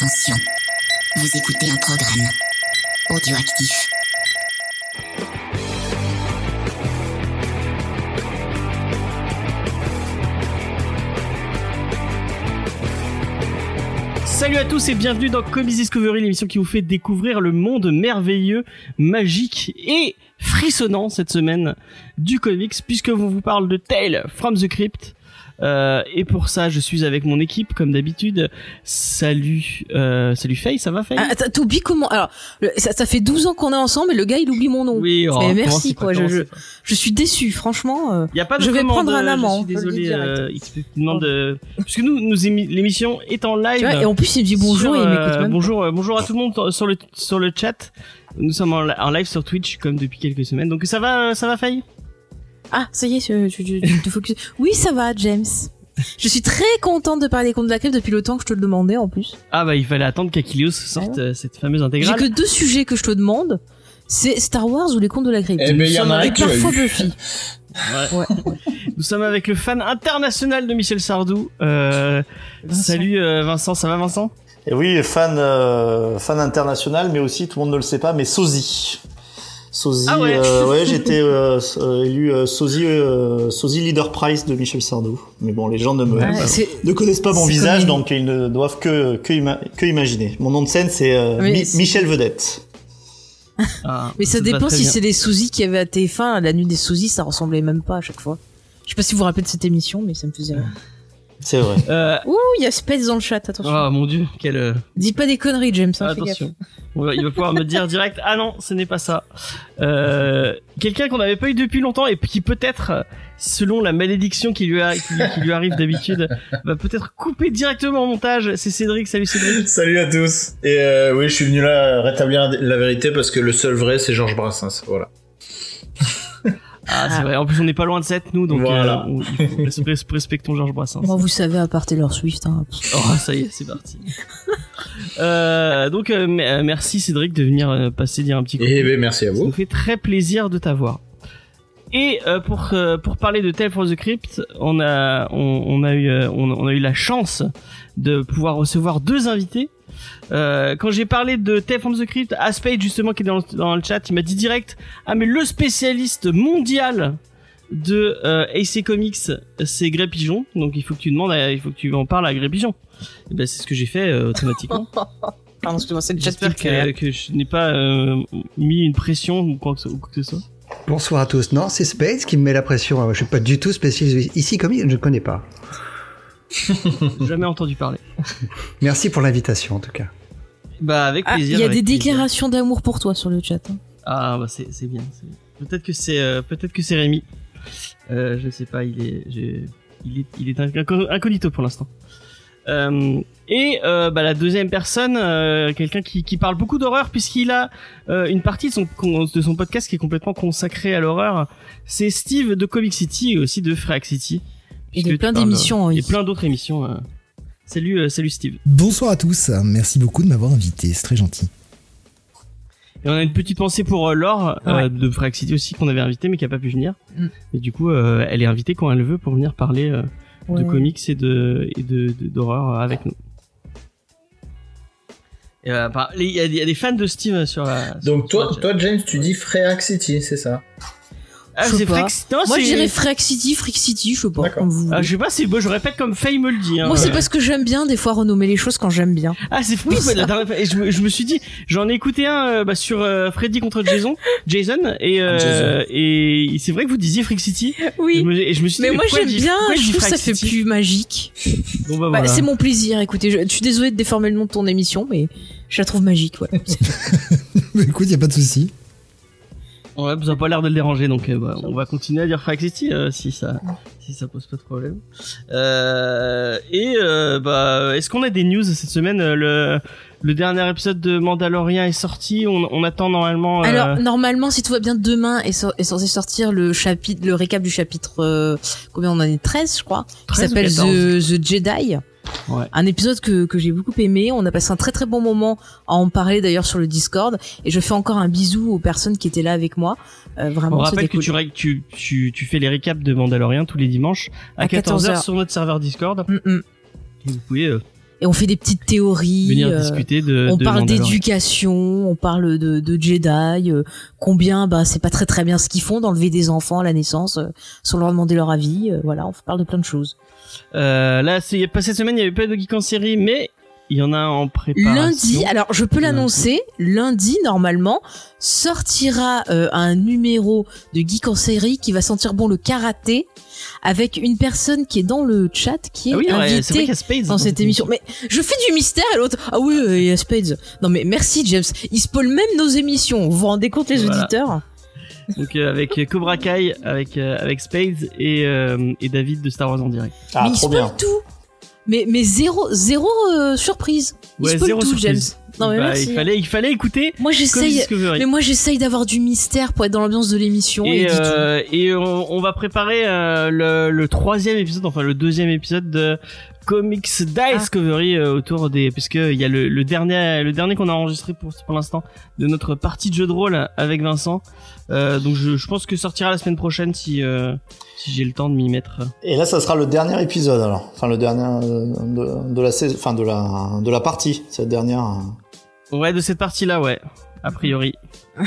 Attention, vous écoutez un programme audioactif. Salut à tous et bienvenue dans Comics Discovery, l'émission qui vous fait découvrir le monde merveilleux, magique et frissonnant cette semaine du comics, puisque on vous parle de Tale from the Crypt, euh, et pour ça, je suis avec mon équipe, comme d'habitude. Salut, euh, salut Faye, ça va Faye? Ah, T'oublies comment Alors, ça, ça, fait 12 ans qu'on est ensemble et le gars, il oublie mon nom. Oui, oh, mais merci quoi. Je, je, je, suis déçu, franchement. Euh, y a pas de je vais prendre un amant. Je suis désolé. Euh, il demande de... parce que nous, nous l'émission est en live. et en plus, il me dit bonjour et il m'écoute même. Bonjour, bonjour à tout le monde sur le sur le chat. Nous sommes en, live sur Twitch comme depuis quelques semaines. Donc ça va, ça va Faye? Ah, ça y est, tu, tu, te focus. Oui, ça va, James. Je suis très contente de parler des contes de la crève depuis le temps que je te le demandais en plus. Ah bah il fallait attendre qu'Achilleos sorte ah euh, cette fameuse intégrale. J'ai que deux sujets que je te demande. C'est Star Wars ou les contes de la crypte. Eh ben, y en a avec parfois Buffy. Ouais. Nous sommes avec le fan international de Michel Sardou. Euh, salut euh, Vincent, ça va Vincent? Et oui, fan euh, fan international, mais aussi tout le monde ne le sait pas, mais sosie. Sosie, ah ouais, euh, ouais j'étais euh, euh, élu sosie, sosie leader prize de Michel Sardou. Mais bon, les gens ne me ne connaissent pas mon visage, donc ils ne doivent que que, imaginer. Mon nom de scène c'est Michel Vedette. Ah, mais ça dépend si c'est des sosies qui avaient à TF1. La nuit des sosies, ça ressemblait même pas à chaque fois. Je sais pas si vous vous rappelez de cette émission, mais ça me faisait rire. C'est vrai. Euh... Ouh, il y a Spets dans le chat, attention. Ah mon dieu, quel. Euh, Dis pas des conneries, James. Hein, attention. il va pouvoir me dire direct. Ah non, ce n'est pas ça. Euh, Quelqu'un qu'on n'avait pas eu depuis longtemps et qui peut-être, selon la malédiction qui lui, a, qui, lui arrive d'habitude, va peut-être couper directement au montage. C'est Cédric. Salut Cédric. Salut à tous. Et euh, oui, je suis venu là rétablir la vérité parce que le seul vrai, c'est Georges Brassens. Voilà. Ah, c'est vrai. En plus, on n'est pas loin de 7, nous, donc voilà. euh, respectons Georges Brassens. Moi, vous savez, à part Taylor Swift. Hein. Oh, ça y est, c'est parti. euh, donc, euh, euh, merci Cédric de venir euh, passer dire un petit coup. Eh ben, merci à vous. Ça nous fait très plaisir de t'avoir. Et euh, pour pour parler de Tale for the Crypt, on a on, on a eu on, on, a eu la chance de pouvoir recevoir deux invités euh, quand j'ai parlé de Tale from the Crypt, Aspade justement qui est dans le, chat, il m'a dit direct ah mais le spécialiste mondial de euh, AC Comics, c'est Grey Pigeon. Donc il faut que tu demandes, il faut que tu en parles à Grey Pigeon. Et ben c'est ce que j'ai fait euh, automatiquement. Pardon, excuse-moi, c'est J'espère que, que, je n'ai pas euh, mis une pression ou quoi, que, ou quoi que ce soit. Bonsoir à tous. Non, c'est Space qui me met la pression. Je suis pas du tout spécialiste ici comics, je ne connais pas. Jamais entendu parler. Merci pour l'invitation en tout cas. Bah avec ah, plaisir. Il y a des déclarations d'amour pour toi sur le chat. Hein. Ah bah c'est c'est bien. Peut-être que c'est euh, peut-être que c'est Rémi. Euh, je sais pas. Il est il est il est incognito pour l'instant. Euh, et euh, bah, la deuxième personne, euh, quelqu'un qui, qui parle beaucoup d'horreur puisqu'il a une partie de son, de son podcast qui est complètement consacrée à l'horreur. C'est Steve de Comic City et aussi de Freak City. Et de plein d'émissions. Et plein d'autres émissions. Salut, euh, salut Steve. Bonsoir à tous, merci beaucoup de m'avoir invité, c'est très gentil. Et on a une petite pensée pour euh, Laure euh, de Frag City aussi qu'on avait invité mais qui a pas pu venir. Mm. Et du coup, elle est invitée quand elle veut pour venir parler de comics et de et de d'horreur avec nous. Il y, a des fans de Steve sur la. Donc toi, toi James, tu dis Freak City, c'est ça? Ah, c'est Moi, je dirais Freak City, Freak City, je sais pas. Comme vous. Ah, je sais pas, c'est je répète comme Faye me le dit. Hein, Moi, c'est parce que j'aime bien des fois renommer les choses quand j'aime bien. Ah, c'est fou. la dernière et je, me, je me suis dit, j'en ai écouté un euh, bah, sur euh, Freddy contre Jason, Jason, et euh, et c'est vrai que vous disiez Freak City. Oui. et je me suis dit, mais, moi j'aime bien. je trouve ça fait plus magique. Bon, bah, bah, c'est mon plaisir. Écoutez, je, je suis désolé de déformer le nom de ton émission, mais je la trouve magique. Ouais. Écoute, y a pas de souci. Ouais, ça n'a pas l'air de le déranger, donc euh, bah, on va continuer à dire Frac City euh, si ça si ça pose pas de problème. Euh, et bah, est-ce qu'on a des news cette semaine Le le dernier épisode de Mandalorian est sorti. On, on attend normalement. Alors normalement, si tout va bien, demain est, est, censé sortir le chapitre, le récap du chapitre combien on en est 13 je crois, qui s'appelle The, The Jedi. Ouais. Un épisode que, que j'ai beaucoup aimé. On a passé un très très bon moment à en parler d'ailleurs sur le Discord. Et je fais encore un bisou aux personnes qui étaient là avec moi. Euh, vraiment. On rappelle que tu, tu, tu, tu, fais les récaps de Mandalorian tous les dimanches à, 14h, sur notre serveur Discord. Mm, mm. vous pouvez euh, et on fait des petites théories. Venir euh, discuter de. On parle d'éducation, on parle de, de Jedi. Euh, combien, bah, c'est pas très très bien ce qu'ils font d'enlever des enfants à la naissance euh, sans leur demander leur avis. voilà, on parle de plein de choses. Là, c'est pas cette semaine, il y avait pas de geek en série, mais il y en a en préparation. Lundi, alors je peux l'annoncer, lundi normalement sortira un numéro de Geek en série qui va sentir bon le karaté avec une personne qui est dans le chat qui est ah invitée dans cette émission. Mais je fais du mystère et l'autre ah oui il y a Spades. Non mais merci James. Il spoil même nos émissions. Vous vous rendez compte les auditeurs donc euh, avec Cobra Kai, avec euh, avec Spades et, euh, et David de Star Wars en direct. Ah, mais il spoil tout. Mais mais zéro zéro surprise. Il ouais, spoil tout James. Non mais bah, Il fallait, il fallait écouter. Moi j'essaye, mais moi j'essaye d'avoir du mystère pour être dans l'ambiance de l'émission. Et, euh, et on, va préparer euh, le, le, troisième épisode, enfin le deuxième épisode de Comics Discovery ah. euh, autour des, puisque il y a le, le dernier, le dernier qu'on a enregistré pour pour l'instant de notre partie de jeu de rôle avec Vincent. Euh, donc je, je, pense que sortira la semaine prochaine si euh, si j'ai le temps de m'y mettre. Et là, ça sera le dernier épisode alors, enfin le dernier de, de la enfin de la de la partie cette dernière. Ouais, de cette partie-là, ouais. A priori.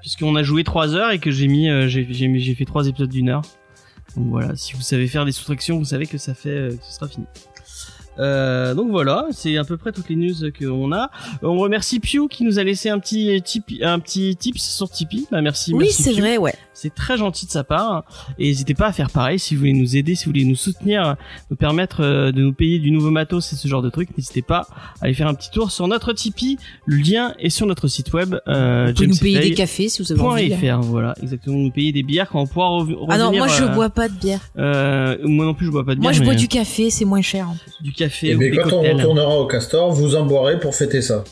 Puisqu'on a joué 3 heures et que j'ai mis, euh, j'ai, j'ai, fait 3 épisodes d'une heure. Donc voilà, si vous savez faire des soustractions, vous savez que ça fait, euh, que ce sera fini. Euh, donc voilà, c'est à peu près toutes les news qu'on a. On remercie Pew qui nous a laissé un petit tip, un petit tips sur Tipeee. Bah merci. Oui, c'est vrai, ouais. C'est très gentil de sa part. Et n'hésitez pas à faire pareil si vous voulez nous aider, si vous voulez nous soutenir, nous permettre euh, de nous payer du nouveau matos et ce genre de trucs. N'hésitez pas à aller faire un petit tour sur notre Tipeee. Le lien est sur notre site web. Euh, vous pouvez nous payer des cafés si vous avez envie. Faire, voilà, exactement. Nous payer des bières quand on pourra revenir. Ah non, moi je euh, bois pas de bière. Euh, moi non plus je bois pas de bière. Moi je bois du café, c'est moins cher. En plus. Du café. Et mais quand on retournera au Castor, vous en boirez pour fêter ça.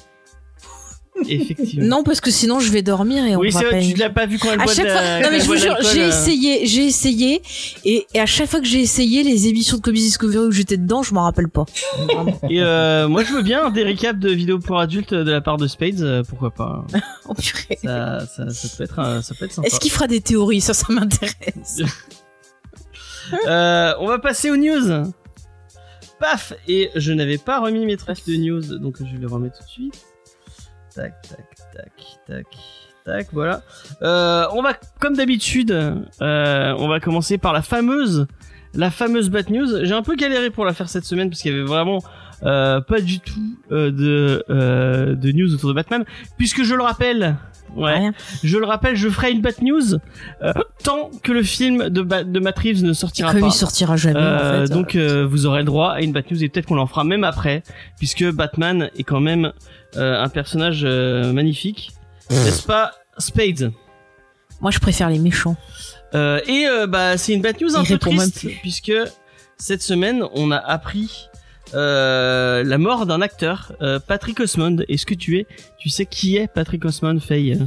Effectivement. Non, parce que sinon je vais dormir et on oui, va pas. tu l'as pas vu quand elle à chaque fois... Non mais je vous jure, j'ai euh. essayé, j'ai essayé, et, à chaque fois que j'ai essayé les émissions de Comedy Discovery où j'étais dedans, je m'en rappelle pas. et euh, moi je veux bien des récaps de vidéos pour adultes de la part de Spades, euh, pourquoi pas. oh purée. Ça, ça, ça, peut être, ça peut être sympa. Est-ce qu'il fera des théories? Ça, ça m'intéresse. euh, on va passer aux news. Paf Et je n'avais pas remis mes traces de news, donc je vais les remettre tout de suite. Tac, tac, tac, tac, tac, voilà. Euh, on va, comme d'habitude, euh, on va commencer par la fameuse, la fameuse Bat News. J'ai un peu galéré pour la faire cette semaine parce qu'il y avait vraiment euh, pas du tout euh, de, euh, de news autour de Batman, puisque je le rappelle, Ouais. Je le rappelle, je ferai une Bat News euh, tant que le film de, de Matt Reeves ne sortira que pas. il sortira jamais. Euh, en fait. Donc euh, vous aurez le droit à une Bat News et peut-être qu'on l'en fera même après, puisque Batman est quand même un personnage euh, magnifique, n'est-ce pas, Spades Moi, je préfère les méchants. et bah c'est une Bat News un peu triste, puisque cette semaine on a appris euh, la mort d'un acteur, euh, Patrick Osmond. Est-ce que tu es, tu sais qui est Patrick Osmond, Faye?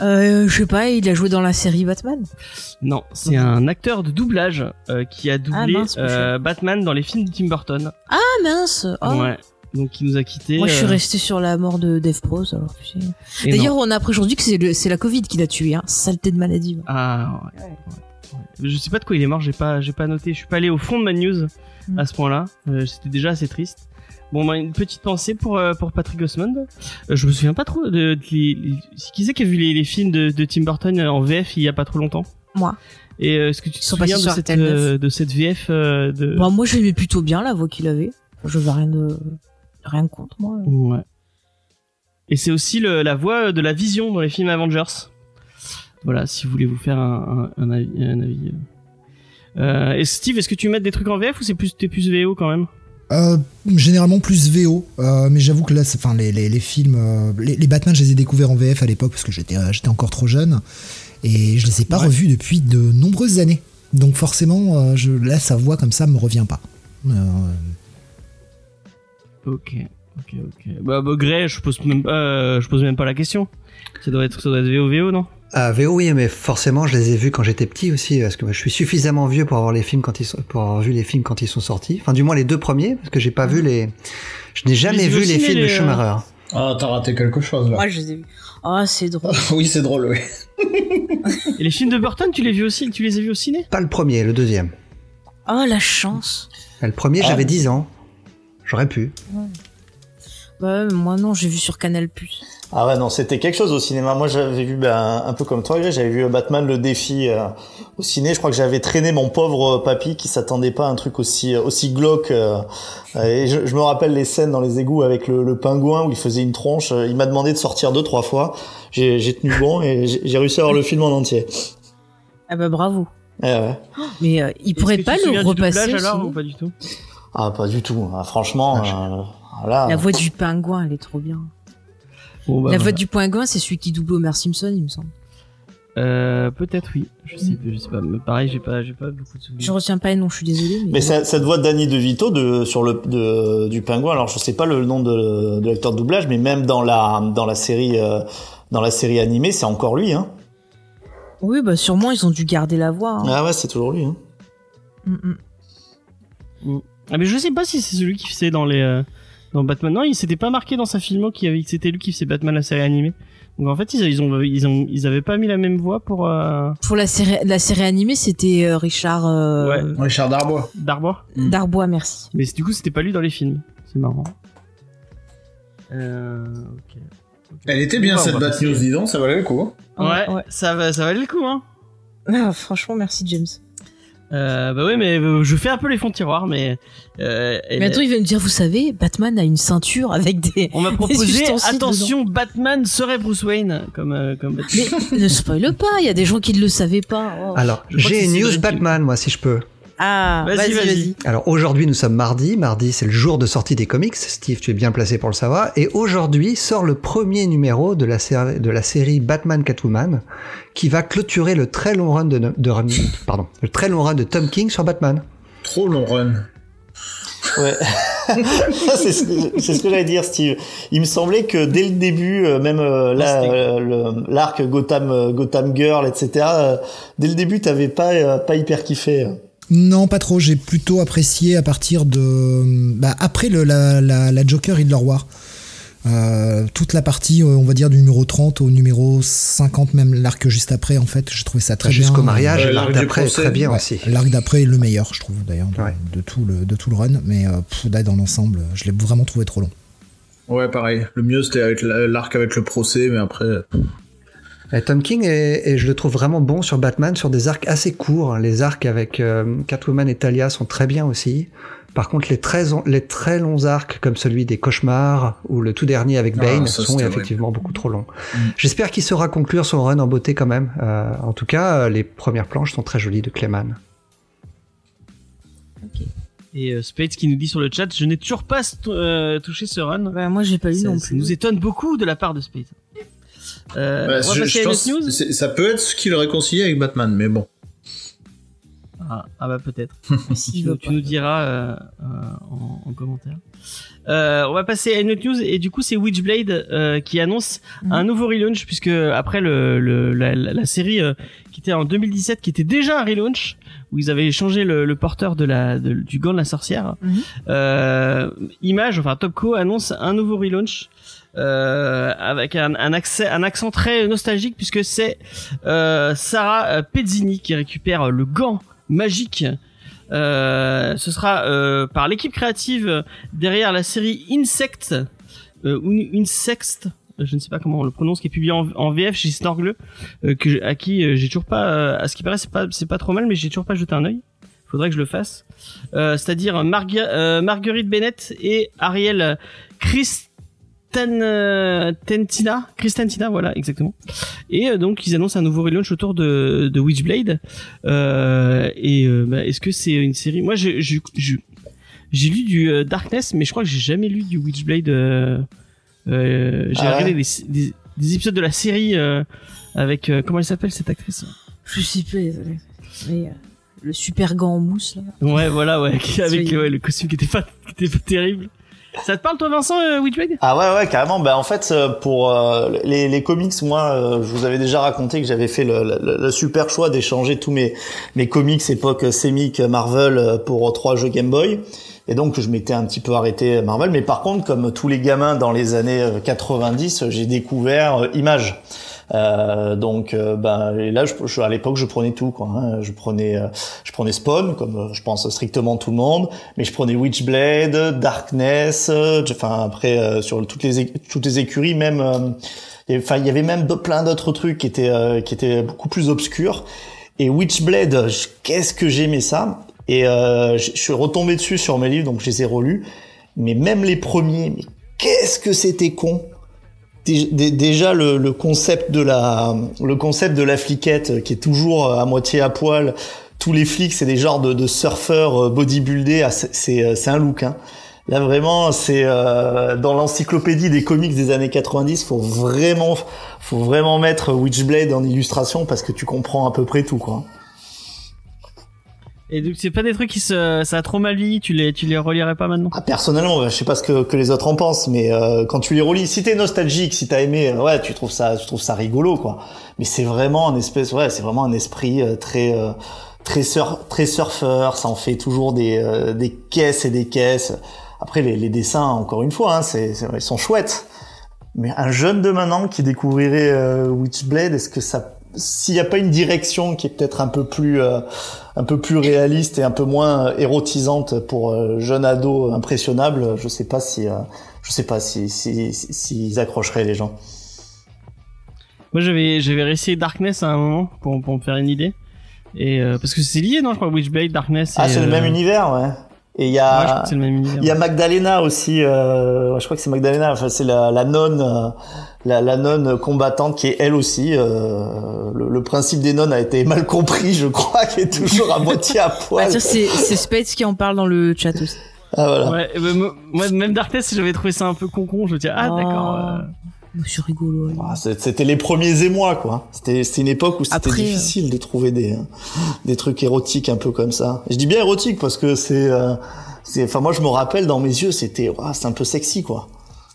Euh, je sais pas, il a joué dans la série Batman. Non, c'est un acteur de doublage euh, qui a doublé ah, Batman dans les films de Tim Burton. Ah mince. Oh. Ouais. Donc il nous a quitté. Moi je suis resté sur la mort de Dev Prose alors. D'ailleurs on a appris aujourd'hui que c'est la Covid qui l'a tué, hein. Saleté de maladie. Ah ouais. Je sais pas de quoi il est mort, j'ai pas j'ai pas noté, je suis pas allé au fond de ma news. Mm. à ce point-là. Euh, C'était déjà assez triste. Bon, bah, une petite pensée pour euh, pour Patrick Osmond. Euh, je me souviens pas trop de, qui c'est qui a vu les, les films de, de, Tim Burton en VF il y a pas trop longtemps? Moi. Et est-ce que tu te souviens de cette, de cette VF de bah, Moi, je l'aimais plutôt bien la voix qu'il avait. Je veux rien de rien contre moi. Ouais. Et c'est aussi le, la voix de la vision dans les films Avengers. Voilà, si vous voulez vous faire un, un, un avis. Un avis euh, et Steve, est-ce que tu mets des trucs en VF ou c'est plus t'es plus VO quand même? Euh, généralement plus VO, euh, mais j'avoue que là, enfin les, les, les, films, euh, les, les, Batman, je les ai découverts en VF à l'époque parce que j'étais euh, j'étais encore trop jeune et je les ai pas revus depuis de nombreuses années. Donc forcément, je, là, sa voix comme ça me revient pas. Ok, ok, ok. Bah, bah Grey, je pose même pas, je pose même pas la question. Ça doit être, ça doit être VO, VO, non? Ah, VO, oui, mais forcément, je les ai vus quand j'étais petit aussi, parce que je suis suffisamment vieux pour avoir les films quand ils sont, pour avoir vu les films quand ils sont sortis. Enfin, du moins les deux premiers, parce que j'ai pas vu les, je n'ai jamais vu les films de Schumacher. Ah, t'as raté quelque chose là. Moi, je les ai vus. Ah, c'est drôle. oui, c'est drôle, oui. Et les films de Burton, tu les vus aussi, tu les as vus au ciné? Pas le premier, le deuxième. Oh, la chance. Le premier, j'avais 10 ans. J'aurais pu. Bah, moi non, j'ai vu sur Canal+. Ah ouais, non, c'était quelque chose au cinéma. Moi, j'avais vu ben, un peu comme toi, j'avais vu Batman le défi euh, au ciné. Je crois que j'avais traîné mon pauvre papy qui s'attendait pas à un truc aussi aussi glauque. Euh, et je, me rappelle les scènes dans les égouts avec le, le pingouin où il faisait une tronche. Il m'a demandé de sortir deux trois fois. J'ai tenu bon et j'ai réussi à voir le film en entier. Ah bah bravo. Eh ouais. Mais euh, il pourrait pas le repasser alors, ou pas du tout? Ah pas du tout. Ah, franchement, euh, La voix du pingouin, elle est trop bien. Bah, la voix du pingouin, c'est celui qui double Homer Simpson, il me semble. Euh, peut-être oui. Je sais, je sais pas. Mais pareil, j'ai pas, j'ai pas beaucoup de souvenirs. Je retiens pas les noms, je suis désolé. Mais, mais cette voix de Danny DeVito de sur le de, du pingouin. Alors je sais pas le nom de, de l'acteur de doublage, mais même dans la dans la série euh, dans la série animée, c'est encore lui, hein. Oui, bah sûrement ils ont dû garder la voix. Hein. Ah ouais, c'est toujours lui. Hein. Mm, mm. Mm. Ah mais je sais pas si c'est celui qui faisait dans les euh, dans Batman. Non, il s'était pas marqué dans sa filmo qui avait c'était lui qui faisait Batman la série animée. Donc en fait ils, ils ont ils ont ils avaient pas mis la même voix pour euh... pour la série la série animée c'était euh, Richard euh... ouais. Richard Darbois. Darbois. Darbois merci. Mais du coup c'était pas lui dans les films. C'est marrant. Euh, ok. Elle était bien cette Bat News, dis donc, ça valait le coup. Hein. Ouais, Ça, va, ça valait le coup, hein. Ah, franchement, merci James. Euh, bah oui, mais euh, je fais un peu les fonds de tiroir, mais. Euh, mais attends, il va me dire, vous savez, Batman a une ceinture avec des. On m'a proposé, attention, Batman serait Bruce Wayne, comme euh, comme. Mais ne spoil pas, il y a des gens qui ne le savaient pas. Oh. Alors, j'ai une news Batman, moi, si je peux. Ah, vas-y, vas-y. Alors aujourd'hui, nous sommes mardi. Mardi, c'est le jour de sortie des comics. Steve, tu es bien placé pour le savoir. Et aujourd'hui sort le premier numéro de la, série, de la série Batman Catwoman, qui va clôturer le très long run de, de pardon, le très long run de Tom King sur Batman. Trop long run. Ouais, c'est ce que, j'allais dire, Steve. Il me semblait que dès le début, euh, même euh, euh, l'arc Gotham, Gotham Girl, etc. dès le début, t'avais pas pas hyper kiffé. Non, pas trop. J'ai plutôt apprécié à partir de. Bah, après le, la, la, la, Joker Hitler War. Euh, toute la partie, euh, on va dire, du numéro 30 au numéro 50, même l'arc juste après, en fait, j'ai trouvé ça très bien. Jusqu'au mariage, l'arc d'après est très bien aussi. L'arc d'après est le meilleur, je trouve, d'ailleurs, de, tout le, de tout le run. Mais euh, dans l'ensemble, je l'ai vraiment trouvé trop long. Ouais, pareil. Le mieux, c'était avec l'arc avec le procès, mais après. Tom King et je le trouve vraiment bon sur Batman sur des arcs assez courts. Les arcs avec euh, Catwoman et Talia sont très bien aussi. Par contre, les très, les très longs arcs comme celui des cauchemars ou le tout dernier avec ah, Bane sont effectivement beaucoup trop longs. Mm. J'espère qu'il saura conclure son run en beauté quand même. Euh, en tout cas, euh, les premières planches sont très jolies de Clayman. Et Spades qui nous dit sur le chat, je n'ai toujours pas touché ce run. Bah, moi, j'ai pas eu non plus. Ça nous étonne beaucoup de la part de Spades. Euh, bah, je, ça peut être ce qu'il réconcilie avec Batman, mais bon. Ah, ah bah peut-être. tu, tu nous diras euh, euh, en, en, commentaire. Euh, on va passer à une autre news et du coup c'est Witchblade euh, qui annonce mhm. un nouveau relaunch puisque après le, le la, la, série euh, qui était en 2017 qui était déjà un relaunch où ils avaient changé le, le porteur de la de, du gant de la sorcière. Mhm. Image enfin Topco annonce un nouveau relaunch euh, avec un, un, accès, un accent très nostalgique puisque c'est euh, Sarah Pezzini qui récupère le gant magique. Euh, ce sera euh, par l'équipe créative derrière la série Insect euh, Insect je ne sais pas comment on le prononce, qui est publié en, VF chez Snorgle, euh, que à qui j'ai toujours pas, à ce qui paraît c'est pas c'est pas trop mal, mais j'ai toujours pas jeté un œil. Faudrait que je le fasse. C'est-à-dire Marguerite Bennett et Ariel Christ Ten, euh, Tentina, Christentina, voilà, exactement. Et euh, donc ils annoncent un nouveau relaunch autour de, de Witchblade. Euh, et euh, bah, est-ce que c'est une série? Moi, j'ai lu du Darkness, mais je crois que j'ai jamais lu du Witchblade. j'ai ah regardé des, des, épisodes de la série avec comment elle s'appelle cette actrice? Je sais pas. Mais le super gant en mousse là. Ouais, voilà, ouais, avec le costume qui était pas, qui était pas terrible. Ça te parle toi Vincent euh, Ah ouais ouais carrément. Ben en fait euh, pour euh, les, comics moi euh, je vous avais déjà raconté que j'avais fait le, super choix d'échanger tous mes mes comics époque Semic Marvel pour trois jeux Game Boy. Et donc je m'étais un petit peu arrêté Marvel, mais par contre comme tous les gamins dans les années 90, j'ai découvert Image. Euh, donc, euh, ben, là, je, à l'époque, je prenais tout, quoi. Hein. Je prenais, euh, je prenais Spawn, comme je pense strictement tout le monde, mais je prenais Witchblade, Darkness, enfin après sur toutes les toutes les écuries, même, enfin il y avait même plein d'autres trucs qui étaient qui étaient beaucoup plus obscurs. Et Witchblade, qu'est-ce que j'aimais ça? Et je suis retombé dessus sur mes livres, donc je les ai relus. Mais même les premiers, mais qu'est-ce que c'était con déjà le, concept de la le concept de la fliquette qui est toujours à moitié à poil tous les flics c'est des genres de, surfeurs euh, bodybuildés ah, c'est euh, c'est un look hein. là vraiment c'est euh, dans l'encyclopédie des comics des années 90 faut vraiment faut vraiment mettre Witchblade en illustration parce que tu comprends à peu près tout quoi et donc c'est pas des trucs qui se, ça a trop mal vieilli, tu les, tu les relirais pas maintenant? Ah, Personnellement, je sais pas ce que, que les autres en pensent, mais euh, quand tu les relis, si t'es nostalgique, si t'as aimé, euh, ouais, tu trouves ça, tu trouves ça rigolo, quoi. Mais c'est vraiment un espèce, ouais, c'est vraiment un esprit euh, très, très sur, très surfeur. Ça en fait toujours des, des caisses et des caisses. Après les, les dessins, encore une fois, hein, c'est, ils sont chouettes. Mais un jeune de maintenant qui découvrirait Witchblade, est-ce que ça s'il n'y a pas une direction qui est peut-être un peu plus euh, un peu plus réaliste et un peu moins érotisante pour euh, jeunes ados impressionnables, je sais pas si euh, je sais pas si s'ils si, accrocheraient les gens. Moi j'avais j'avais réessayé Darkness à un moment pour pour me faire une idée et parce que c'est lié non je crois Witchblade Darkness. Ah c'est le même univers ouais. Et il y a, il y a Magdalena aussi. Euh, je crois que c'est Magdalena. Enfin, c'est la, la nonne, euh, la, la nonne combattante qui est elle aussi. Euh, le, principe des nonnes a été mal compris, je crois, qui est toujours à moitié à poil. Ah, c'est c'est Spades qui en parle dans le chat aussi. Ah voilà. Ouais, moi, même Darkness, j'avais trouvé ça un peu con con. Je me dis ah oh. d'accord. Euh. C'est rigolo. Ah, c'était les premiers émois, quoi. C'était une époque où c'était difficile de trouver des des trucs érotiques un peu comme ça. Je dis bien érotique parce que c'est euh, c'est. Enfin, moi, je me rappelle dans mes yeux, c'était c'est un peu sexy, quoi.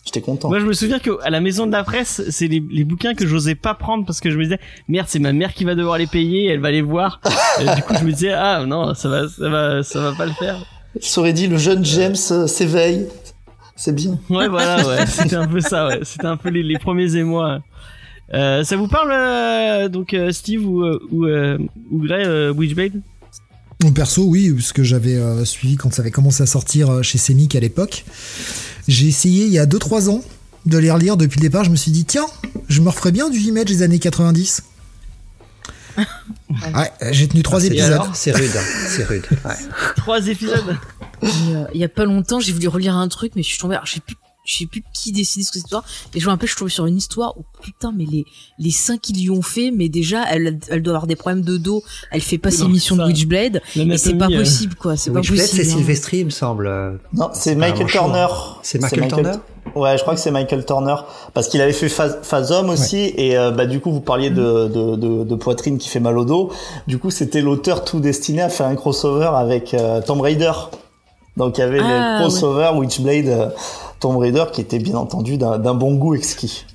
J'étais content. Moi, je me souviens qu'à la maison de la presse, c'est les, les, bouquins que j'osais pas prendre parce que je me disais, merde, c'est ma mère qui va devoir les payer, elle va les voir. du coup, je me disais, ah non, ça va, ça va, ça va pas le faire. Il aurait dit, le jeune James euh, s'éveille. C'est bien. Ouais, voilà, ouais. C'était un peu ça, ouais. C'était un peu les, premiers émois. Euh, ça vous parle, euh, donc, euh, Steve ou, euh, ou, ou Gray, Witchblade? Mon perso, oui, parce que j'avais suivi quand ça avait commencé à sortir chez Semic à l'époque. J'ai essayé il y a 2-3 ans de les relire depuis le départ. Je me suis dit, tiens, je me referais bien du Image des années 90. ouais, j'ai tenu 3 épisodes. C'est rude, c'est rude. Ouais. 3 épisodes euh, il y a pas longtemps, j'ai voulu relire un truc, mais je suis tombée, alors, je sais plus, je sais plus qui décide ce que c'est histoire. Et je vois un peu, je suis tombée sur une histoire où, putain, mais les, les seins qu'ils lui ont fait, mais déjà, elle, elle doit avoir des problèmes de dos, elle fait pas ses missions de Witchblade, et c'est pas euh. possible, quoi, c'est pas possible. c'est hein. Sylvestri, il me semble. Non, c'est Michael Turner. C'est Michael, Turner? Ouais, je crois que c'est Michael Turner parce qu'il avait fait Phasm aussi et euh, bah du coup vous parliez de, de, de, de, poitrine qui fait mal au dos. Du coup c'était l'auteur tout destiné à faire un crossover avec Tomb Raider. Donc il y avait le ah, crossover Witchblade euh, Tomb Raider qui était bien entendu d'un bon goût exquis.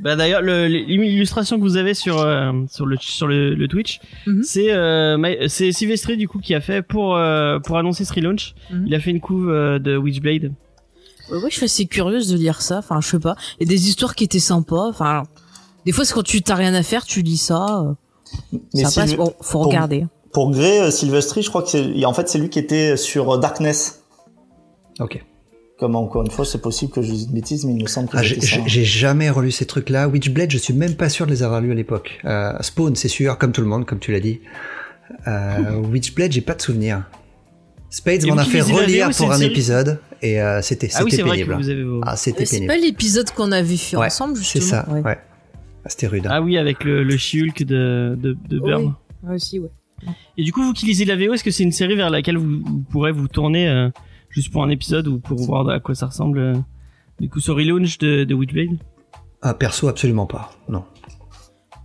bah d'ailleurs l'illustration que vous avez sur euh, sur le sur le, Twitch mhm. c'est euh, c'est Sylvester du coup qui a fait pour pour annoncer ce relaunch mhm. il a fait une couve de Witchblade ouais, ouais je suis assez curieuse de lire ça enfin je sais pas il y a des histoires qui étaient sympas enfin des fois c'est quand tu t'as rien à faire tu lis ça Mais ça passe bon faut regarder pour Grey, euh, Sylvester, je crois que c'est, en fait, c'est lui qui était sur euh, Darkness. Ok. Comme encore une fois, c'est possible que je dise une bêtise, mais il me semble que ah, j'ai, jamais relu ces trucs-là. Witchblade, je suis même pas sûr de les avoir lus à l'époque. Euh, Spawn, c'est sûr, comme tout le monde, comme tu l'as dit. Euh, Witchblade, j'ai pas de souvenir. Spades m'en a fait relire pour un épisode et euh, c'était ah c'était pénible. Ah, c'était pénible. C'est pas l'épisode qu'on a vu ensemble justement. C'est ça. Ouais. ouais. Ah, c'était rude. Hein. Ah oui, avec le, le She-Hulk de de, de Burn. Oui. aussi, ouais. Et du coup, vous qui lisez la VO, est-ce que c'est une série vers laquelle vous, pourrez vous tourner euh, juste pour un épisode ou pour voir à quoi ça ressemble euh, Du coup, ce relaunch de, de Witchblade? Ah, perso, absolument pas. Non.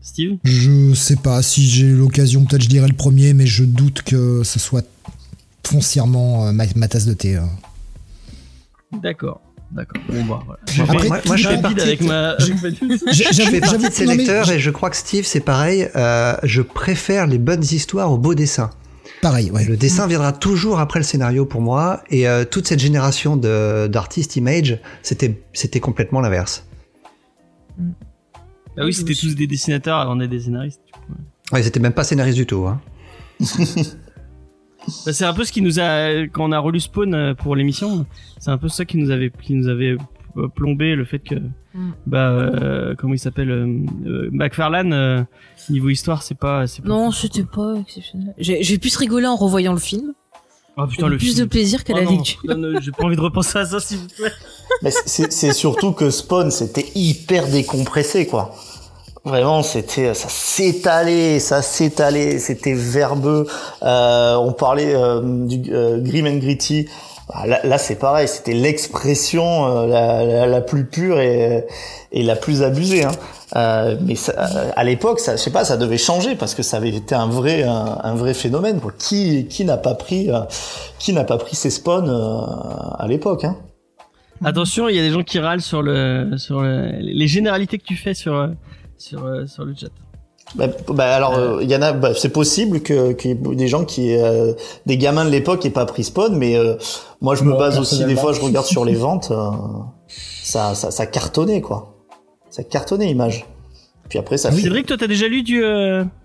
Steve? Je sais pas. Si j'ai l'occasion, peut-être je dirais le premier, mais je doute que ce soit foncièrement euh, ma, tasse de thé. D'accord. D'accord. Bon, bah, Après, moi, je fais partie avec ma. Je, fais partie de ces lecteurs et je crois que Steve, c'est pareil. Euh, je préfère les bonnes histoires aux beaux dessins. Pareil, ouais. Le dessin viendra toujours après le scénario pour moi. Et euh, toute cette génération d'artistes image, c'était c'était complètement l'inverse. Ah oui, c'était tous des dessinateurs avant d'être des scénaristes. Ouais, ils étaient même pas scénaristes du tout. Hein. Bah, c'est un peu ce qui nous a quand on a relu Spawn euh, pour l'émission, c'est un peu ça qui nous avait qui nous avait plombé le fait que mm. bah euh, comment il s'appelle euh, McFarlane niveau histoire c'est pas c'est non c'était pas exceptionnel j'ai pu se rigoler en revoyant le film Oh putain, le plus de plaisir qu'à la oh lecture. J'ai pas envie de repenser à ça, s'il vous plaît. Mais c'est surtout que Spawn, c'était hyper décompressé, quoi. Vraiment, c'était, ça s'étalait, ça s'étalait, c'était verbeux. Euh, on parlait euh, du euh, grim and gritty. Bah, là, là c'est pareil, c'était l'expression euh, la, la, plus pure et, et la plus abusée. Hein. Euh, mais ça, à l'époque, ça, je sais pas, ça devait changer parce que ça avait été un vrai, un, vrai phénomène. Quoi. Qui, qui n'a pas pris, qui n'a pas pris ses spawns à l'époque hein? Attention, il y a des gens qui râlent sur le, sur le, les généralités que tu fais sur sur, euh, sur le chat. Bah, bah alors, euh. Euh, il y en a. Bah, c'est possible que des gens qui, des gamins de l'époque, aient pas pris Spawn, mais moi, je me base aussi des fois. Je regarde sur les ventes, ça, ça, ça cartonnait quoi. Ça cartonnait image. Puis après, ça. C'est vrai que toi, t'as déjà lu du.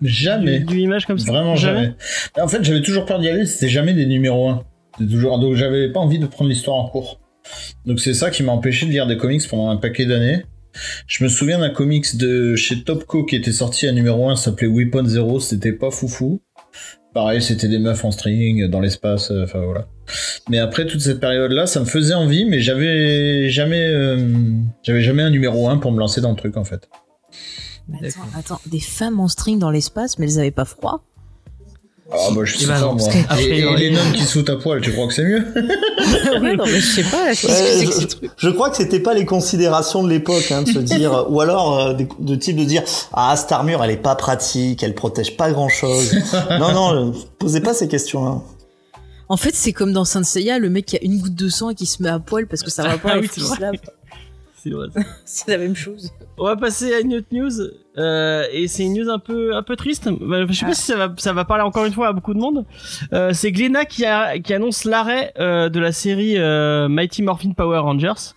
jamais. Du, image comme ça. Vraiment jamais. En fait, j'avais toujours peur d'y aller. C'était jamais des numéros 1. Toujours. Donc, j'avais pas envie de prendre l'histoire en cours. Donc, c'est ça qui m'a empêché de lire des comics pendant un paquet d'années. Je me souviens d'un comics de chez Topco qui était sorti à numéro 1, s'appelait Weapon Zero, c'était pas foufou. Pareil, c'était des meufs en string dans l'espace, euh, enfin voilà. Mais après toute cette période-là, ça me faisait envie, mais j'avais jamais, euh, j'avais jamais un numéro 1 pour me lancer dans le truc en fait. attends, attends, des femmes en string dans l'espace, mais elles avaient pas froid? Ah bah je sais pas moi. et, les noms qui sautent à poil, tu crois que c'est mieux Ouais non mais je sais pas. je, je, crois que c'était pas les considérations de l'époque hein, de se dire ou alors euh, de, type de dire ah cette armure elle est pas pratique, elle protège pas grand chose. non non, posez pas ces questions là. En fait, c'est comme dans Saint Seiya, le mec qui a une goutte de sang et qui se met à poil parce que ça va pas avec ah C'est vrai. c'est la même chose. On va passer à une autre news. Euh, et c'est une news un peu un peu triste. Bah, je sais pas ah. si ça va ça va parler encore une fois à beaucoup de monde. Euh, c'est Glenna qui a qui annonce l'arrêt euh, de la série Mighty Morphin Power Rangers.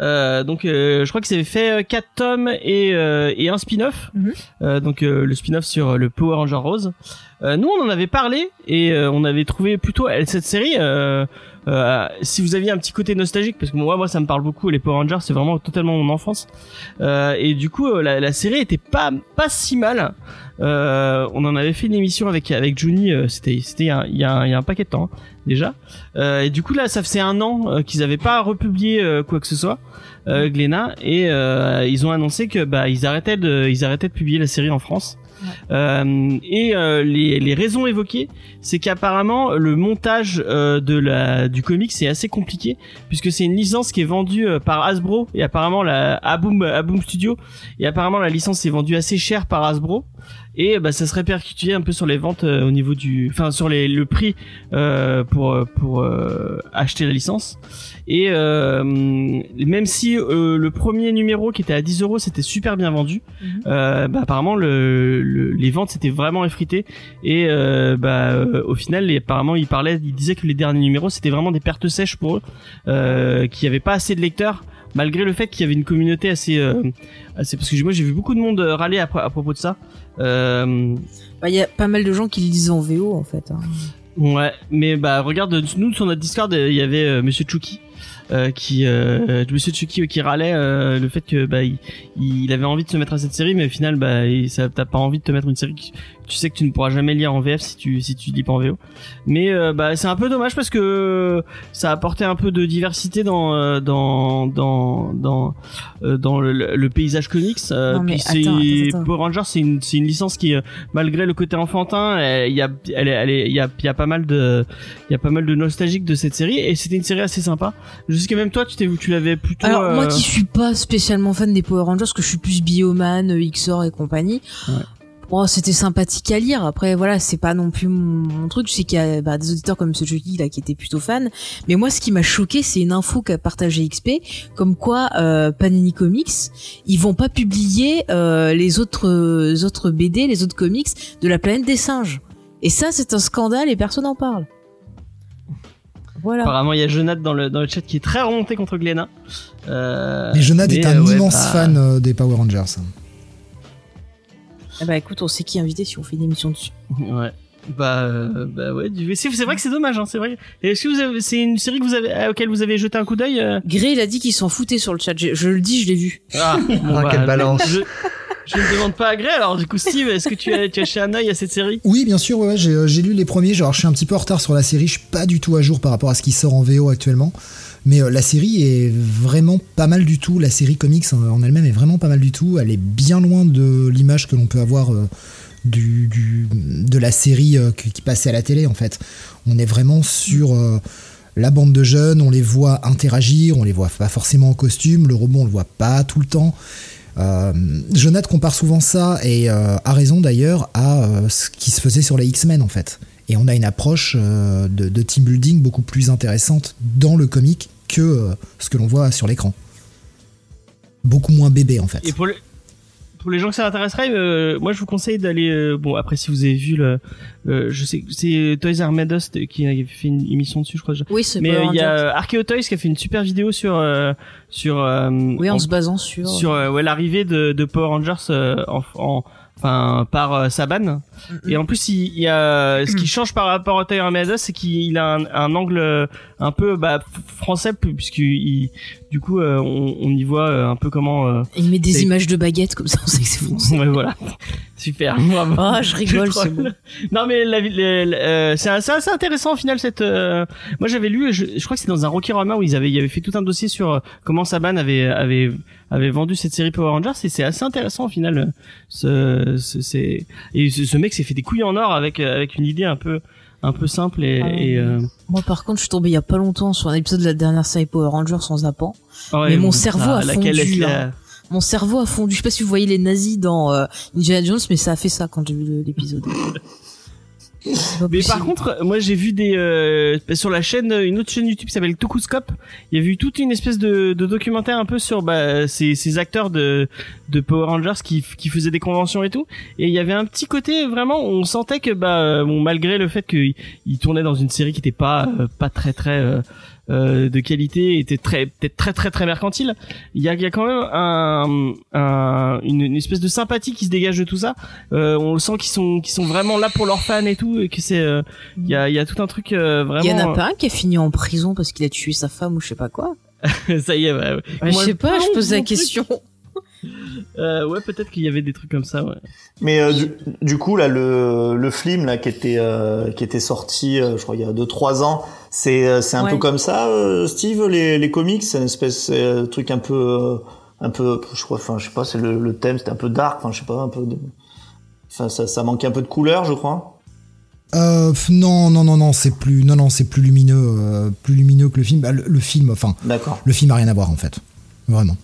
Euh, donc euh, je crois que c'est fait 4 tomes et, et un spin-off. Mhm. donc le spin-off sur le Power Ranger Rose. nous on en avait parlé et on avait trouvé plutôt cette série euh, si vous aviez un petit côté nostalgique, parce que moi, moi, ça me parle beaucoup. Les Power Rangers, c'est vraiment totalement mon enfance. Euh, et du coup, euh, la, la, série était pas pas si mal. Euh, on en avait fait une émission avec avec Juni. Euh, c'était c'était il y a, il y a un paquet de temps hein, déjà. et du coup là, ça faisait un an qu'ils avaient pas republié quoi que ce soit. Glénat et ils ont annoncé que bah ils arrêtaient de ils arrêtaient de publier la série en France euh, et euh, les, les, raisons évoquées, c'est qu'apparemment le montage euh, de la du comic c'est assez compliqué puisque c'est une licence qui est vendue par Hasbro et apparemment la Aboom Studio et apparemment la licence est vendue assez cher par Hasbro et bah ça se répercutait un peu sur les ventes au niveau du enfin sur les le prix euh, pour pour acheter la licence et euh, même si euh, le premier numéro qui était à 10 euros c'était super bien vendu, mhm. euh, bah, apparemment le, les ventes s'étaient vraiment effritées et euh, bah, euh, au final apparemment il parlait, il disait que les derniers numéros c'était vraiment des pertes sèches pour eux, euh, qu'il n'y avait pas assez de lecteurs malgré le fait qu'il y avait une communauté assez, assez parce que moi j'ai vu beaucoup de monde râler à, à propos de ça. Il bah, y a pas mal de gens qui le lisent en VO en fait. Hein. Ouais, mais bah regarde, nous sur notre Discord il y avait Monsieur Chucky euh, qui euh, Monsieur Chucky qui râlait euh, le fait que bah il, il, avait envie de se mettre à cette série mais au final bah ça t'as pas envie de te mettre une série qui, tu sais que tu ne pourras jamais lire en VF si tu si tu lis pas en VO. Mais euh, bah c'est un peu dommage parce que ça a apporté un peu de diversité dans euh, dans dans dans euh, dans le, paysage comics. puis c'est Power Rangers, c'est une c'est une licence qui malgré le côté enfantin, il y a elle elle il y a il y a pas mal de il y a pas mal de nostalgique de cette série et c'était une série assez sympa. Je sais que même toi tu t'es tu l'avais plutôt Alors moi qui suis pas spécialement fan des Power Rangers que je suis plus Bioman, XOR et compagnie. Ouais. Bon, c'était sympathique à lire. Après, voilà, c'est pas non plus mon, truc. Je sais qu'il y a bah, des auditeurs comme ce jeudi là qui étaient plutôt fans. Mais moi, ce qui m'a choqué, c'est une info qu'a partagé XP, comme quoi euh, Panini Comics, ils vont pas publier euh, les autres euh, autres BD, les autres comics de la planète des singes. Et ça, c'est un scandale et personne n'en parle. Voilà. Apparemment, il y a Jonathan dans le, dans le chat qui est très remonté contre Glenna. Euh, Mais Jonathan est un immense bah, fan des Power Rangers. Eh bah écoute, on sait qui inviter si on fait une émission dessus. Ouais. Bah, euh, bah ouais, c'est vrai que c'est dommage, hein, c'est vrai. Est-ce que vous avez, c'est une série que vous avez, à laquelle vous avez jeté un coup d'œil euh Gray, il a dit qu'il s'en foutait sur le chat. Je, le dis, je l'ai vu. Ah, ah quelle balance. Je, ne demande pas à Gray, alors du coup, Steve, est-ce que tu as, tu as jeté un œil à cette série? Oui, bien sûr, ouais, j'ai, j'ai lu les premiers. Genre, je suis un petit peu en retard sur la série. Je suis pas du tout à jour par rapport à ce qui sort en VO actuellement. Mais euh, la série est vraiment pas mal du tout. La série comics en elle-même est vraiment pas mal du tout. Elle est bien loin de l'image que l'on peut avoir du, de la série euh, qui passait à la télé en fait. On est vraiment sur euh, la bande de jeunes, on les voit interagir, on les voit pas forcément en costume, le robot on le voit pas tout le temps. Euh, Jonathan compare souvent ça, et euh, a raison d'ailleurs, à ce qui se faisait sur les X-Men en fait. Et on a une approche de, team building beaucoup plus intéressante dans le comic que ce que l'on voit sur l'écran. Beaucoup moins bébé en fait. Et pour le, pour les gens que ça intéresserait, euh, moi je vous conseille d'aller. Euh, bon, après si vous avez vu le, je sais, c'est Toys R Us qui a fait une émission dessus, je crois. Oui, c'est. Mais il y a Archeo Toys qui a fait une super vidéo sur sur. oui, en, se basant sur. Sur ouais, l'arrivée de, de Power Rangers en, en enfin par euh, Saban. Et en plus il, y a ce qui change par rapport au Taylor Meadows c'est qu'il a un, un, angle euh, un peu bah, français puisqu'il du coup euh, on, on, y voit un peu comment il met des images de baguettes comme ça on sait que c'est français. Ouais voilà. Super oh je rigole c'est bon. Non mais la, c'est assez, intéressant au final cette moi j'avais lu je, je crois que c'est dans un Rocky Roma où ils avaient il avait fait tout un dossier sur comment Saban avait avait avait vendu cette série Power Rangers et c'est assez intéressant au final ce, ce et ce, mec s'est fait des couilles en or avec avec une idée un peu un peu simple et, ah euh, moi par contre je suis tombé il y a pas longtemps sur un épisode de la dernière série Power Rangers sans zappant. Ah mais mon cerveau a fondu mon cerveau a fondu. Je sais pas si vous voyez les nazis dans euh, Indiana Jones mais ça a fait ça quand j'ai vu l'épisode Mais par contre, moi j'ai vu des euh, sur la chaîne, une autre chaîne YouTube qui s'appelle Tokuscope. Il y a vu toute une espèce de, de documentaire un peu sur bah, ces, ces acteurs de, de Power Rangers qui, qui faisaient des conventions et tout. Et il y avait un petit côté vraiment, on sentait que bah, bon, malgré le fait qu'il tournait dans une série qui était pas euh, pas très très euh, euh, de qualité était très peut-être très très très mercantile. Il y a, il y a quand même un, un une, une, espèce de sympathie qui se dégage de tout ça. Euh, on le sent qu'ils sont qu'ils sont vraiment là pour leurs fans et tout et que c'est euh, il y a il y a tout un truc vraiment il y en a pas un qui a fini en prison parce qu'il a tué sa femme ou je sais pas quoi? Ça y est bah, je sais pas je pose la question. Euh, ouais, peut-être qu'il y avait des trucs comme ça. Ouais. Mais euh, du, du, coup, là, le, le film là qui était euh, qui était sorti, euh, je crois il y a deux trois ans, c'est c'est un peu comme ça, Steve, les les comics, c'est une espèce de truc un peu un peu, je crois, enfin, je sais pas, c'est le, le thème, c'était un peu dark, enfin, je sais pas, un peu, enfin, ça ça manquait un peu de couleur, je crois. Euh, non, non, non, non, c'est plus, non, non, c'est plus lumineux, plus lumineux que le film. Bah, le, le, film, enfin, le film a rien à voir en fait, vraiment.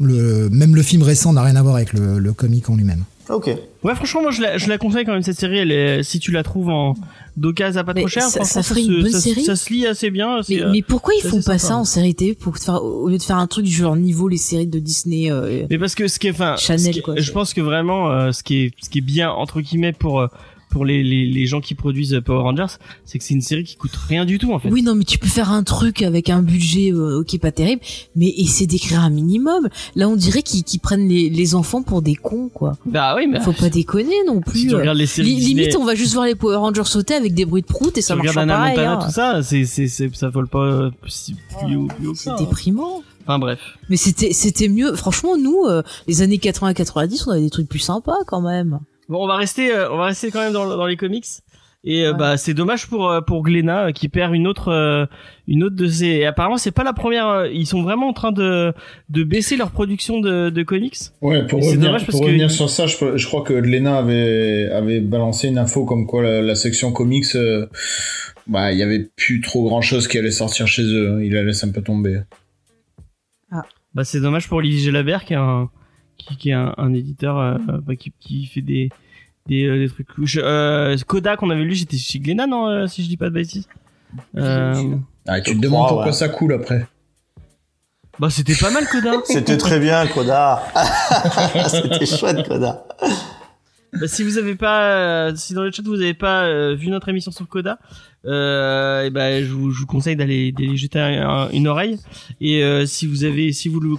Le, même le film récent n'a rien à voir avec le, le comic en lui-même. Ok. Ouais, franchement, moi je la, je la conseille quand même cette série. Elle est, si tu la trouves en d'occasion à pas trop cher, ça, ça ferait une bonne ça, série. Ça, se lit assez bien. Mais, mais pourquoi ils font pas ça en série télé pour faire au lieu de faire un truc du genre niveau les séries de Disney euh, Mais parce que ce qui est, enfin, Chanel, quoi, je pense que vraiment, euh, ce qui est, ce qui est bien entre guillemets pour euh, pour les, les, les, gens qui produisent Power Rangers, c'est que c'est une série qui coûte rien du tout en fait. Oui, non, mais tu peux faire un truc avec un budget euh, ok pas terrible, mais essayer d'écrire un minimum. Là, on dirait qu'ils prennent les, les, enfants pour des cons, quoi. Bah oui, mais faut pas déconner non plus. Si tu regardes les séries limite, on va juste voir les Power Rangers sauter avec des bruits de prout et ça marche pas pareil. Hein. tout ça, c'est c'est ça vole pas plus haut, plus haut C'est déprimant. Enfin bref. Mais c'était c'était mieux. Franchement, nous, euh, les années 80-90, on avait des trucs plus sympas quand même. Bon, on va rester, euh, on va rester quand même dans, dans les comics. Et euh, bah c'est dommage pour euh, pour Glenna qui perd une autre une autre de ses. Et apparemment c'est pas la première. Ils sont vraiment en train de de baisser leur production de, de comics. Ouais pour revenir pour revenir sur ça, je, je, crois que Glenna avait avait balancé une info comme quoi la, section comics, bah il y avait plus trop grand chose qui allait sortir chez eux. Il la laisse un peu tomber. Ah. Bah c'est dommage pour Olivier Labert qui a un qui, qui est un, un éditeur euh, bah, qui, qui fait des des, euh, des trucs. Euh, Kodak on avait lu j'étais chez Glénat non euh, si je dis pas de bêtises euh... ah, tu te demandes pourquoi ça coule après. Bah c'était pas mal Kodak. C'était très bien Kodak. C'était chouette Kodak bah, si vous avez pas, si dans le chat vous avez pas vu notre émission sur Coda, euh, et ben je vous, je vous conseille d'aller jeter une oreille. Et si vous avez, si vous le,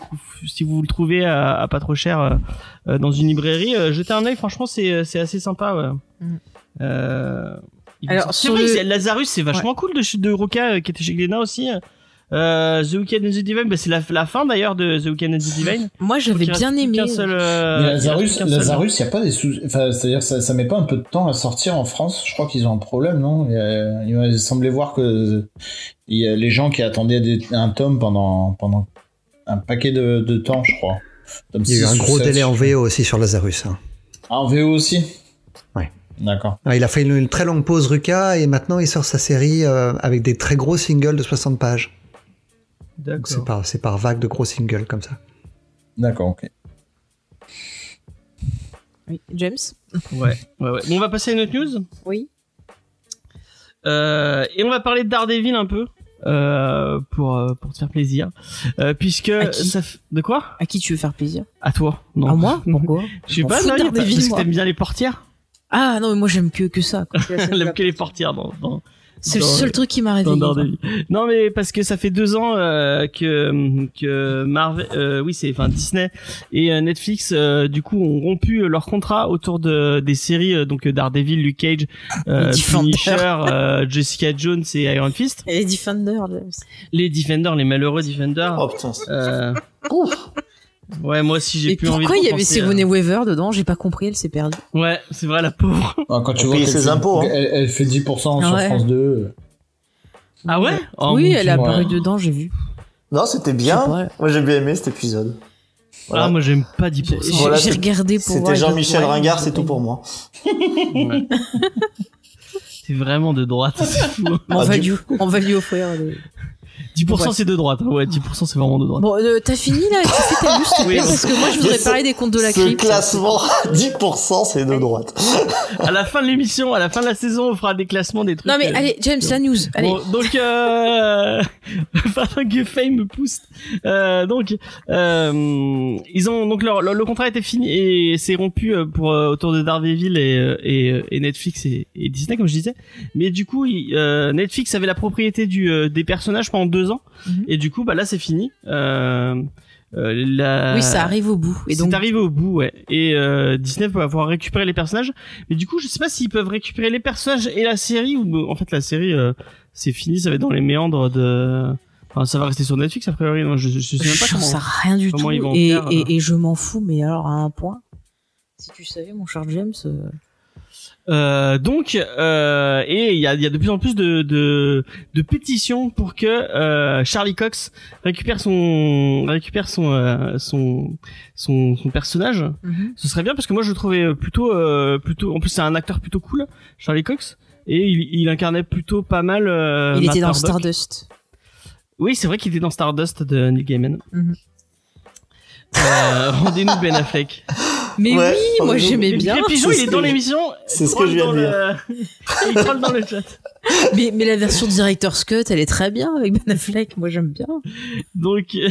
si vous le trouvez à, pas trop cher dans une librairie, jetez un œil. Franchement, c'est c'est assez sympa. Ouais. Mm. Alors, sur le... Lazarus, c'est vachement cool de, de Roca qui était chez Glénat aussi. Euh, The Weeknd and the Divine, bah, c'est la, la, fin d'ailleurs de The Weeknd and the Divine. Moi, j'avais bien aimé. Seul, euh, Lazarus, Lazarus, il y a pas des sous, enfin, c'est-à-dire ça, ça met pas un peu de temps à sortir en France. Je crois qu'ils ont un problème, non? Il, il semblait voir que il y a les gens qui attendaient un tome pendant pendant un paquet de, de temps, je crois. il y a eu un gros délai en VO aussi sur Lazarus. Hein. Ah, en VO aussi? Ouais. D'accord. Ah, il a fait une, très longue pause Ruka et maintenant il sort sa série euh, avec des très gros singles de 60 pages. C'est par, par vague de gros singles comme ça. D'accord, ok. Oui, James ouais, ouais, ouais. Bon, on va passer à une autre news. Oui. Euh, et on va parler de Daredevil un peu. Euh, pour euh, pour te faire plaisir. Euh, puisque ça de quoi? À qui tu veux faire plaisir? À toi non. À moi? Pourquoi? je sais pas non, parce que t'aimes bien les portières. Ah non mais moi j'aime que que ça j'aime que les portières dans, dans c'est le seul truc qui m'a réveillé. Non mais parce que ça fait deux ans euh, que que Marvel, euh, oui c'est enfin Disney et euh, Netflix du coup ont rompu leur contrat autour de des séries donc Daredevil, Luke Cage, Punisher, Jessica Jones et Iron Fist. Et les Defenders. Les Defenders, les malheureux Defenders. Oh putain. Ouais, moi aussi j'ai plus envie. Pourquoi il y avait Sigourney Weaver dedans? J'ai pas compris, elle s'est perdue. Ouais, c'est vrai la pauvre. Ah, quand tu vois ses impôts, hein. elle, fait 10% sur France 2. Ah ouais? Oh, Oui, elle a apparu dedans, j'ai vu. Non, c'était bien. Moi j'ai bien aimé cet épisode. Ah, moi j'aime pas 10%. j'ai regardé pour C'était Jean-Michel Ringard, c'est tout pour moi. c'est vraiment de droite, c'est fou. On, va lui, on va lui offrir 10% c'est de droite. Hein. Ouais, 10% c'est vraiment de droite. Bon, euh, t'as fini là Tu fais ta liste oui. Parce que moi je voudrais parler des comptes de la crypte. Ce classement, 10% c'est de droite. à la fin de l'émission, à la fin de la saison, on fera des classements des trucs. Non mais euh, allez, James, la news. Allez. Bon, donc, euh... que Fame me pousse. Euh, donc, euh, ils ont donc leur, le contrat était fini et c'est rompu euh, pour euh, autour de Daredevil et, et, et Netflix et, et, Disney comme je disais. Mais du coup, Netflix avait la propriété du des personnages pendant deux ans. Mhm. Et du coup, bah là, c'est fini. Euh, euh, la... Oui, ça arrive au bout. Et donc, c'est arrivé au bout, ouais. Et euh, Disney va pouvoir récupérer les personnages, mais du coup, je sais pas s'ils peuvent récupérer les personnages et la série ou en fait la série, euh, c'est fini, ça va être dans les méandres de. Enfin, ça va rester sur Netflix a priori. je, je, sais même pas comment. Ça rien du tout. et, faire, et, et, je m'en fous, mais alors à un point. Si tu savais, mon cher James. Euh, donc, euh, et il y a, y a, de plus en plus de, de, de pétitions pour que euh, Charlie Cox récupère son récupère son euh, son, son, son personnage. Mhm. Ce serait bien parce que moi je le trouvais plutôt euh, plutôt. En plus, c'est un acteur plutôt cool, Charlie Cox, et il, il incarnait plutôt pas mal. Euh, il était dans Stardust. Oui, c'est vrai qu'il était dans Stardust de Neil Gaiman. Mhm. Rendez-nous Ben Affleck. Mais oui, moi j'aimais bien. Et Pigeon, il est dans l'émission. C'est ce que je viens de dire. il troll dans le chat. Mais, mais la version Director's Cut, elle est très bien avec Ben Affleck. Moi j'aime bien. Donc. Euh,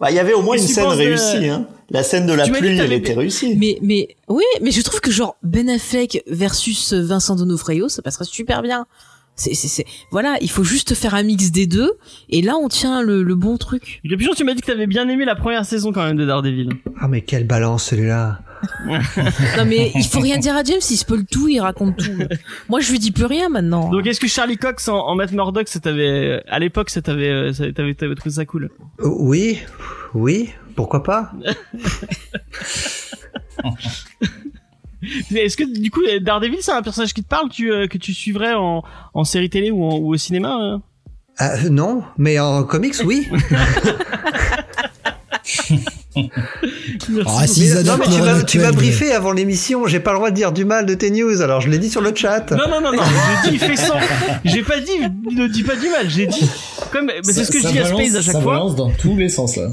bah, il y avait au moins une scène réussie, hein. La scène de la pluie, elle était réussie. Mais, mais, oui, mais je trouve que genre Ben Affleck versus Vincent Donofrio, ça passerait super bien. C'est, c'est, c'est, voilà, il faut juste faire un mix des deux, et là on tient le, le bon truc. Puis tu m'as dit que t'avais bien aimé la première saison quand même de Daredevil. Ah mais quelle balance celui-là. non mais il faut rien dire à James, il spoil tout, il raconte tout. Moi je lui dis plus rien maintenant. Donc est-ce que Charlie Cox en, en Matt Murdock, ça t'avait, à l'époque, ça t'avait, ça t'avais, t'avais trouvé ça cool? Oui, oui, pourquoi pas? Est-ce que du coup Daredevil c'est un personnage qui te parle tu, euh, que tu suivrais en, en série télé ou, ou au cinéma euh euh, Non, mais en comics oui. Ah, si non, mais tu m'as briefé avant l'émission, j'ai pas le droit de dire du mal de tes news, alors je l'ai dit sur le chat. Non, non, non, non, j'ai dit fais sans. J'ai pas dit, ne dis pas du mal, j'ai dit. Comme, c'est ce que je dis à Space à chaque ça fois. Ça balance dans tous les sens là.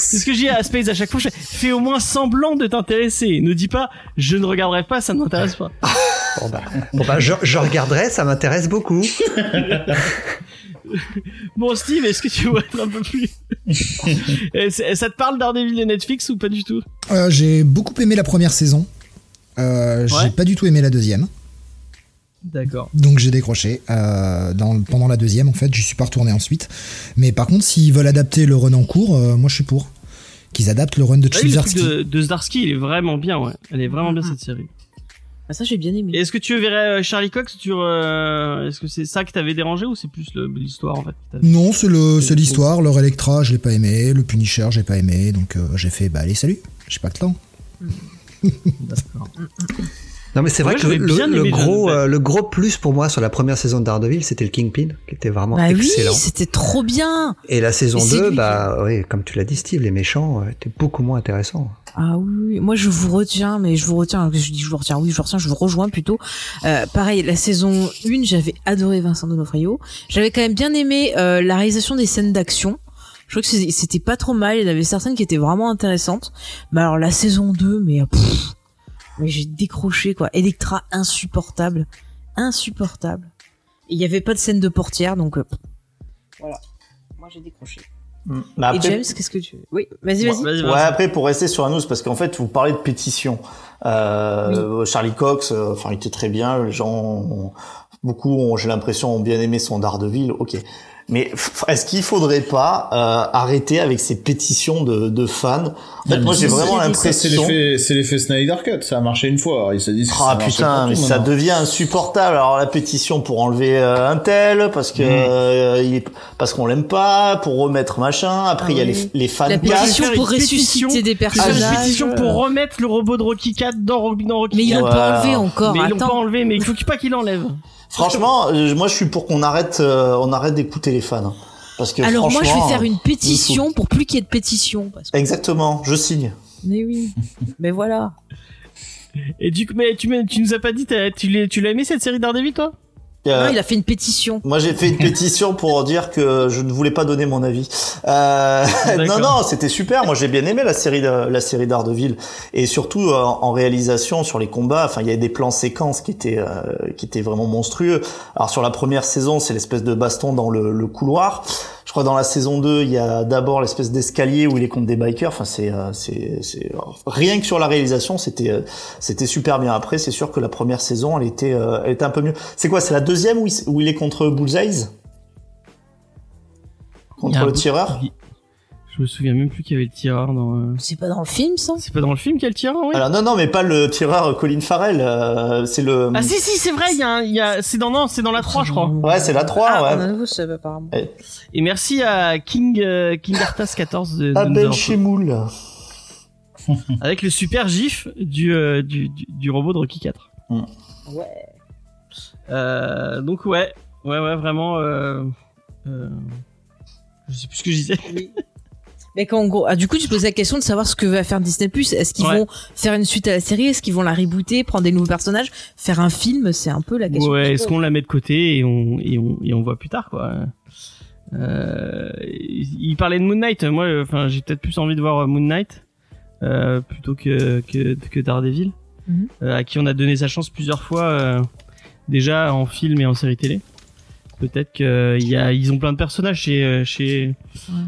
C'est ce que je dis à Space à chaque fois. Fais au moins semblant de t'intéresser. Ne dis pas je ne regarderai pas, ça ne m'intéresse pas. bon bah, bon bah je, je regarderai, ça m'intéresse beaucoup. bon Steve, est-ce que tu vois un peu plus Ça te parle Daredevil de Netflix ou pas du tout? Euh, J'ai beaucoup aimé la première saison. J'ai pas du tout aimé la deuxième. D'accord. Donc j'ai décroché dans, pendant la deuxième en fait, j'y suis pas retourné ensuite. Mais par contre, s'ils veulent adapter le run en cours, moi je suis pour. Qu'ils adaptent le run de ah, de, de Zdarsky, il est vraiment bien, ouais. Elle est vraiment bien cette série. Ah, ça j'ai bien aimé. Est-ce que tu verrais euh, Charlie Cox sur euh, Est-ce que c'est ça qui t'avait dérangé ou c'est plus l'histoire en fait Non, c'est le c'est l'histoire. Leur Electra, je l'ai pas aimé. Le Punisher, j'ai pas aimé. Donc euh, j'ai fait bah allez salut. J'ai pas de temps. D'accord. Non mais c'est vrai que le, gros le gros plus pour moi sur la première saison de Daredevil c'était le Kingpin qui était vraiment bah excellent. Oui, c'était trop bien. Et la saison 2 bah oui comme tu l'as dit Steve les méchants étaient beaucoup moins intéressants. Ah oui, moi je vous retiens, mais je vous retiens, je dis je vous retiens, oui je vous retiens, je vous rejoins plutôt. Euh, pareil, la saison 1, j'avais adoré Vincent Donofrio. J'avais quand même bien aimé euh, la réalisation des scènes d'action. Je crois que c'était pas trop mal, il y en avait certaines qui étaient vraiment intéressantes. Mais alors la saison 2, mais mais j'ai décroché quoi. Electra insupportable, insupportable. Il y avait pas de scène de portière, donc euh, voilà. Moi j'ai décroché. Mm. Et James, qu'est-ce que tu Oui, vas-y, vas-y. ouais, après pour rester sur Anous, parce qu'en fait vous parlez de pétition. Euh, Charlie Cox, euh, enfin il était très bien. Les gens, beaucoup, j'ai l'impression, ont bien aimé son Daredevil. Ok, mais est-ce qu'il faudrait pas euh, arrêter avec ces pétitions de, de fans? En fait, moi j'ai vraiment l'impression. C'est l'effet Snyder Cut, ça a marché une fois. Ils se disent. Ah putain, mais ça devient insupportable. Alors la pétition pour enlever euh, un tel parce que mm. euh, il est, parce qu'on l'aime pas, pour remettre machin. Après il y a les, les fans. La pétition pour ressusciter des personnages. La pétition pour remettre le robot de Rocky 4 dans, dans Rocky 4. Mais ils l'ont pas enlevé encore. Mais ils l'ont pas enlevé, mais il faut pas qu'il l'enlève. Franchement, euh, moi je suis pour qu'on arrête, euh, on arrête d'écouter les fans. Hein. Parce que Alors moi je vais faire une pétition pour plus qu'il y ait de pétition. Exactement, je signe. Mais oui, mais voilà. Et du coup, mais tu, tu nous as pas dit, tu l'as aimé cette série Daredevil toi? Non, il a fait une pétition. Moi, j'ai fait une pétition pour dire que je ne voulais pas donner mon avis. Euh, non, non, c'était super. Moi, j'ai bien aimé la série, de, la série d'Ardeville, et surtout euh, en réalisation sur les combats. Enfin, il y avait des plans séquences qui étaient, euh, qui étaient vraiment monstrueux. Alors sur la première saison, c'est l'espèce de baston dans le, le couloir. Je crois dans la saison 2, il y a d'abord l'espèce d'escalier où il est contre des bikers. Enfin, c'est, euh, c'est, c'est rien que sur la réalisation, c'était, euh, c'était super bien. Après, c'est sûr que la première saison, elle était, euh, elle était un peu mieux. C'est quoi C'est la deuxième où il, où il est contre Bullseye Contre le tireur je me souviens même plus qu'il y avait le tireur dans. Euh, c'est pas dans le film, ça? C'est pas dans le film qu'il y a le tireur, oui. Alors non, non, mais pas le tireur Colin Farrell. Euh, c'est le. Ah si, si, c'est vrai. Il y a, y a, c'est dans non, c'est dans la 3 je crois. Ouais, c'est la 3 ah, ouais. Vous savez apparemment. Et merci à King euh, King Arthas 14 de. Abel Chemoul. Avec le super gif du, euh, du, du, du, robot de Rocky 4. Mm. Ouais. Euh, donc ouais, ouais, ouais, vraiment. Euh, euh, je sais plus ce que je disais. Oui. Mais qu'en gros, ah, du coup, tu poses la question de savoir ce que va faire Disney+. Est-ce qu'ils vont faire une suite à la série? Est-ce qu'ils vont la rebooter, prendre des nouveaux personnages, faire un film? C'est un peu la question. Ouais, est-ce qu'on la met de côté et on et on et on voit plus tard quoi. Euh, il parlait de Moon Knight. Moi, enfin, j'ai peut-être plus envie de voir Moon Knight euh, plutôt que que, que Daredevil, mhm. euh, à qui on a donné sa chance plusieurs fois déjà en film et en série télé peut-être qu'ils ont plein de personnages chez euh, chez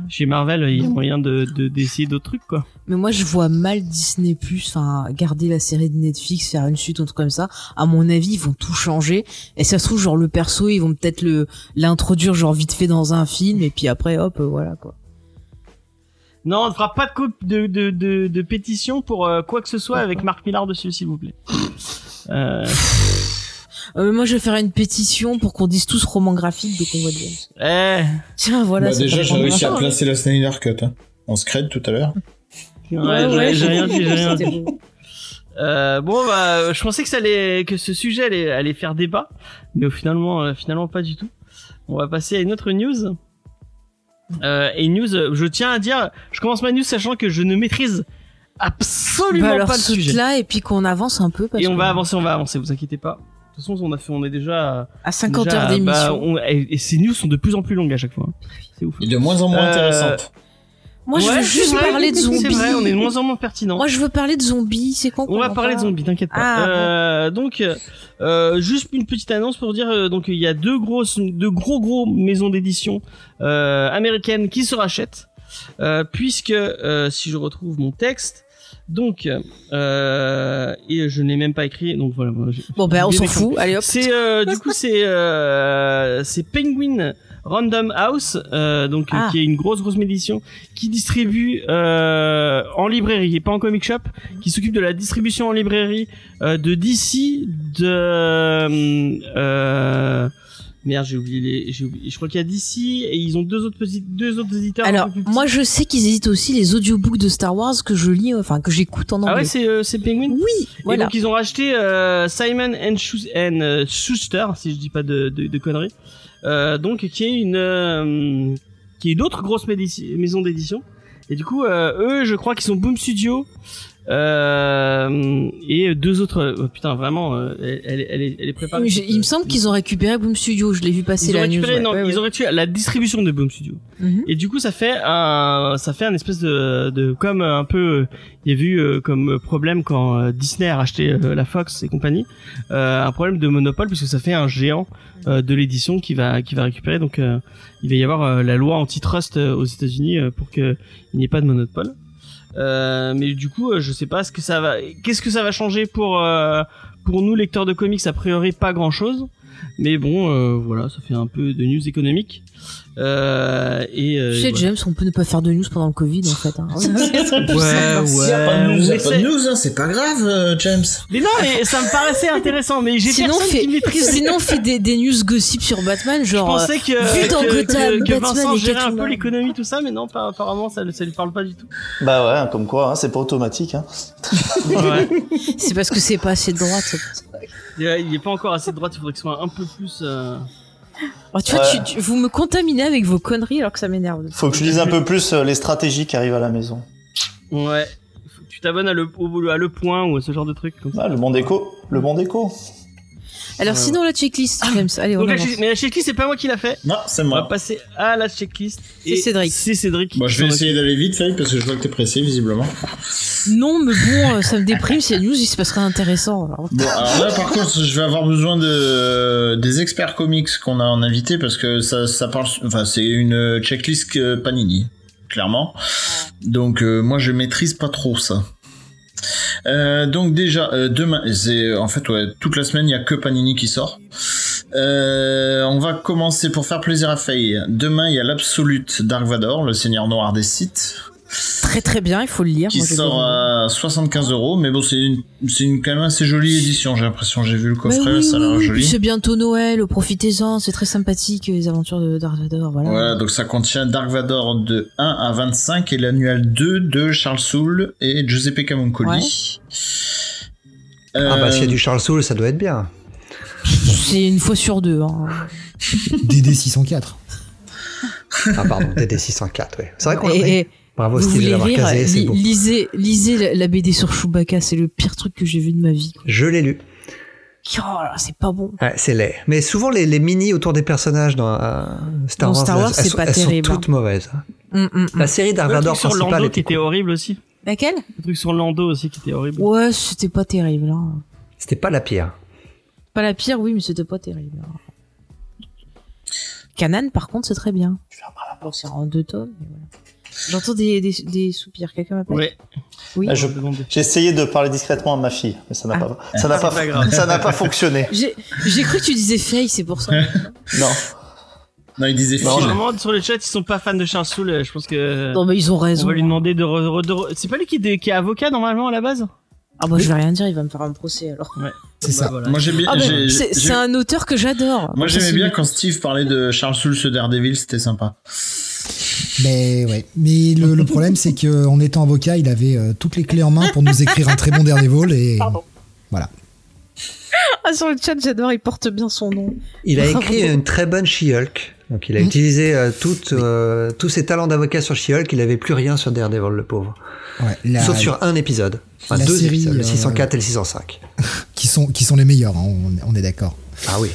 chez Marvel, il y a moyen de d'essayer d'autres trucs quoi. Mais moi je vois mal Disney Plus, enfin garder la série de Netflix, faire une suite ou un truc comme ça. À mon avis, ils vont tout changer. Et ça se trouve genre le perso, ils vont peut-être le l'introduire genre vite fait dans un film et puis après hop euh, voilà quoi. Non, on ne fera pas de, de, de, de, pétition pour euh, quoi que ce soit avec Marc Millard dessus, s'il vous plaît. Euh... Euh, moi, je vais faire une pétition pour qu'on dise tous roman graphique de Convoy Eh. Tiens, voilà. Bah, déjà, j'ai réussi à placer la Snyder Cut. Hein. On se crée tout à l'heure. Ouais, j'ai rien dit, j'ai rien dit. Euh, bon bah je pensais que ça allait que ce sujet allait, allait faire débat mais au finalement euh, finalement pas du tout. On va passer à une autre news. Euh, et une news je tiens à dire je commence ma news sachant que je ne maîtrise absolument bah, pas le sujet. là et puis qu'on avance un peu parce et on va avancer on va avancer vous inquiétez pas. De toute façon, on a fait, on est déjà à 50 heures d'émission. Bah, et, ces news sont de plus en plus longues à chaque fois. C'est ouf. Et de moins en moins euh, intéressantes. Moi, je veux juste parler de zombies. C'est vrai, on est de moins en moins pertinent. Moi, je veux parler de zombies. C'est quoi On va parler de zombies, t'inquiète pas. Ah, euh, donc, euh, juste une petite annonce pour dire, euh, donc il y a deux grosses, deux gros gros maisons d'édition euh, américaines qui se rachètent, puisque si je retrouve mon texte, Donc, euh, et je n'ai même pas écrit, donc voilà. Bon ben on s'en fout, allez hop. C'est euh, du coup c'est euh, c'est Penguin Random House, euh, donc Ah. qui est une grosse grosse édition qui distribue euh, en librairie et pas en comic shop, qui s'occupe de la distribution en librairie euh, de DC, de euh, merde j'ai oublié les, j'ai oublié, je crois qu'il y a DC et ils ont deux autres petits, deux autres éditeurs. Alors moi je sais qu'ils éditent aussi les audiobooks de Star Wars que je lis, enfin que j'écoute en anglais. ah ouais c'est euh, c'est Penguin? oui, Et voilà. donc ils ont racheté euh, Simon and, euh, Schuster, si je dis pas de, de, de conneries, euh, donc qui est une euh, qui est une autre grosse maison d'édition. Et du coup, euh, eux, je crois qu'ils sont Boom Studio euh, et deux autres. euh, putain, vraiment, euh, elle, elle, est, elle est préparée. Il me semble qu'ils ont récupéré Boom Studio, je l'ai vu passer ils ont la news. récupéré, ouais. non, Ouais, ils ont récupéré la distribution de Boom Studio. Mhm. Et du coup, ça fait un, ça fait un espèce de, de comme euh, un peu, euh, il y a vu euh, comme problème quand euh, Disney a racheté euh, la Fox et compagnie, euh, un problème de monopole puisque ça fait un géant euh, de l'édition qui va, qui va récupérer. Donc, euh, il va y avoir euh, la loi antitrust euh, aux États-Unis euh, pour que il n'y ait pas de monopole. Euh, mais du coup, euh, je sais pas ce que ça va, qu'est-ce que ça va changer pour euh, pour nous lecteurs de comics. A priori, pas grand chose. Mais bon, voilà, ça fait un peu de news économique. Euh, et euh, Tu sais, voilà. James, on peut ne pas faire de news pendant le Covid, en fait. hein. Ouais, S'il y a pas de ouais, news, il y on a pas de news, hein, c'est pas grave, euh, James. Mais non, mais ça me paraissait intéressant. Mais j'ai Sinon, personne fait, qui maîtrise. sinon, fait des, des news gossip sur Batman, Je genre. pensais que, vu dans que, Gotham, que, que Batman Vincent gérait un peu l'économie, tout ça, mais non, pas, apparemment, ça, ça lui parle pas du tout. Bah ouais, comme quoi, hein, c'est pas automatique. Hein. Ouais. euh, C'est parce que c'est pas assez de droite. il est- il est pas encore assez de droite, il faudrait que ce soit un peu plus. euh, Oh, tu vois, Ouais. tu- tu- vous me contaminez avec vos conneries alors que ça m'énerve. Faut que je lise un peu plus euh, les stratégies qui arrivent à la maison. Ouais. Faut que tu t'abonnes à le, au- à le point ou à ce genre de truc comme ça. Ah, le bon déco. Le bon déco. Alors, sinon, la checklist, James, allez, on Donc, la avance. check- mais la checklist, c'est pas moi qui l'a fait. Non, c'est On va moi. passer à la checklist. C'est Et Cédric. C'est Cédric. Bon, je vais s'en essayer d'aller vite, Faye, parce que je vois que t'es pressé, visiblement. Non, mais bon, euh, ça me déprime, c'est news, il se passe rien d'intéressant. alors. Bon, alors là, par contre, je vais avoir besoin de des experts comics qu'on a en invité parce que ça, ça parle, enfin, c'est une checklist Panini, clairement. Donc, euh, moi, je maîtrise pas trop ça. Euh, donc déjà euh, demain, c'est en fait toute la semaine il y a que Panini qui sort. Euh, on va commencer pour faire plaisir à Faye. Demain il y a l'absolute Dark Vador, le Seigneur Noir des sites Très très bien, il faut le lire. qui moi, sort à 75 euros, mais bon, c'est une, c'est une quand même assez jolie édition. J'ai l'impression, j'ai vu le aimé. coffret, oui, ça a l'air oui, joli. C'est bientôt Noël, profitez-en, c'est très sympathique les aventures de Darth Vader, voilà. Voilà, donc ça contient Dark Vador de 1 à 25 et l'annuel 2 de Charles Soule et Giuseppe Camuncoli. Euh, Ah bah s'il y a du Charles Soule, ça doit être bien. C'est une fois sur deux. Hein. DD 604. Ah pardon, DD604, oui. C'est vrai qu'on et Bravo vous Steve de l'avoir casé, c'est li- beau. lisez, lisez la, la BD sur Chewbacca, c'est le pire truc que j'ai vu de ma vie. Je l'ai lu. Oh là, c'est pas bon. Ouais, c'est laid. Mais souvent les, les mini autour des personnages dans euh, Star Dans Wars, Star Wars, elles, pas elles sont terrible, toutes mauvaises. hein. Hum, hum, hum. La série Dark Le Vador truc sur Lando était qui était cool. horrible aussi. Laquelle? Le truc sur Lando aussi qui était horrible. Ouais, c'était pas terrible. Hein. C'était pas la pire. Pas la pire, oui, mais c'était pas terrible. hein. Canan, par contre, c'est très bien. Bon, c'est en deux tomes. mais voilà. J'entends des, des, des soupirs. Quelqu'un m'appelle Ouais. Oui. Ah, Demande. J'ai essayé de parler discrètement à ma fille, mais ça n'a pas, ça n'a Ah, pas, c'est pas grave. ça n'a pas fonctionné. J'ai j'ai cru que tu disais Faye, c'est pour ça. Non. Non, il disait Non, Phil. Vraiment, sur le chat, ils sont pas fans de Charles Soule. euh, Je pense que. non, mais ils ont On raison. va lui demander de. re- re- de re- C'est pas lui qui, est- qui est avocat normalement à la base? Ah, bah, je vais rien dire, il va me faire un procès alors. C'est ça. Bah, voilà. Moi, j'ai bien, Ah, bah, c'est c'est un auteur que j'adore. moi, Ça, j'aimais c'est bien quand Steve parlait de Charles Soule, ce Daredevil, c'était sympa. Mais ouais. Mais le, le problème, c'est qu'en étant avocat, il avait euh, toutes les clés en main pour nous écrire un très bon Daredevil et voilà. Ah, sur le chat, j'adore, il porte bien son nom. Il a Bravo. écrit une très bonne She-Hulk. Donc il a Mm. utilisé euh, toutes, euh, tous ses talents d'avocat sur She-Hulk. Il avait plus rien sur Daredevil, le pauvre. Ouais, la- Sauf sur un épisode. Enfin, la deux série, épisodes, le euh, 604 et le 605. qui sont qui sont les meilleurs, hein, on, on est d'accord. Ah oui.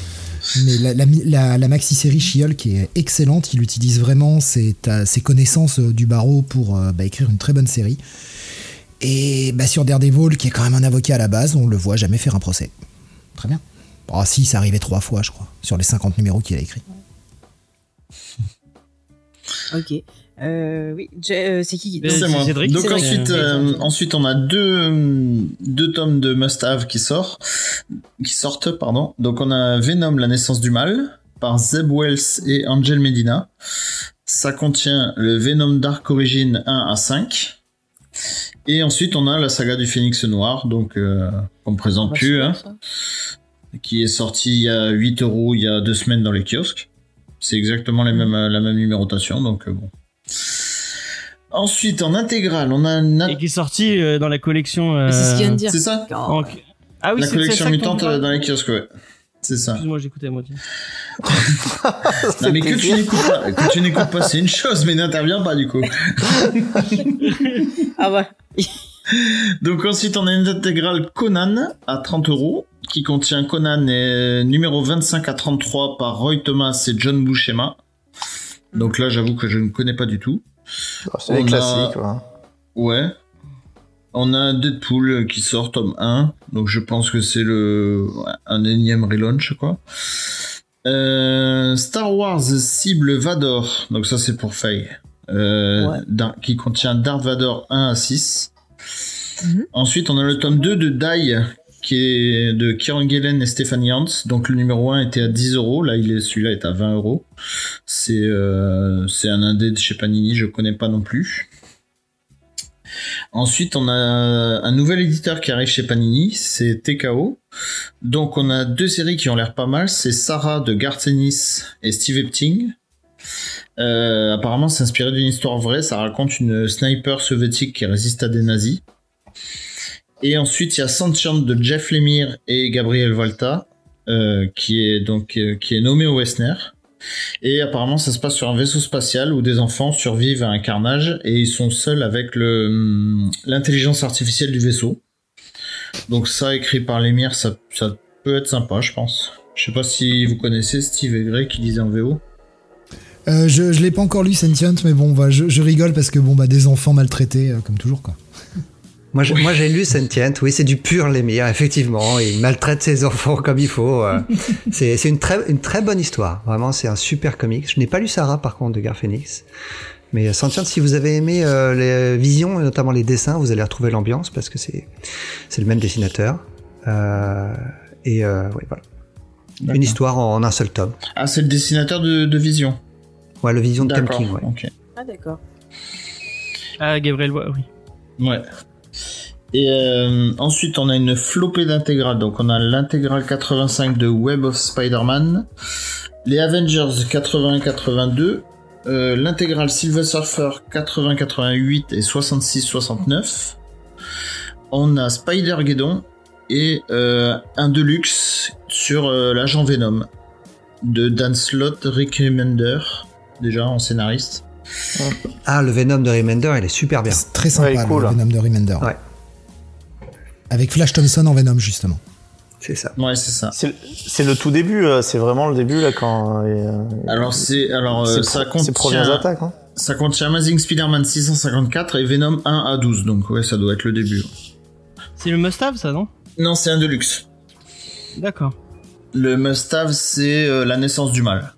Mais la, la, maxi-série She-Hulk est excellente. Il utilise vraiment ses, connaissances euh, du barreau pour euh, bah, écrire une très bonne série. Et bah, sur Daredevil, qui est quand même un avocat à la base, on le voit jamais faire un procès. Très bien. Ah si, ça arrivait trois fois, je crois, sur les 50 numéros qu'il a écrits. Ok. Euh, oui, euh, c'est qui C'est moi. Donc ensuite, euh, ensuite on a deux deux tomes de Must Have qui sortent, qui sortent pardon. Donc on a Venom, la naissance du mal par Zeb Wells et Angel Medina. Ça contient le Venom Dark Origin 1 à 5. Et ensuite on a la saga du Phénix Noir, donc euh, on me présente plus, hein, qui est sorti il y a 8 euros il y a deux semaines dans les kiosques. C'est exactement la même, la même numérotation, donc bon. Ensuite, en intégrale, on a Et qui est sorti euh, dans la collection. Euh, c'est ce qu'il vient de dire. C'est ça? Ah oui, La collection mutante euh, dans les kiosques, ouais. C'est ça. Excuse-moi, j'écoutais à moitié. non, mais que tu n'écoutes pas, que tu n'écoutes pas, c'est une chose, mais n'interviens pas du coup. ah ouais. Donc ensuite, on a une intégrale Conan à 30 euros qui contient Conan et numéro 25 à 33 par Roy Thomas et John Buscema. Donc là, j'avoue que je ne connais pas du tout. Ah, c'est classique, ouais. On a un Deadpool qui sort tome 1, donc je pense que c'est le un énième relaunch quoi. Euh, Star Wars cible Vador, donc ça c'est pour Faye, euh, qui contient Darth Vador 1 à 6. Mhm. Ensuite on a le tome 2 de Die qui est de Kieran Gillen et Stephanie Hans. Donc le numéro 1 était à 10 euros, là il est celui-là est à 20 euros. C'est euh, c'est un indé de chez Panini, je connais pas non plus. Ensuite, on a un nouvel éditeur qui arrive chez Panini, c'est TKO. Donc on a deux séries qui ont l'air pas mal, c'est Sarah de Garth Ennis et Steve Epting. Euh, apparemment, c'est inspiré d'une histoire vraie, ça raconte une sniper soviétique qui résiste à des nazis. Et ensuite, il y a Sentient de Jeff Lemire et Gabriel Volta, euh, qui est donc euh, qui est nommé au Wessner. Et apparemment, ça se passe sur un vaisseau spatial où des enfants survivent à un carnage et ils sont seuls avec le hum, l'intelligence artificielle du vaisseau. Donc ça, écrit par Lemire, ça, ça peut être sympa, je pense. Je sais pas si vous connaissez Steve et Gray qui disait en VO. Euh, je je l'ai pas encore lu Sentient, mais bon, bah, je, je rigole parce que bon bah des enfants maltraités, euh, comme toujours quoi. Moi, j'ai lu Sentient, oui, c'est du pur Lemire, effectivement. Il maltraite ses enfants comme il faut. Euh. c'est une très, une très bonne histoire. Vraiment, c'est un super comic. Je n'ai pas lu Sarah, par contre, de Garphénix. Mais Sentient, si vous avez aimé euh, les visions, notamment les dessins, vous allez retrouver l'ambiance parce que c'est c'est le même dessinateur. Euh, et euh, oui, voilà. Une histoire en, un seul tome. Ah, c'est le dessinateur de, de Vision. Ouais, le Vision de Tom King. Ouais. Ah d'accord. Ah, Gabriel, oui. Ouais. Et euh, ensuite, on a une flopée d'intégrales. Donc, on a l'intégrale 85 de Web of Spider-Man, les Avengers 80-82, euh, l'intégrale Silver Surfer 80-88 et 66-69. On a Spider-Geddon et euh, un Deluxe sur l'agent Venom de Dan Slott, Rick Remender, déjà en scénariste. Ah, le Venom de Remender, il est super bien. C'est très sympa, le Venom de Remender. Ouais. Avec Flash Thompson en Venom, justement. C'est ça. Ouais, c'est ça. C'est le tout début, euh, c'est vraiment le début là quand. Euh, alors c'est alors euh, ça contient. premières attaques. Hein. Ça contient Amazing Spider-Man 654 et Venom 1 à 12, donc ouais, ça doit être le début. C'est le must-have, ça, non? Non, c'est un deluxe. D'accord. Le must-have, c'est la naissance du mal.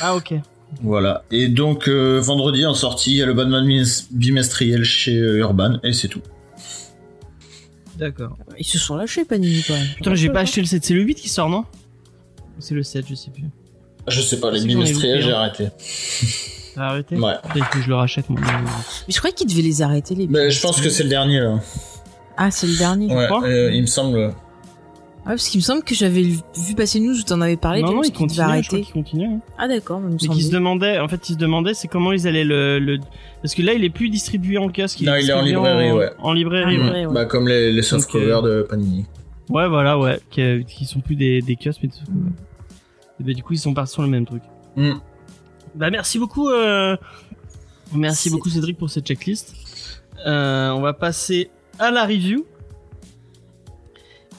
Ah ok. Voilà. Et donc vendredi en sortie, il y a le Batman bimestriel chez Urban et c'est tout. D'accord. Ils se sont lâchés, Panini, quand même. Putain, j'ai pas acheté le 7, c'est le 8 qui sort, non C'est le 7, je sais plus. Je sais pas, les bimestriels, j'ai arrêté. T'as arrêté Ouais. Peut-être que je le rachète, moi. Mais je croyais qu'ils devaient les arrêter, les Mais je pense que c'est le dernier, là. Ah, c'est le dernier, ouais, je crois. Euh, il me semble. Ah, parce qu'il me semble que j'avais vu passer news où t'en avais parlé. Non, non, il continue, arrêter. il continue. Hein. Ah, d'accord. Mais qui se demandait, en fait, ils se demandaient, c'est comment ils allaient le, le, parce que là, il est plus distribué en kiosque. non, il est en librairie, ouais. En librairie, ouais. Bah, comme les, les soft covers de Panini. Ouais, voilà, ouais. Qui, qui sont plus des, des kiosques, mais et bah, du coup, ils sont partis sur le même truc. Mm. Bah, merci beaucoup, euh... merci beaucoup, Cédric, pour cette checklist. Euh, on va passer à la review.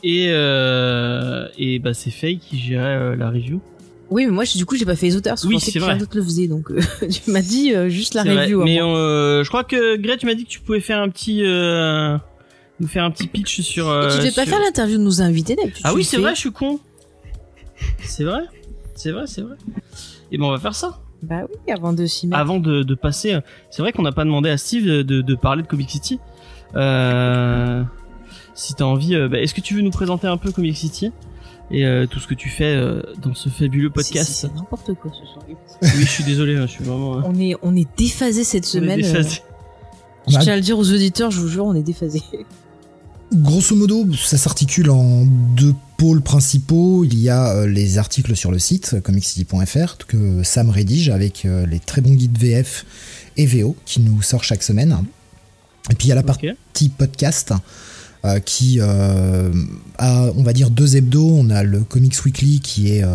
Et, euh, et bah c'est Faye qui gérait euh, la review. Oui, mais moi du coup j'ai pas fait les auteurs, parce oui, que quelqu'un d'autre le faisait, donc euh, tu m'as dit euh, juste la review. Mais je crois que Greg, tu m'as dit que tu pouvais faire un petit nous faire un petit pitch sur. Et tu devais pas faire l'interview de nos invités d'habitude. Ah oui, c'est vrai, je suis con. C'est vrai, c'est vrai, c'est vrai. Et ben on va faire ça. Bah oui, avant de s'y mettre. Avant de, de passer, c'est vrai qu'on n'a pas demandé à Steve de, de, parler de Comic City. Euh, si t'as envie, euh, bah, est-ce que tu veux nous présenter un peu Comic City et euh, tout ce que tu fais euh, dans ce fabuleux podcast C'est n'importe quoi ce soir. oui, je suis désolé, hein, je suis vraiment. On est on est déphasé cette semaine. Déphasé. Je tiens à le dire aux auditeurs, je vous jure, on est déphasé. Grosso modo, ça s'articule en deux pôles principaux. Il y a les articles sur le site comiccity.fr que Sam rédige avec les très bons guides VF et VO qui nous sort chaque semaine. Et puis il y a la partie podcast euh, qui euh, a, on va dire, deux hebdos. On a le Comics Weekly qui est euh,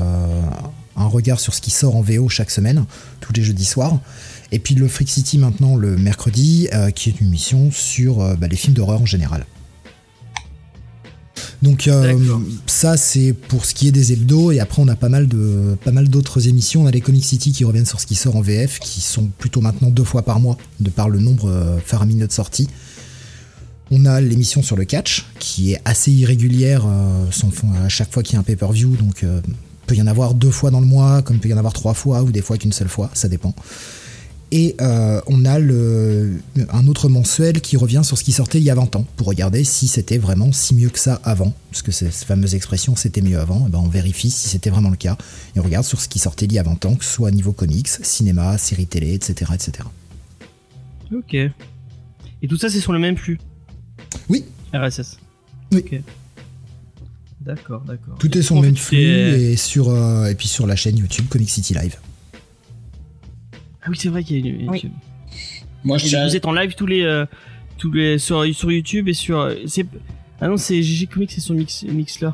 un regard sur ce qui sort en VO chaque semaine, tous les jeudis soirs. Et puis le Freak City maintenant le mercredi, qui est une mission sur bah, les films d'horreur en général. Donc ça c'est pour ce qui est des hebdos et après on a pas mal de pas mal d'autres émissions. On a les Comic City qui reviennent sur ce qui sort en VF, qui sont plutôt maintenant deux fois par mois de par le nombre faramineux de sorties. On a l'émission sur le catch, qui est assez irrégulière, euh, à chaque fois qu'il y a un pay-per-view, donc euh, peut y en avoir deux fois dans le mois, comme peut y en avoir trois fois, ou des fois qu'une seule fois, ça dépend. Et euh, on a un autre mensuel qui revient sur ce qui sortait il y a 20 ans, pour regarder si c'était vraiment si mieux que ça avant, parce que cette fameuse expression c'était mieux avant, et ben on vérifie si c'était vraiment le cas, et on regarde sur ce qui sortait il y a 20 ans, que ce soit niveau comics, cinéma, séries télé, etc. etc. Ok. Et tout ça c'est sur le même flux? Oui. RSS. Oui. Ok. D'accord, d'accord. Tout est sur le même flux et, sur, euh, et puis sur la chaîne YouTube Comic City Live. Ah oui, c'est vrai qu'il y a une. Oui. Moi, je Vous êtes en live tous les, euh, tous les sur, sur YouTube et sur. Euh, ah non, c'est GG Comics, c'est sur Mix, Mixler.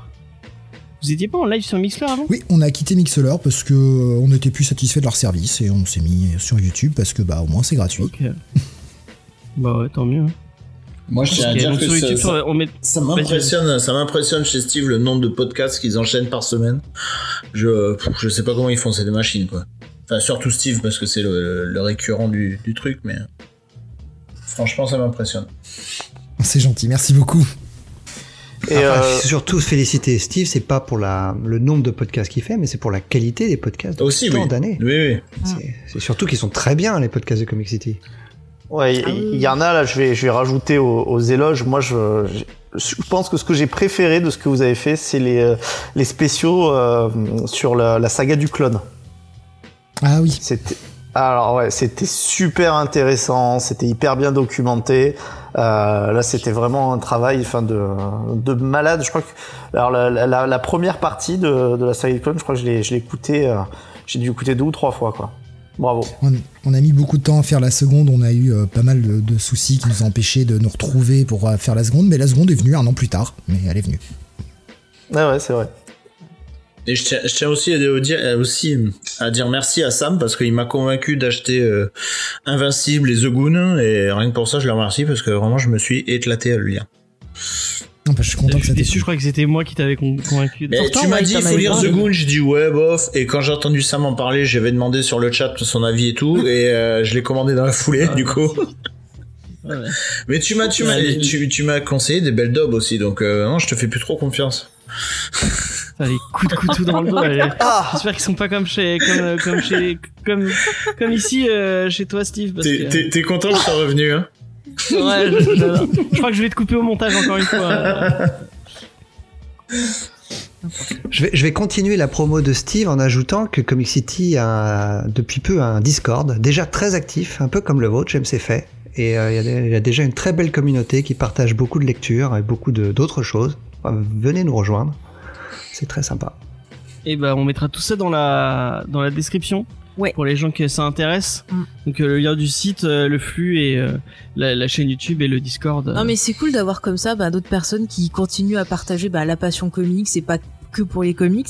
Vous étiez pas en live sur Mixler avant? Oui, on a quitté Mixler parce que on n'était plus satisfait de leur service et on s'est mis sur YouTube parce que bah au moins c'est gratuit. Ok. bah ouais, tant mieux. Hein. Moi, je tiens à dire que ça, m'impressionne, ça m'impressionne chez Steve le nombre de podcasts qu'ils enchaînent par semaine. Je, je sais pas comment ils font, c'est des machines, quoi. Enfin, surtout Steve, parce que c'est le, récurrent du, truc, mais franchement, ça m'impressionne. C'est gentil, merci beaucoup. Et euh, Surtout féliciter Steve, c'est pas pour la, le nombre de podcasts qu'il fait, mais c'est pour la qualité des podcasts. Aussi, tant d'années. Oui, oui. C'est surtout qu'ils sont très bien, les podcasts de Comic City. Ouais, il ah y, en a là, je vais, je vais rajouter aux, éloges. Moi, je, je, pense que ce que j'ai préféré de ce que vous avez fait, c'est les, euh, les spéciaux euh, sur la, la, saga du clone. Ah oui. C'était, alors ouais, c'était super intéressant, c'était hyper bien documenté. Euh, là, c'était vraiment un travail, enfin de, de malade. Je crois que, alors la, la, la première partie de, de, la saga du clone, je crois que je l'ai, je l'ai écouté, euh, j'ai dû écouter deux ou trois fois quoi. Bravo. On, a mis beaucoup de temps à faire la seconde. On a eu euh, pas mal de, soucis qui nous ont empêchés de nous retrouver pour euh, faire la seconde. Mais la seconde est venue un an plus tard. Mais elle est venue. Ah ouais, c'est vrai. Et je tiens, aussi, à dire, euh, aussi à dire merci à Sam parce qu'il m'a convaincu d'acheter Invincible et The Goon. Et rien que pour ça, je le remercie parce que vraiment, je me suis éclaté à le lire. Bah, je suis content que ça déçu, je crois que c'était moi qui t'avais convaincu. tu m'as dit, il faut lire The Goon, j'ai dit ouais, bof. Et quand j'ai entendu Sam en parler, j'avais demandé sur le chat son avis et tout, et euh, je l'ai commandé dans la foulée, ah, du coup. Mais tu m'as, tu m'as, tu, tu m'as conseillé des belles dobs aussi, donc euh, non, je te fais plus trop confiance. les coups de couteau dans le dos. Ah. J'espère qu'ils sont pas comme chez, comme, euh, comme chez, comme, comme ici chez toi, Steve. T'es, content que je sois revenu, hein? Ouais, je, crois que je vais te couper au montage encore une fois. Je vais, je vais, continuer la promo de Steve en ajoutant que Comic City a depuis peu un Discord déjà très actif, un peu comme le vôtre, j'aime ses faits. Et euh, il y, a déjà une très belle communauté qui partage beaucoup de lectures et beaucoup d'autres choses. venez nous rejoindre, c'est très sympa. Et ben on mettra tout ça dans la, dans la description pour les gens que ça intéresse. Mm. Donc euh, le lien du site, euh, le flux et euh, la, chaîne YouTube et le Discord. Non mais c'est cool d'avoir comme ça bah, d'autres personnes qui continuent à partager bah, la passion comics c'est pas que pour les comics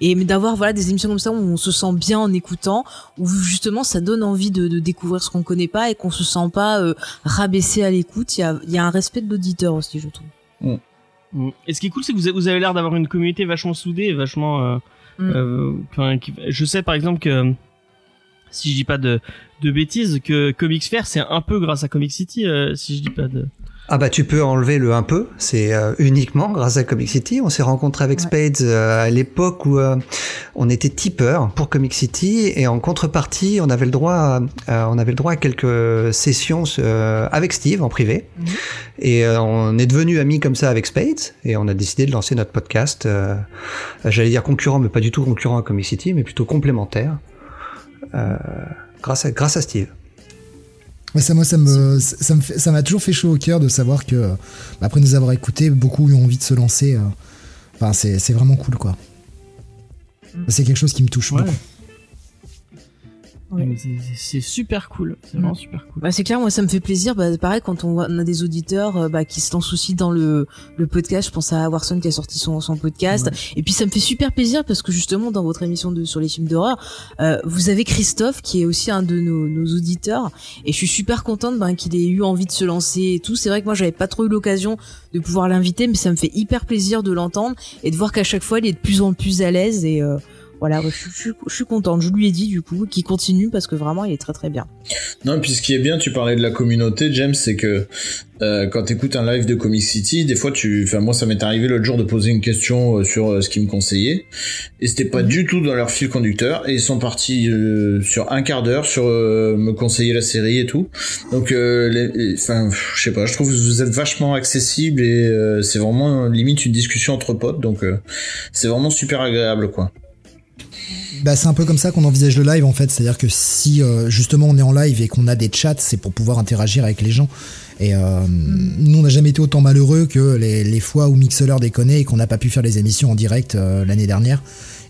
et d'avoir voilà des émissions comme ça où on se sent bien en écoutant où justement ça donne envie de, découvrir ce qu'on connaît pas et qu'on se sent pas rabaissé à l'écoute il y a, y a, un respect de l'auditeur aussi je trouve mm. Mm. et ce qui est cool c'est que vous avez l'air d'avoir une communauté vachement soudée et vachement je sais par exemple que si je dis pas de, de bêtises, que Comics Fair c'est un peu grâce à Comic City, euh, si je dis pas de. Ah bah tu peux enlever le un peu, c'est euh, uniquement grâce à Comic City. On s'est rencontré avec Spades euh, à l'époque où euh, on était tipeur pour Comic City et en contrepartie on avait le droit, on avait le droit à quelques sessions avec Steve en privé mhm. et on est devenu amis comme ça avec Spades et on a décidé de lancer notre podcast. J'allais dire concurrent mais pas du tout concurrent à Comic City mais plutôt complémentaire grâce à grâce à Steve ça, moi, ça me, ça me, ça m'a toujours fait chaud au cœur de savoir que, bah, après nous avoir écoutés, beaucoup ont envie de se lancer. Euh, enfin, c'est, vraiment cool, quoi. Mm. C'est quelque chose qui me touche beaucoup. C'est super cool, c'est vraiment super cool. Bah, c'est clair, moi ça me fait plaisir. Bah, pareil, quand on, a des auditeurs euh, bah, qui se lancent aussi dans le, le podcast, je pense à Warson qui a sorti son, son podcast. Et puis ça me fait super plaisir parce que justement dans votre émission de sur les films d'horreur, euh, vous avez Christophe qui est aussi un de nos, nos auditeurs. Et je suis super contente ben, qu'il ait eu envie de se lancer et tout. C'est vrai que moi j'avais pas trop eu l'occasion de pouvoir l'inviter, mais ça me fait hyper plaisir de l'entendre et de voir qu'à chaque fois il est de plus en plus à l'aise et euh, voilà, je, suis contente. Je lui ai dit du coup qu'il continue parce que vraiment il est très très bien. Non, puis ce qui est bien, tu parlais de la communauté, James, c'est que euh, quand t'écoutes un live de Comic City, des fois tu, enfin moi ça m'est arrivé l'autre jour de poser une question euh, sur euh, ce qu'ils me conseillaient et c'était pas mhm. du tout dans leur fil conducteur et ils sont partis euh, sur un quart d'heure sur me conseiller la série et tout. Donc, enfin, je sais pas, je trouve que vous êtes vachement accessible et c'est vraiment limite une discussion entre potes, donc c'est vraiment super agréable quoi. Bah, c'est un peu comme ça qu'on envisage le live en fait, c'est-à-dire que si euh, justement on est en live et qu'on a des chats, c'est pour pouvoir interagir avec les gens. Et euh, nous, on n'a jamais été autant malheureux que les, fois où Mixler déconnait et qu'on n'a pas pu faire les émissions en direct euh, l'année dernière.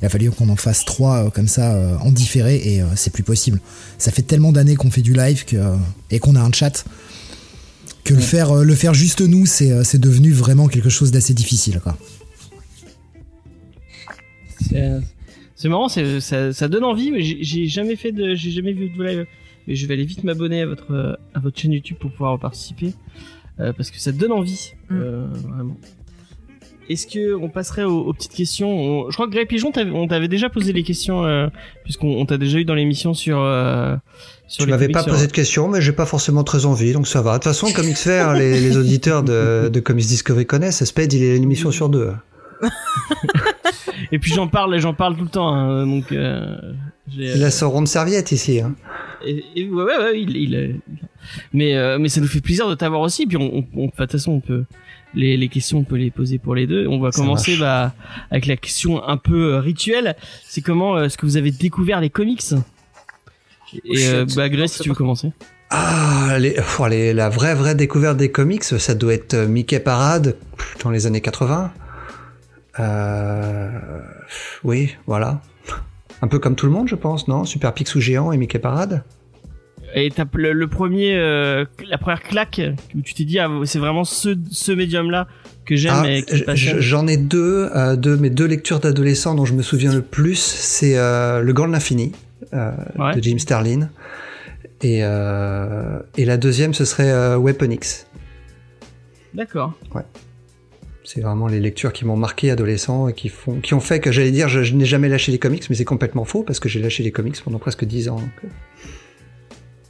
Il a fallu qu'on en fasse trois comme ça en différé et c'est plus possible. Ça fait tellement d'années qu'on fait du live que, et qu'on a un chat que le faire le faire juste nous, c'est devenu vraiment quelque chose d'assez difficile quoi. C'est marrant, ça, ça, donne envie, mais j'ai jamais fait de, j'ai jamais vu de live. Mais je vais aller vite m'abonner à votre à votre chaîne YouTube pour pouvoir participer euh, parce que ça donne envie, mm. euh, vraiment. Est-ce que on passerait aux, petites questions? Je crois que Greg Pigeon, on t'avait déjà posé les questions euh, puisqu'on t'a déjà eu dans l'émission sur. Euh, sur tu m'avais pas posé de questions, mais j'ai pas forcément très envie, donc ça va. De toute façon, comme XFR, les, les auditeurs de, de Comics Discovery connaissent. Spade, il est une émission sur deux. et puis j'en parle et j'en parle tout le temps. Hein, donc, euh, il a son rond de serviette ici. Hein. Et, ouais, ouais, ouais, il, il, mais, euh, mais ça nous fait plaisir de t'avoir aussi. Puis on, on, de toute façon, on peut les, les questions, on peut les poser pour les deux. On va commencer bah, avec la question un peu euh, rituelle. C'est comment est-ce que vous avez découvert les comics? Et oh, bah, Grace, si tu veux commencer. Ah, les, les, la vraie vraie découverte des comics, ça doit être Mickey Parade dans les années 80. Euh, oui, voilà. Un peu comme tout le monde, je pense, non? Super Pixou géant et Mickey Parade? Et le, le, premier, euh, la première claque où tu t'es dit, ah, c'est vraiment ce, ce médium-là que j'aime ah, J'en ai deux, euh, deux, mes deux lectures d'adolescents dont je me souviens le plus, c'est euh, Le Gant de l'Infini de Jim Sterling. Et, et la deuxième, ce serait Weapon X. D'accord. Ouais. C'est vraiment les lectures qui m'ont marqué adolescent et qui, font, qui ont fait que j'allais dire je, n'ai jamais lâché les comics, mais c'est complètement faux parce que j'ai lâché les comics pendant presque 10 ans. Euh.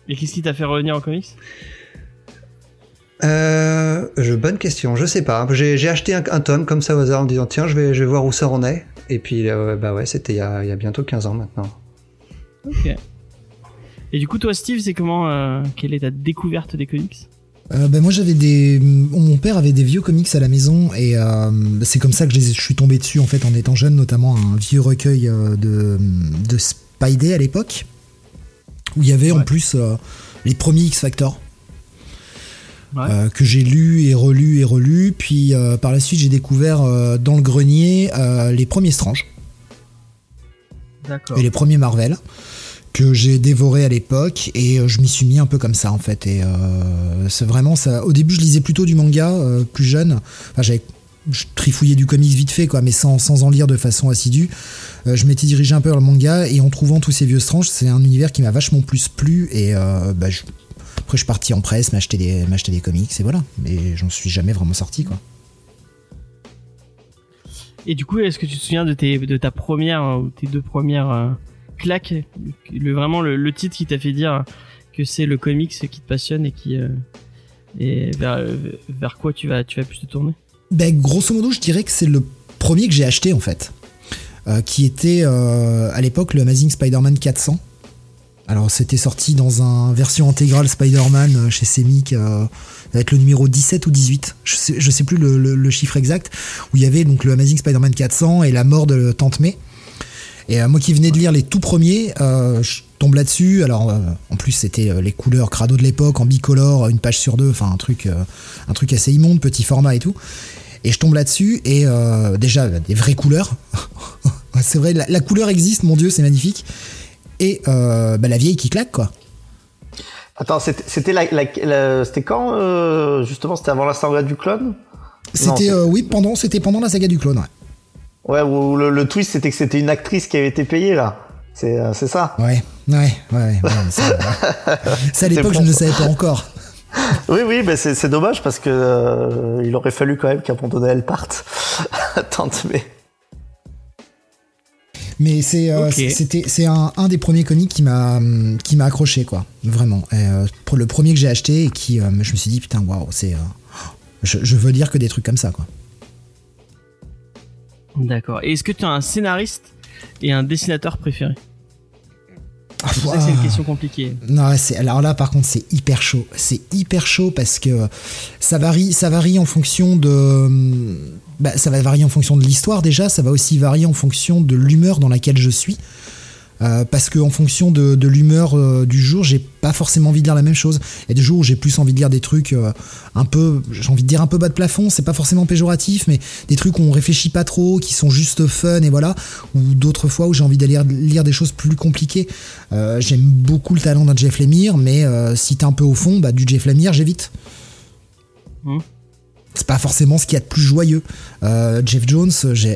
Et qu'est-ce qui t'a fait revenir en comics? Euh, bonne question, je sais pas. J'ai acheté un, tome comme ça au hasard en disant tiens, je vais, je vais voir où ça en est. Et puis, euh, bah ouais, c'était il, y a bientôt 15 ans maintenant. Ok. Et du coup, toi, Steve, c'est comment, euh, quelle est ta découverte des comics? Euh, ben moi j'avais des mon père avait des vieux comics à la maison et euh, c'est comme ça que je, je, suis tombé dessus en fait en étant jeune notamment un vieux recueil euh, de de Spidey à l'époque où il y avait en plus les premiers X Factor que j'ai lu et relu et relu. Puis par la suite j'ai découvert dans le grenier les premiers Strange. Et les premiers Marvel que j'ai dévoré à l'époque et euh, je m'y suis mis un peu comme ça en fait. Et euh, c'est vraiment ça. Au début je lisais plutôt du manga euh, plus jeune. Enfin j'avais je trifouillais du comics vite fait quoi mais sans, en lire de façon assidue. Je m'étais dirigé un peu vers le manga et en trouvant tous ces vieux stranges c'est un univers qui m'a vachement plus plu et bah, je, après je suis parti en presse m'acheter des des comics et voilà. Mais j'en suis jamais vraiment sorti quoi. Et du coup est-ce que tu te souviens de tes de ta première ou tes deux premières claque, le, vraiment le, titre qui t'a fait dire que c'est le comics qui te passionne et qui, euh, Et vers, vers quoi tu vas, tu vas plus te tourner? Ben, grosso modo, je dirais que c'est le premier que j'ai acheté en fait. Euh, qui était euh, à l'époque le Amazing Spider-Man 400. Alors c'était sorti dans un version intégrale Spider-Man euh, chez Semic avec le numéro 17 ou 18, je sais, sais plus le, chiffre exact, où il y avait donc le Amazing Spider-Man 400 et la mort de Tante May. Et moi qui venais de lire les tout premiers, je tombe là-dessus. Alors en plus c'était les couleurs crado de l'époque en bicolore, une page sur deux, enfin un truc, un truc assez immonde, petit format et tout. Et je tombe là-dessus et euh, déjà des vraies couleurs. c'est vrai, la, couleur existe, mon dieu, c'est magnifique. Et euh, bah, la vieille qui claque quoi. Attends, c'était la, c'était quand euh, justement C'était avant la saga du clone? C'était oui pendant c'était pendant la saga du clone. Ouais. Ouais, où le, twist c'était que c'était une actrice qui avait été payée là. C'est ça. Ouais, ouais, ouais. ouais, ça, à l'époque je ne le savais pas encore. oui, oui, mais c'est dommage parce que euh, il aurait fallu quand même qu'à elle parte. Tante mais. Mais c'est euh, c'était c'est un, un, des premiers comics qui m'a qui m'a accroché quoi, vraiment. Euh, pour le premier que j'ai acheté et qui je me suis dit putain waouh c'est je, je, veux lire que des trucs comme ça quoi. D'accord. Et est-ce que tu as un scénariste et un dessinateur préféré c'est une question compliquée. Non, alors là par contre c'est hyper chaud. C'est hyper chaud parce que ça varie, ça varie en fonction de, bah, ça va varier en fonction de l'histoire déjà. Ça va aussi varier en fonction de l'humeur dans laquelle je suis. Euh, parce que en fonction de, l'humeur euh, du jour, j'ai pas forcément envie de lire la même chose. Il y a des jours où j'ai plus envie de lire des trucs euh, un peu, j'ai envie de dire un peu bas de plafond, c'est pas forcément péjoratif, mais des trucs où on réfléchit pas trop, qui sont juste fun et voilà. Ou d'autres fois où j'ai envie d'aller lire des choses plus compliquées. J'aime beaucoup le talent d'un Jeff Lemire, mais si t'es un peu au fond, bah, du Jeff Lemire, j'évite. Mmh c'est pas forcément ce qu'il y a de plus joyeux. Euh, Jeff Jones,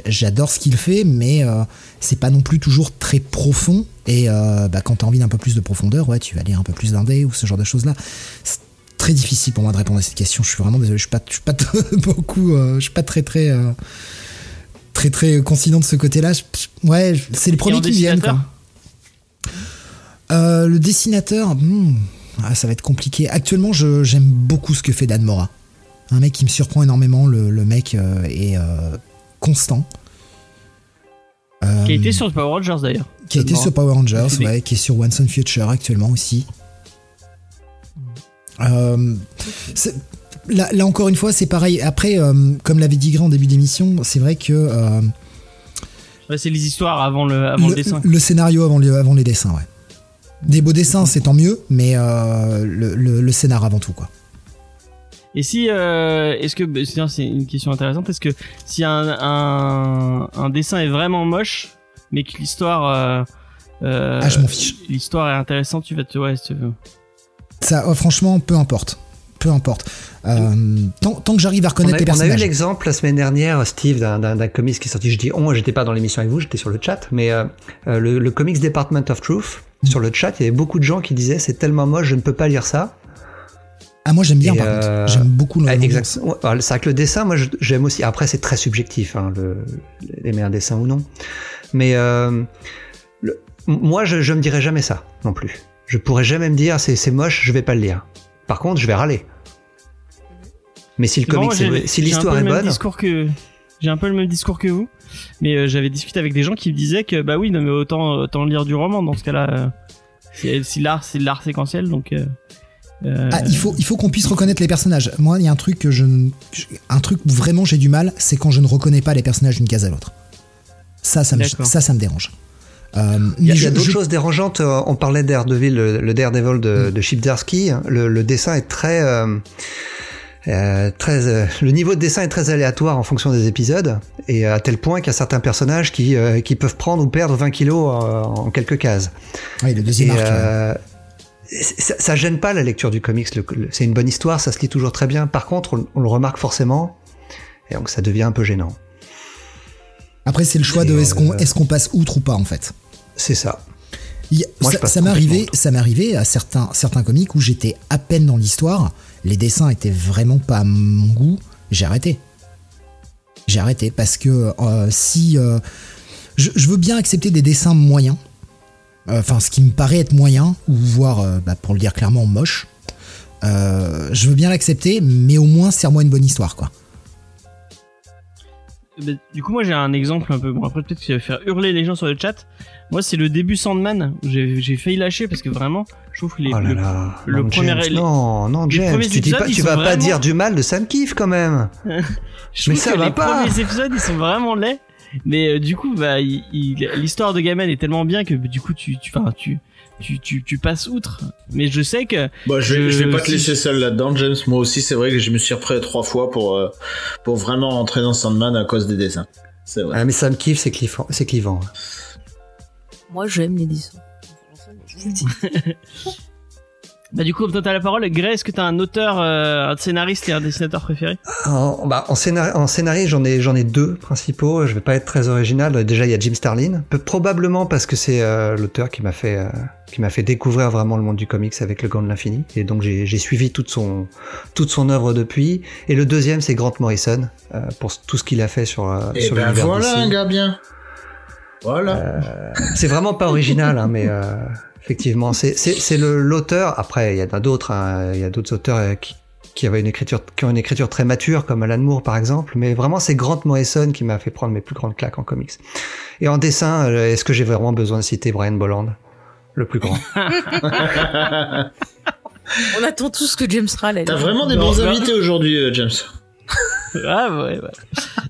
j'adore ce qu'il fait, mais euh, c'est pas non plus toujours très profond. Et euh, bah, quand t'as envie d'un peu plus de profondeur, ouais, tu vas lire un peu plus d'indé ou ce genre de choses-là. C'est très difficile pour moi de répondre à cette question. Je suis vraiment désolé. Je suis pas, je suis pas beaucoup, je suis pas très très très très de ce côté-là. Ouais, c'est le premier qui vient quoi. le dessinateur, hmm, ah, ça va être compliqué. Actuellement, j'aime beaucoup ce que fait Dan Mora un mec qui me surprend énormément. Le, mec euh, est euh, constant. qui a été sur Power Rangers d'ailleurs. Qui a été sur Power Rangers, ouais, qui est sur Once on Future actuellement aussi. Euh, là, encore une fois, c'est pareil. Après, comme l'avait dit Grand en début d'émission, c'est vrai que. c'est les histoires avant le, avant le, dessin. Le scénario avant, avant les dessins, ouais. Des beaux dessins, c'est tant mieux, mais le, le, scénar avant tout, quoi. Et si, euh, est-ce que, bah, c'est une question intéressante, est-ce que si un, un, un, dessin est vraiment moche, mais que l'histoire, euh, euh, ah, je m'en fiche. L'histoire est intéressante, tu vas te, ouais, si tu veux. Ça, oh, franchement, peu importe. Peu importe. Euh, tant, tant, que j'arrive à reconnaître les personnages. On a eu l'exemple la semaine dernière, Steve, d'un comics qui est sorti. Je dis on, j'étais pas dans l'émission avec vous, j'étais sur le chat, mais euh, le, le, comics Department of Truth, mm. sur le chat, il y avait beaucoup de gens qui disaient c'est tellement moche, je ne peux pas lire ça. Ah moi j'aime bien par contre, euh, j'aime beaucoup le. Ah, exact. C'est vrai que le dessin, moi j'aime aussi. Après c'est très subjectif, hein, le, les meilleurs dessins ou non. Mais euh, moi je, je me dirais jamais ça non plus. Je pourrais jamais me dire c'est moche, je vais pas le lire. Par contre je vais râler. Mais si le comic, si l'histoire est bonne. que j'ai un peu le même discours que vous, mais euh, j'avais discuté avec des gens qui me disaient que bah oui, non mais autant autant lire du roman dans ce cas-là. si l'art c'est l'art séquentiel donc. Euh, ah, il faut, il faut qu'on puisse reconnaître les personnages. Moi, il y a un truc que je, un truc où vraiment j'ai du mal, c'est quand je ne reconnais pas les personnages d'une case à l'autre. Ça, ça me, ça, ça me dérange. Euh, il y a, d'autres choses dérangeantes. Euh, on parlait d'Aredevil, le, le Daredevil de, mm. de Chip Le, le, dessin est très, euh, très, le niveau de dessin est très aléatoire en fonction des épisodes, et à tel point qu'il y a certains personnages qui, qui peuvent prendre ou perdre 20 kilos en, quelques cases. Oui, le deuxième arc ça, ça, gêne pas la lecture du comics. C'est une bonne histoire, ça se lit toujours très bien. Par contre, on, le remarque forcément, et donc ça devient un peu gênant. Après, c'est le choix de est-ce qu'on est qu'on passe outre ou pas en fait? C'est ça. ça, m'est arrivé, ça m'est arrivé à certains certains comics où j'étais à peine dans l'histoire, les dessins étaient vraiment pas à mon goût, j'ai arrêté. J'ai arrêté parce que euh, si euh, je, veux bien accepter des dessins moyens, enfin ce qui me paraît être moyen, ou voire, euh, bah, pour le dire clairement, moche. je veux bien l'accepter, mais au moins serre-moi une bonne histoire, quoi. Bah, du coup, moi j'ai un exemple un peu. Bon, après, peut-être que ça va faire hurler les gens sur le chat. Moi, c'est le début Sandman. J'ai failli lâcher parce que vraiment, je trouve que les, oh là le, là. le non, premier. James, non, non, James, tu, dis pas, tu vas pas dire du mal de Sam Kiff quand même. je Mais ça que va les pas. premiers épisodes, ils sont vraiment laids. Mais euh, du coup, bah, l'histoire de Gamen est tellement bien que du coup, tu, tu, enfin, tu, tu, tu, tu, passes outre. Mais je sais que. Bah, je, vais, je vais pas te laisser seul là-dedans, James. Moi aussi, c'est vrai que je me suis repris trois fois pour, euh, pour vraiment rentrer dans Sandman à cause des dessins. C'est vrai. Ah, mais Sam Kiff, c'est clivant. C'est clivant. Moi, j'aime les dessins. Bah du coup, toi t'as la parole. Gray, est-ce que t'as un auteur, euh, un scénariste et un dessinateur préféré En, bah, en, scénar en scénario, j'en ai, j'en ai deux principaux. Je vais pas être très original. Déjà, il y a Jim Starlin. Probablement parce que c'est euh, l'auteur qui m'a fait, euh, qui m'a fait découvrir vraiment le monde du comics avec le Gant de l'Infini. Et donc j'ai, j'ai suivi toute son, toute son œuvre depuis. Et le deuxième, c'est Grant Morrison euh, pour tout ce qu'il a fait sur, et sur ben voilà un gars bien. Voilà. c'est vraiment pas original, hein, mais effectivement. C'est l'auteur. Après, il y en a d'autres. Hein. Il y a d'autres auteurs euh, qui, qui avaient une écriture, qui ont une écriture très mature, comme Alan Moore par exemple. Mais vraiment, c'est Grant Morrison qui m'a fait prendre mes plus grandes claques en comics. Et en dessin, euh, est-ce que j'ai vraiment besoin de citer Brian Bolland, le plus grand On attend tous que James râle. T'as vraiment des bons invités aujourd'hui, euh, James. ah ouais, ouais.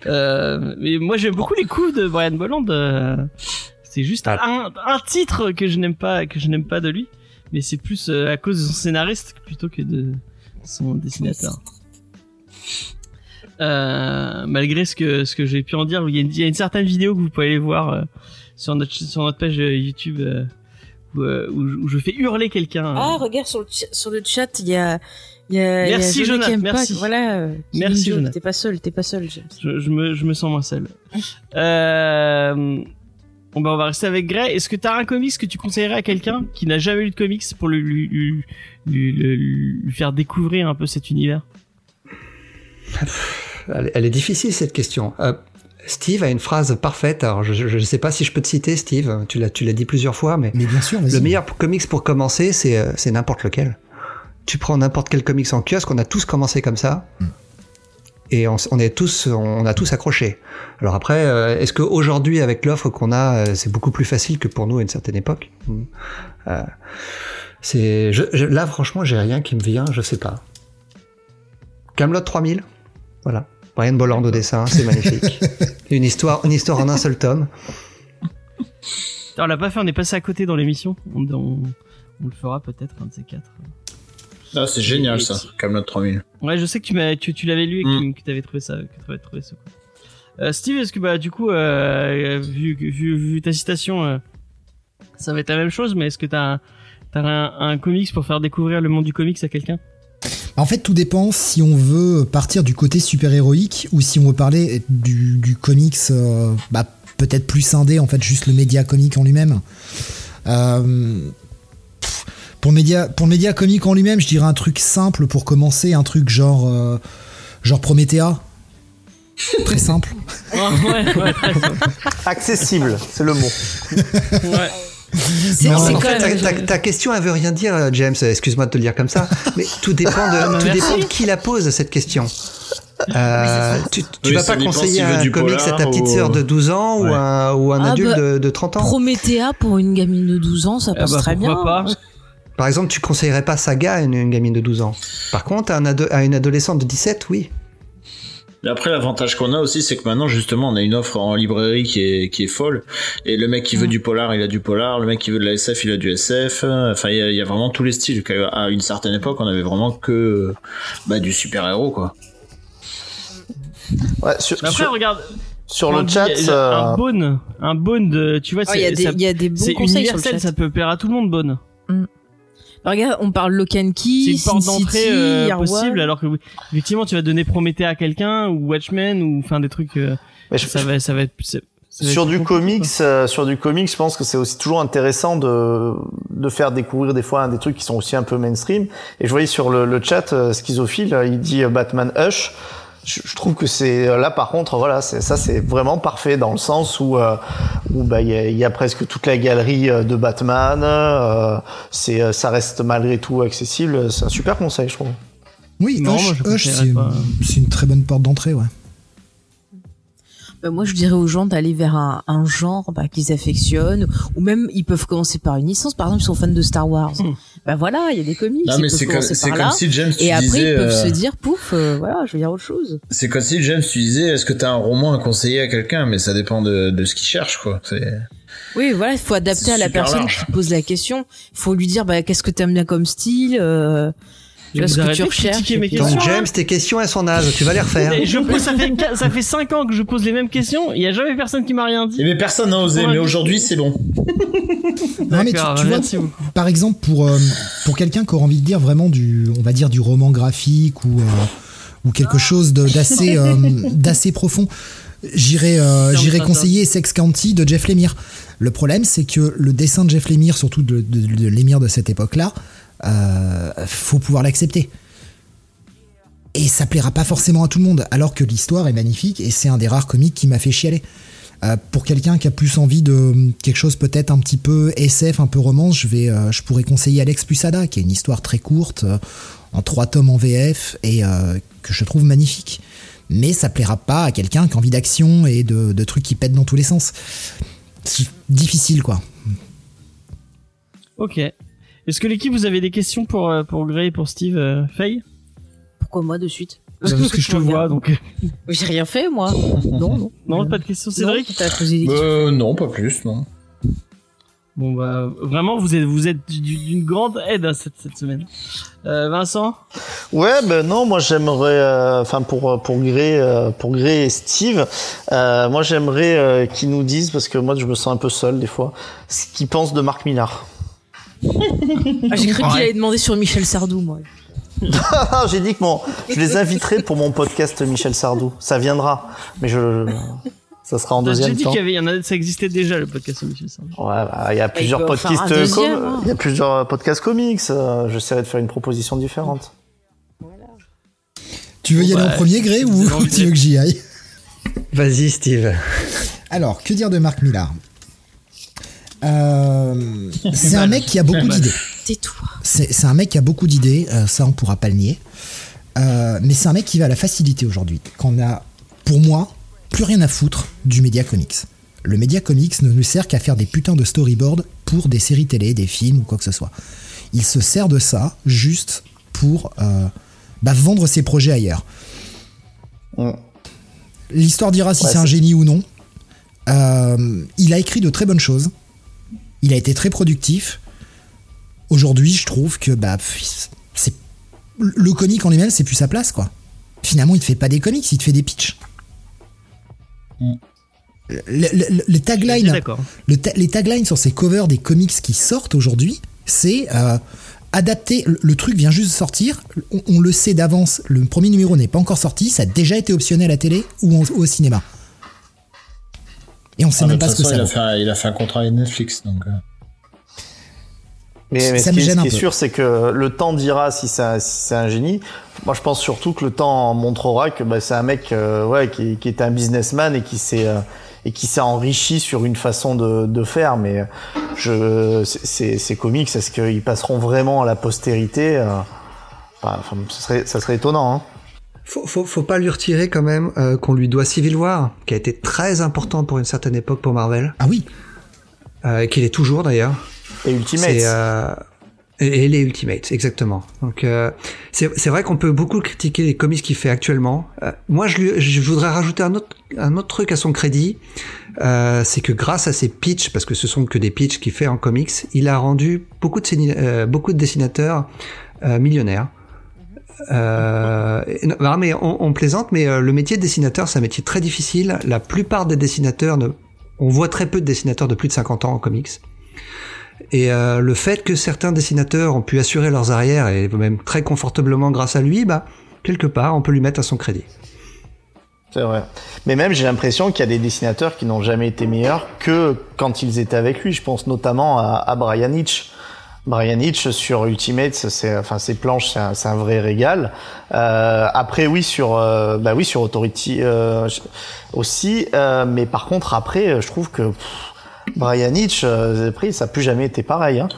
Euh, mais moi j'aime beaucoup les coups de Brian Bolland. C'est juste ah. un, un, titre que je n'aime pas, que je n'aime pas de lui, mais c'est plus euh, à cause de son scénariste plutôt que de son dessinateur. Euh, malgré ce que ce que j'ai pu en dire, il y, a une, il y, a une, certaine vidéo que vous pouvez aller voir euh, sur notre sur notre page euh, YouTube où, où, je fais hurler quelqu'un. Ah, regarde sur le sur le chat, il y a il y a, merci y a Jonathan, merci. voilà. Merci Jonathan. T'es pas seul, t'es pas seul. Je, me je me sens moins seul. euh, Bon bah on va rester avec Gray. Est-ce que t'as un comics que tu conseillerais à quelqu'un qui n'a jamais lu de comics pour lui, lui, lui, lui, faire découvrir un peu cet univers? Elle, est difficile cette question. Euh, Steve a une phrase parfaite. Alors je ne sais pas si je peux te citer Steve. Tu l'as tu l'as dit plusieurs fois, mais, mais bien sûr. Le meilleur comics pour commencer, c'est euh, c'est n'importe lequel. Tu prends n'importe quel comics en kiosque. On a tous commencé comme ça. Mm et on, on, est tous, on a tous accroché. Alors après, euh, est-ce qu'aujourd'hui, avec l'offre qu'on a, euh, c'est beaucoup plus facile que pour nous à une certaine époque? Hmm. euh, C'est, je, là, franchement, j'ai rien qui me vient, je sais pas. Camelot 3000, voilà. Brian Bolland au dessin, c'est magnifique. une histoire, une histoire en un seul tome. On l'a pas fait, on est passé à côté dans l'émission. On, on, on, le fera peut-être un de ces quatre. Ah, c'est génial ça, Camelot 3000. Ouais, je sais que tu, m'as, tu, tu l'avais lu et que, mm. tu avais trouvé ça, que tu avais trouvé ça. Euh, Steve, est-ce que bah du coup, euh, vu, vu, vu, ta citation, euh, ça va être la même chose, mais est-ce que t'as un, t'as un, un comics pour faire découvrir le monde du comics à quelqu'un? En fait, tout dépend si on veut partir du côté super-héroïque ou si on veut parler du, du comics euh, bah, peut-être plus scindé, en fait, juste le média comique en lui-même. Euh, pour le média, pour le média comique en lui-même, je dirais un truc simple pour commencer, un truc genre, euh, genre Promethea. Très simple. ouais, ouais. Accessible, c'est le mot. ouais. Non, en fait, ta, ta, question, elle veut rien dire, euh, James. Excuse-moi de te le dire comme ça, mais tout dépend de, tout dépend de qui la pose cette question. Euh, tu, tu vas pas conseiller un comics à ta petite sœur de 12 ans ouais. ou un, ou un ah adulte bah, de, de, 30 ans Promethea pour une gamine de 12 ans, ça passe eh bah, très bien. Pas. Par exemple, tu conseillerais pas Saga à une, une gamine de 12 ans? Par contre, à, un ado, à une adolescente de 17, oui. Mais après, l'avantage qu'on a aussi, c'est que maintenant, justement, on a une offre en librairie qui est, qui est folle. Et le mec qui veut du polar, il a du polar. Le mec qui veut de la SF, il a du SF. Enfin, il y a, y a, vraiment tous les styles. À une certaine époque, on avait vraiment que bah, du super-héros, quoi. Ouais, sur, Mais après, sur, regarde. Sur le chat, un bone, un bone de, tu vois, oh, c'est, il y, a des bons conseils universel, sur le chat. ça peut plaire à tout le monde, bone. Mm. Regarde, on parle Locan Key, c'est une porte d'entrée euh, possible, alors que effectivement, tu vas donner Prométhée à quelqu'un ou Watchmen ou enfin des trucs. Euh, je, ça va, ça va être. Sur du comics, euh, sur du comics, je pense que c'est aussi toujours intéressant de de faire découvrir des fois des trucs qui sont aussi un peu mainstream. Et je voyais sur le, le chat, euh, schizophile, il dit Batman Hush. Je, trouve que c'est là par contre voilà ça c'est vraiment parfait dans le sens où euh, où bah il y a, presque toute la galerie euh, de Batman euh, c'est ça reste malgré tout accessible. C'est un super conseil je trouve. Oui non, Hush, c'est une très bonne porte d'entrée ouais bah, moi je dirais aux gens d'aller vers un, un genre bah, qu'ils affectionnent ou même ils peuvent commencer par une licence. Par exemple ils sont fans de Star Wars. Bah voilà il y a des comics non, mais c'est comme, comme si James et après ils peuvent euh, se dire pouf euh, voilà je veux dire autre chose. c'est comme si James tu disais est-ce que t'as un roman à conseiller à quelqu'un? Mais ça dépend de, de ce qu'il cherche quoi. Oui, voilà, il faut adapter à la personne qui pose la question. Il faut lui dire, bah, qu'est-ce que t'aimes bien comme style euh, tu ce que tu recherches. Mes questions, Donc James, tes questions elles sont nazes, tu vas les refaire. je pose, ça fait ça fait 5 ans que je pose les mêmes questions, il y a jamais personne qui m'a rien dit. Mais personne n'a osé, mais aujourd'hui c'est bon. non mais tu, vois, par exemple pour euh, pour quelqu'un qui aura envie de dire vraiment du on va dire du roman graphique ou euh, ou quelque chose d'assez euh, d'assez profond, j'irai j'irai conseiller Sex County de Jeff Lemire. Le problème c'est que le dessin de Jeff Lemire surtout de, de, de Lemire de cette époque-là, euh, faut pouvoir l'accepter. Et ça plaira pas forcément à tout le monde, alors que l'histoire est magnifique et c'est un des rares comics qui m'a fait chialer. Euh, pour quelqu'un qui a plus envie de quelque chose peut-être un petit peu SF, un peu romance, je vais, euh, je pourrais conseiller Alex Pusada, qui est une histoire très courte, en trois tomes en VF et que je trouve magnifique. Mais ça plaira pas à quelqu'un qui a envie d'action et de, de trucs qui pètent dans tous les sens. Difficile quoi. Ok. Est-ce que l'équipe, vous avez des questions pour, euh, pour Gray et pour Steve euh, Faye? Pourquoi moi de suite? Bah, Parce que je te vois, donc. J'ai rien fait, moi. non, non. Non, pas de questions, Cédric? euh, Non, pas plus, non. Bon bah vraiment vous êtes vous êtes d'une grande aide hein, cette, cette semaine. Euh, Vincent? Ouais ben non moi j'aimerais enfin pour pour Gray pour Gray et Steve moi j'aimerais qu'ils nous disent parce que moi je me sens un peu seul des fois ce qu'ils pensent de Marc Millar. Ah, j'ai cru qu'il allait demander sur Michel Sardou, moi. j'ai dit que bon, je les inviterai pour mon podcast Michel Sardou. Ça viendra, mais je, ça sera en deuxième temps. J'ai dit qu'il y avait, ça existait déjà le podcast Michel Sardou. Ouais, bah, il y a plusieurs podcasts, hein. il y a plusieurs podcasts comics. Euh, j'essaierai de faire une proposition différente. Tu veux y aller en bah, premier, Gré, ou tu veux que j'y aille? Vas-y, Steve. Alors, que dire de Marc Millard euh, c'est un mec qui a beaucoup d'idées. Tais-toi. C'est un mec qui a beaucoup d'idées, euh, ça on pourra pas le nier. Euh, mais c'est un mec qui va à la facilité aujourd'hui. Qu'on a, pour moi, plus rien à foutre du média comics. Le média comics ne nous sert qu'à faire des putains de storyboards pour des séries télé, des films ou quoi que ce soit. Il se sert de ça juste pour bah, vendre ses projets ailleurs. L'histoire dira si c'est un génie ou non. il a écrit de très bonnes choses. Il a été très productif. Aujourd'hui, je trouve que bah, c'est le comic en lui-même, c'est plus sa place, quoi. Finalement, il te fait pas des comics, il te fait des pitchs. Mm. Les taglines, les taglines sur ces covers des comics qui sortent aujourd'hui, c'est euh, adapté. Le, truc vient juste de sortir, on, le sait d'avance. Le premier numéro n'est pas encore sorti, ça a déjà été optionné à la télé ou au cinéma. Et on sait ah, même pas ce que ça il a, fait, il a fait un contrat avec Netflix, donc. Euh. Mais, ce, qui, est sûr, c'est que le temps dira si c'est si un génie. Moi, je pense surtout que le temps montrera que bah, c'est un mec euh, ouais, qui, qui est un businessman et qui s'est euh, et qui s'est enrichi sur une façon de, de faire. Mais je, ces comics, est-ce qu'ils passeront vraiment à la postérité enfin, ça, serait, ça serait étonnant. Hein. Faut, faut, faut pas lui retirer quand même euh, qu'on lui doit Civil War, qui a été très important pour une certaine époque pour Marvel. Ah oui. Euh, qu'il est toujours d'ailleurs. Et Ultimates. Euh, et, les Ultimates, exactement. Donc euh, c'est vrai qu'on peut beaucoup critiquer les comics qu'il fait actuellement. Euh, moi, je, lui, je voudrais rajouter un autre, un autre truc à son crédit. c'est que grâce à ses pitchs, parce que ce sont que des pitchs qu'il fait en comics, il a rendu beaucoup de, beaucoup de dessinateurs millionnaires. Euh, non, mais on, plaisante, mais euh, le métier de dessinateur, c'est un métier très difficile. La plupart des dessinateurs, ne, on voit très peu de dessinateurs de plus de 50 ans en comics. Et euh, le fait que certains dessinateurs ont pu assurer leurs arrières, et même très confortablement grâce à lui, bah, quelque part, on peut lui mettre à son crédit. C'est vrai. Mais même, j'ai l'impression qu'il y a des dessinateurs qui n'ont jamais été meilleurs que quand ils étaient avec lui. Je pense notamment à, à Brian Hitch. Brian Hitch sur Ultimate, c'est enfin ses planches, c'est un, vrai régal. Euh, après oui sur euh, bah oui sur Authority euh, aussi, euh, mais par contre après je trouve que Brian Hitch après ça a plus jamais été pareil. Hein.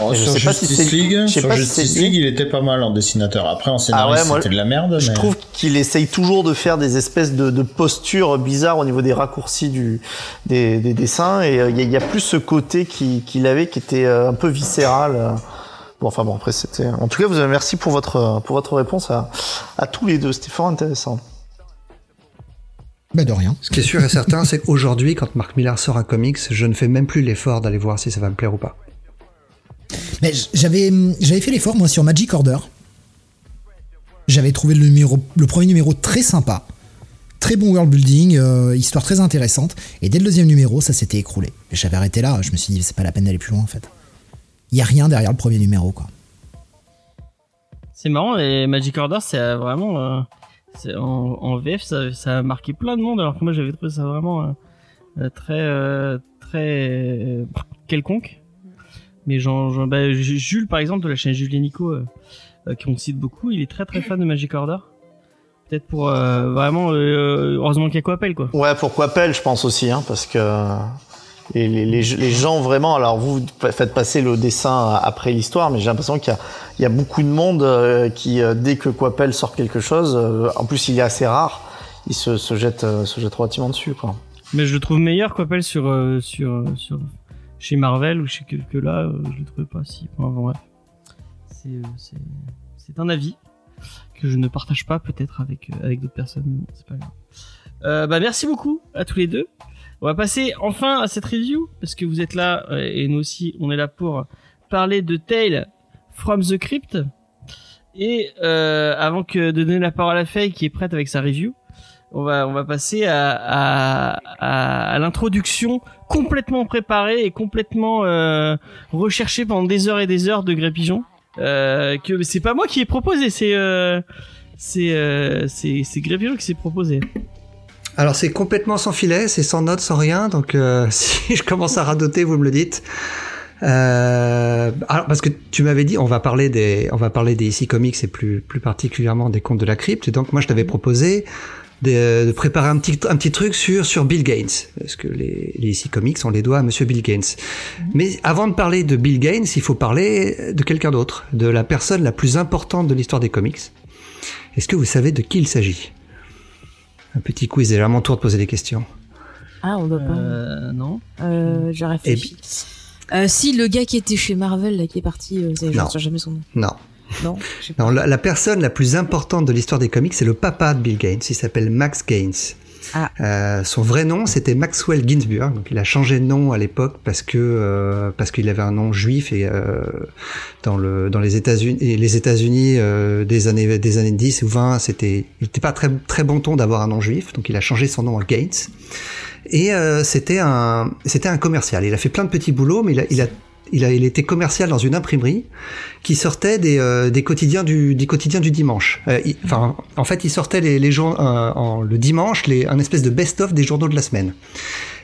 Oh, sur sais Justice pas si League, sur Justice League, il était pas mal en dessinateur. Après, en scénario, ah c'était de la merde. Je trouve qu'il essaye toujours de faire des espèces de, de, postures bizarres au niveau des raccourcis du, des, des dessins. Et euh, il y, y, a plus ce côté qu'il avait qui était euh, un peu viscéral. Bon, enfin bon, après, c'était... En tout cas, vous avez merci pour votre, pour votre réponse à, à tous les deux. C'était fort intéressant. Bah de rien. Ce qui est sûr et certain, c'est qu'aujourd'hui, quand Mark Millar sort un comics, je ne fais même plus l'effort d'aller voir si ça va me plaire ou pas. Mais j'avais j'avais fait l'effort moi sur Magic Order. J'avais trouvé le premier numéro très sympa, très bon world building, euh, histoire très intéressante. Et dès le deuxième numéro, ça s'était écroulé. J'avais arrêté là. Je me suis dit c'est pas la peine d'aller plus loin en fait. Il y a rien derrière le premier numéro quoi. C'est marrant et Magic Order c'est vraiment euh, en, VF ça, a marqué plein de monde alors que moi j'avais trouvé ça vraiment euh, très très quelconque mais genre, bah, Jules, par exemple, de la chaîne Jules et Nico, euh, euh, qui on cite beaucoup, il est très très fan de Magic Order. Peut-être pour euh, vraiment, heureusement qu'il y a Coppel, quoi. Ouais, pour Coppel, je pense aussi, hein, parce que les, les, les, gens vraiment, alors vous faites passer le dessin après l'histoire, mais j'ai l'impression qu'il y, y a, beaucoup de monde qui, dès que Coppel sort quelque chose, en plus il est assez rare, il se, se jette, se jette relativement dessus, quoi. Mais je le trouve meilleur Coppel sur, sur, sur, chez Marvel ou chez que, là, euh, je le trouvais pas si. Bon, euh, C'est, un avis que je ne partage pas peut-être avec, euh, d'autres personnes, mais c'est pas grave. bah, merci beaucoup à tous les deux. On va passer enfin à cette review parce que vous êtes là et nous aussi, on est là pour parler de Tale from the Crypt. Et avant que de donner la parole à Faye qui est prête avec sa review, on va on va passer à, à, à, l'introduction complètement préparée et complètement euh, recherchée pendant des heures et des heures de Gré Pigeon. Euh, que c'est pas moi qui ai proposé, c'est euh, c'est euh, c'est c'est Gré Pigeon qui s'est proposé. Alors c'est complètement sans filet, c'est sans notes, sans rien. Donc euh, si je commence à radoter, vous me le dites. Euh, alors parce que tu m'avais dit on va parler des on va parler des IC Comics et plus plus particulièrement des contes de la crypte. Donc moi je t'avais proposé de, préparer un petit, un petit truc sur, sur Bill Gates, parce que les, les ici comics, on les doit à Monsieur Bill Gates. Mhm. Mais avant de parler de Bill Gates, il faut parler de quelqu'un d'autre, de la personne la plus importante de l'histoire des comics. Est-ce que vous savez de qui il s'agit? Un petit quiz, c'est à mon tour de poser des questions. Ah, on doit pas. Euh, non. Euh, je réfléchis. Euh, si le gars qui était chez Marvel, là, qui est parti, euh, je jamais son nom. Non. Non, la, personne la plus importante de l'histoire des comics, c'est le papa de Bill Gates. Il s'appelle Max Gaines. Ah. Euh, son vrai nom, c'était Maxwell Ginsburg. Donc, il a changé de nom à l'époque parce que euh, parce qu'il avait un nom juif et euh, dans le dans les États-Unis les États-Unis des années des années 10 ou 20, c'était il était pas très très bon ton d'avoir un nom juif. Donc, il a changé son nom à Gaines. Et c'était un c'était un commercial. Il a fait plein de petits boulots, mais il a, il a il, était commercial dans une imprimerie qui sortait des, euh, quotidiens du du dimanche. Euh, en fait, il sortait les, les euh, le dimanche, un espèce de best-of des journaux de la semaine.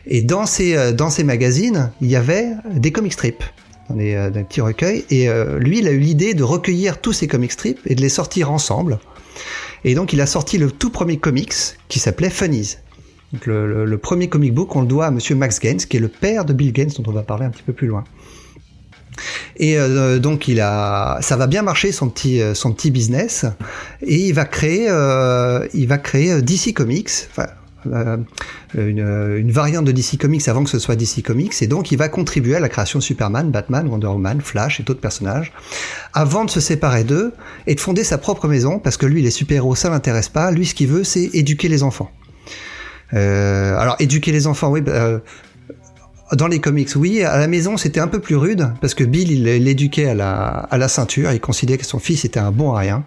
Et dans ces dans ces magazines, il y avait des comic strips dans des, recueils. Et lui, il a eu l'idée de recueillir tous ces comic strips et de les sortir ensemble. Et donc, il a sorti le tout premier comics qui s'appelait Funnies. Donc le, le, premier comic book, on le doit à Monsieur Max Gaines, qui est le père de Bill Gaines, dont on va parler un petit peu plus loin. Et euh, donc il a, ça va bien marcher son petit euh, son petit business. Et il va créer euh, il va créer DC Comics, une, variante de DC Comics avant que ce soit DC Comics. Et donc il va contribuer à la création de Superman, Batman, Wonder Woman, Flash et d'autres personnages avant de se séparer d'eux et de fonder sa propre maison parce que lui les super-héros ça l'intéresse pas, lui ce qu'il veut c'est éduquer les enfants. Euh, alors éduquer les enfants, oui, bah, dans les comics, oui. À la maison, c'était un peu plus rude parce que Bill, il l'éduquait à la, à la ceinture. Il considérait que son fils était un bon à rien.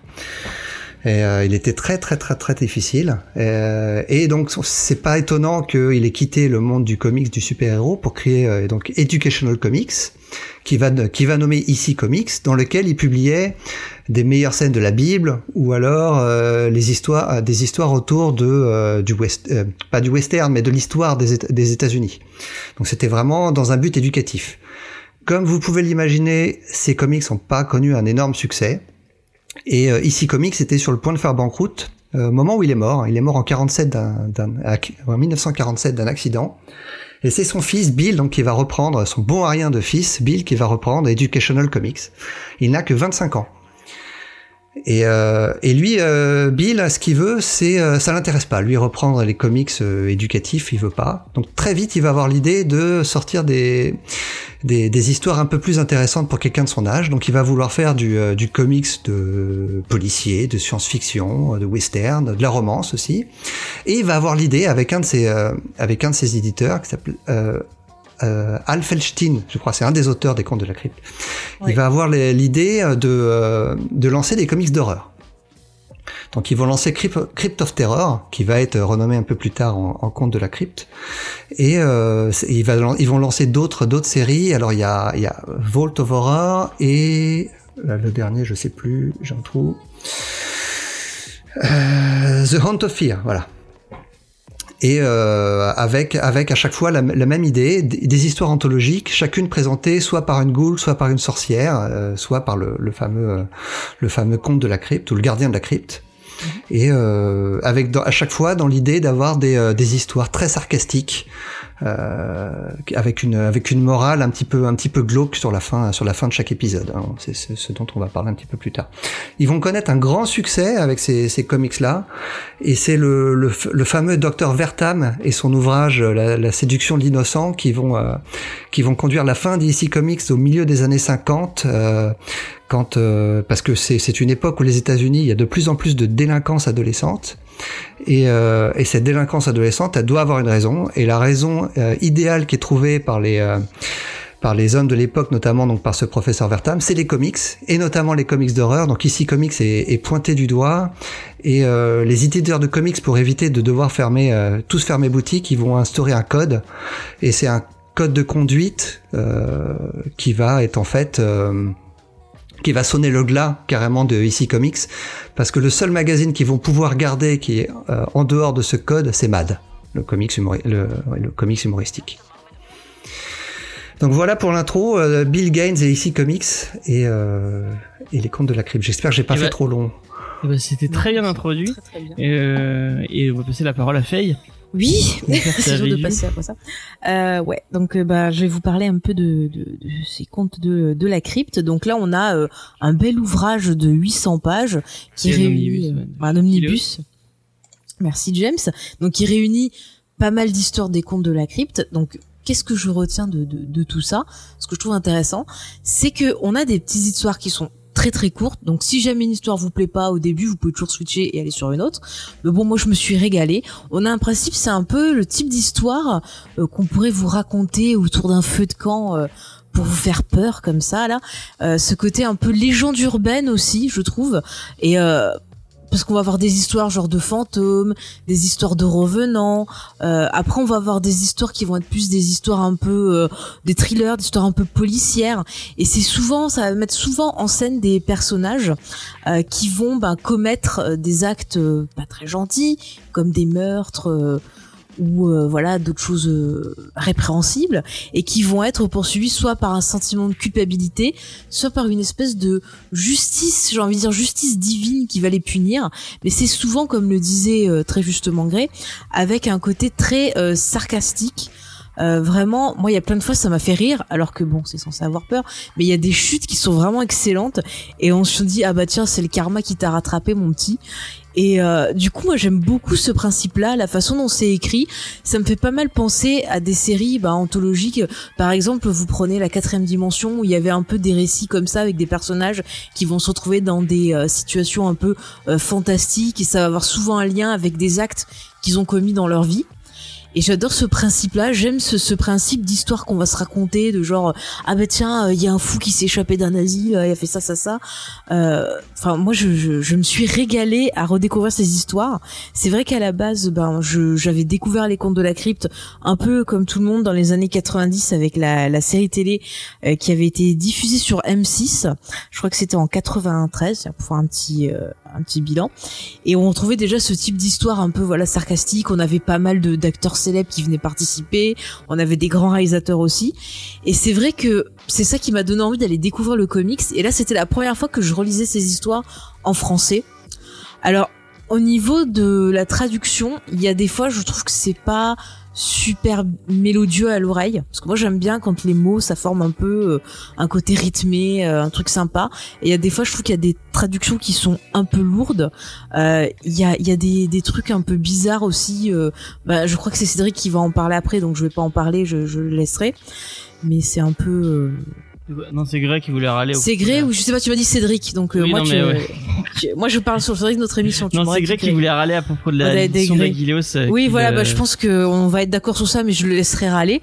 Et euh, il était très très très très difficile. Euh, et donc c'est pas étonnant qu'il ait quitté le monde du comics du super-héros pour créer euh, donc Educational Comics, qui va qui va nommer ici Comics, dans lequel il publiait des meilleures scènes de la Bible ou alors euh, les histoires des histoires autour de du west pas du western mais de l'histoire des, des États-Unis. Donc c'était vraiment dans un but éducatif. Comme vous pouvez l'imaginer, ces comics n'ont pas connu un énorme succès. Et euh, ici Comics était sur le point de faire banqueroute euh, au moment où il est mort. Il est mort en 47 d'un, en 1947 d'un accident. Et c'est son fils Bill donc qui va reprendre son bon à rien de fils Bill qui va reprendre Educational Comics. Il n'a que 25 ans. Et, euh, et lui, euh, Bill, ce qu'il veut, c'est euh, ça l'intéresse pas. Lui reprendre les comics euh, éducatifs, il veut pas. Donc très vite, il va avoir l'idée de sortir des, des, des histoires un peu plus intéressantes pour quelqu'un de son âge. Donc il va vouloir faire du, euh, du comics de policier, de science-fiction, de western, de la romance aussi. Et il va avoir l'idée avec un de ses avec un de ses éditeurs qui s'appelle euh, Al Felstein, je crois, c'est un des auteurs des Contes de la Crypte. Il va avoir l'idée de, euh, de lancer des comics d'horreur. Donc ils vont lancer Crypt, of Terror, qui va être renommé un peu plus tard en, en Conte de la Crypte. Et euh, ils, va, ils vont lancer d'autres d'autres séries. Alors il y a, il y a Vault of Horror et le dernier, je sais plus, j'en trouve. Euh, The Hunt of Fear, voilà et euh, avec avec à chaque fois la, même idée, des histoires anthologiques, chacune présentée soit par une goule, soit par une sorcière, euh, soit par le, le fameux euh, le fameux conte de la crypte ou le gardien de la crypte. Mhm. Et euh, avec à chaque fois dans l'idée d'avoir des, euh, des histoires très sarcastiques, avec une avec une morale un petit peu un petit peu glauque sur la fin sur la fin de chaque épisode. Hein. C'est ce dont on va parler un petit peu plus tard. Ils vont connaître un grand succès avec ces, ces comics là, et c'est le, le, le, fameux docteur Vertam et son ouvrage La, la séduction de l'innocent qui vont euh, qui vont conduire la fin d'IC Comics au milieu des années 50. Euh, quand, euh, parce que c'est une époque où les États-Unis, il y a de plus en plus de délinquance adolescente et, euh, et, cette délinquance adolescente, elle doit avoir une raison. Et la raison euh, idéale qui est trouvée par les euh, par les hommes de l'époque, notamment donc par ce professeur Vertam, c'est les comics et notamment les comics d'horreur. Donc ici, comics est, est, pointé du doigt et euh, les éditeurs de comics, pour éviter de devoir fermer tous fermer boutique, ils vont instaurer un code et c'est un code de conduite qui va être en fait qui va sonner le glas carrément de ici Comics, parce que le seul magazine qu'ils vont pouvoir garder qui est euh, en dehors de ce code, c'est Mad, le comics, le, comics humoristique. Donc voilà pour l'intro, euh, Bill Gaines et ici Comics et, euh, et les contes de la crypte. J'espère que j'ai pas fait trop long. Eh ben, c'était très bien introduit. Et, on va passer la parole à Faye. Oui, c'est dur de passer après ça. Euh, ouais, donc euh, bah je vais vous parler un peu de, de, de ces contes de, de la crypte. Donc là, on a euh, un bel ouvrage de 800 pages qui réunit un omnibus. Merci James. Donc qui réunit pas mal d'histoires des contes de la crypte. Donc qu'est-ce que je retiens de, de, de tout ça? Ce que je trouve intéressant, c'est que on a des petites histoires qui sont très très courte. Donc si jamais une histoire vous plaît pas au début, vous pouvez toujours switcher et aller sur une autre. Mais bon, moi je me suis régalée. On a un principe, c'est un peu le type d'histoire euh, qu'on pourrait vous raconter autour d'un feu de camp. Euh, pour vous faire peur comme ça là, euh, ce côté un peu légende urbaine aussi, je trouve. Et parce qu'on va avoir des histoires genre de fantômes, des histoires de revenants. Euh, après, on va avoir des histoires qui vont être plus des histoires un peu euh, des thrillers, des histoires un peu policières. Et c'est souvent, ça va mettre souvent en scène des personnages euh, qui vont bah, commettre des actes pas très gentils, comme des meurtres ou euh, voilà d'autres choses euh, répréhensibles et qui vont être poursuivis soit par un sentiment de culpabilité, soit par une espèce de justice, j'ai envie de dire justice divine qui va les punir. Mais c'est souvent, comme le disait euh, très justement Gray, avec un côté très sarcastique. vraiment, moi, il y a plein de fois, ça m'a fait rire, alors que bon, c'est censé avoir peur, mais il y a des chutes qui sont vraiment excellentes, et on se dit, ah bah tiens, c'est le karma qui t'a rattrapé, mon petit. Et euh, du coup, moi, j'aime beaucoup ce principe-là, la façon dont c'est écrit. Ça me fait pas mal penser à des séries bah, anthologiques. Par exemple, vous prenez la quatrième dimension où il y avait un peu des récits comme ça avec des personnages qui vont se retrouver dans des euh, situations un peu euh, fantastiques et ça va avoir souvent un lien avec des actes qu'ils ont commis dans leur vie. Et j'adore ce principe-là. J'aime ce, ce, principe d'histoire qu'on va se raconter, de genre ah bah tiens, il y a un fou qui s'est échappé d'un asile, il a fait ça, ça, ça. Euh, enfin, moi, je, je, je, me suis régalée à redécouvrir ces histoires. C'est vrai qu'à la base, ben, j'avais découvert les contes de la crypte un peu comme tout le monde dans les années 90 avec la, la série télé euh, qui avait été diffusée sur M6. Je crois que c'était en 93, pour un petit euh, un petit bilan. Et on trouvait déjà ce type d'histoire un peu voilà sarcastique. On avait pas mal d'acteurs célèbres qui venaient participer. On avait des grands réalisateurs aussi. Et c'est vrai que c'est ça qui m'a donné envie d'aller découvrir le comics. Et là, c'était la première fois que je relisais ces histoires en français. Alors, au niveau de la traduction, il y a des fois, je trouve que c'est pas super mélodieux à l'oreille. Parce que moi j'aime bien quand les mots ça forme un peu euh, un côté rythmé euh, un truc sympa. Et il y a des fois je trouve qu'il y a des traductions qui sont un peu lourdes. Euh, il y a y a des, des trucs un peu bizarres aussi bah, je crois que c'est Cédric qui va en parler après donc je vais pas en parler je le laisserai. Mais c'est un peu non, c'est Grey qui voulait râler. C'est Grey ou je sais pas, tu m'as dit Cédric, donc euh, moi, tu, moi je parle sur Cédric notre émission. non, c'est Grey qui voulait râler à propos de la d'Aguileos. Euh, oui, voilà, bah, je pense qu'on va être d'accord sur ça, mais je le laisserai râler.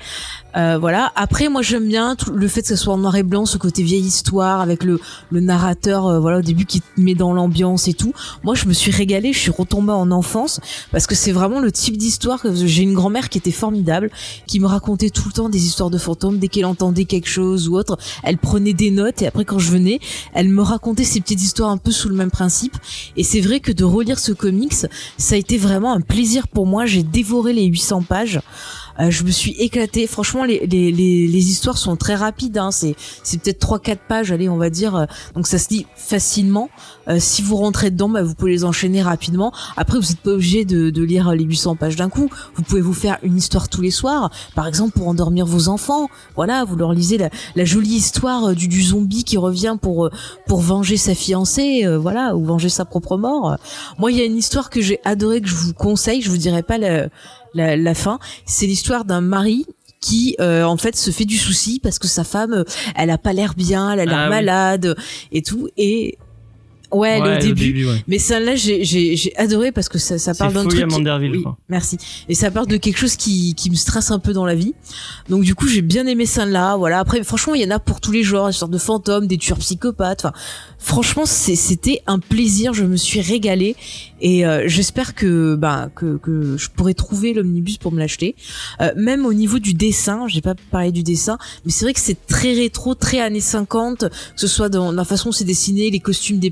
Euh, voilà. Après, moi, j'aime bien tout le fait que ce soit en noir et blanc, ce côté vieille histoire avec le, le narrateur, euh, voilà, au début qui te met dans l'ambiance et tout. Moi, je me suis régalée, je suis retombée en enfance parce que c'est vraiment le type d'histoire que j'ai une grand-mère qui était formidable, qui me racontait tout le temps des histoires de fantômes dès qu'elle entendait quelque chose ou autre. Elle prenait des notes et après, quand je venais, elle me racontait ces petites histoires un peu sous le même principe. Et c'est vrai que de relire ce comics, ça a été vraiment un plaisir pour moi. J'ai dévoré les 800 pages. Euh, je me suis éclatée. Franchement, les, les, les, les histoires sont très rapides. Hein. C'est, c'est peut-être trois quatre pages, allez, on va dire. Euh, donc ça se lit facilement. Euh, si vous rentrez dedans, bah, vous pouvez les enchaîner rapidement. Après, vous n'êtes pas obligé de, de, lire les 800 pages d'un coup. Vous pouvez vous faire une histoire tous les soirs, par exemple pour endormir vos enfants. Voilà, vous leur lisez la, la jolie histoire du, du, zombie qui revient pour pour venger sa fiancée, voilà, ou venger sa propre mort. Moi, il y a une histoire que j'ai adorée que je vous conseille. Je vous dirai pas la, la, la fin. C'est l'histoire d'un mari qui euh, en fait se fait du souci parce que sa femme euh, elle a pas l'air bien elle a l'air ah malade et tout et Ouais, le début. Mais celle-là, j'ai, j'ai, j'ai adoré parce que ça, ça parle d'un truc. Oui, merci. Et ça parle de quelque chose qui, qui me stresse un peu dans la vie. Donc du coup, j'ai bien aimé celle-là. Voilà. Après, franchement, il y en a pour tous les genres, des sortes de fantômes, des tueurs psychopathes. Enfin, franchement, c'est, c'était un plaisir. Je me suis régalée et euh, j'espère que, bah, que, que je pourrai trouver l'omnibus pour me l'acheter. Euh, même au niveau du dessin, j'ai pas parlé du dessin, mais c'est vrai que c'est très rétro, très années 50, que ce soit dans la façon dont c'est dessiné, les costumes des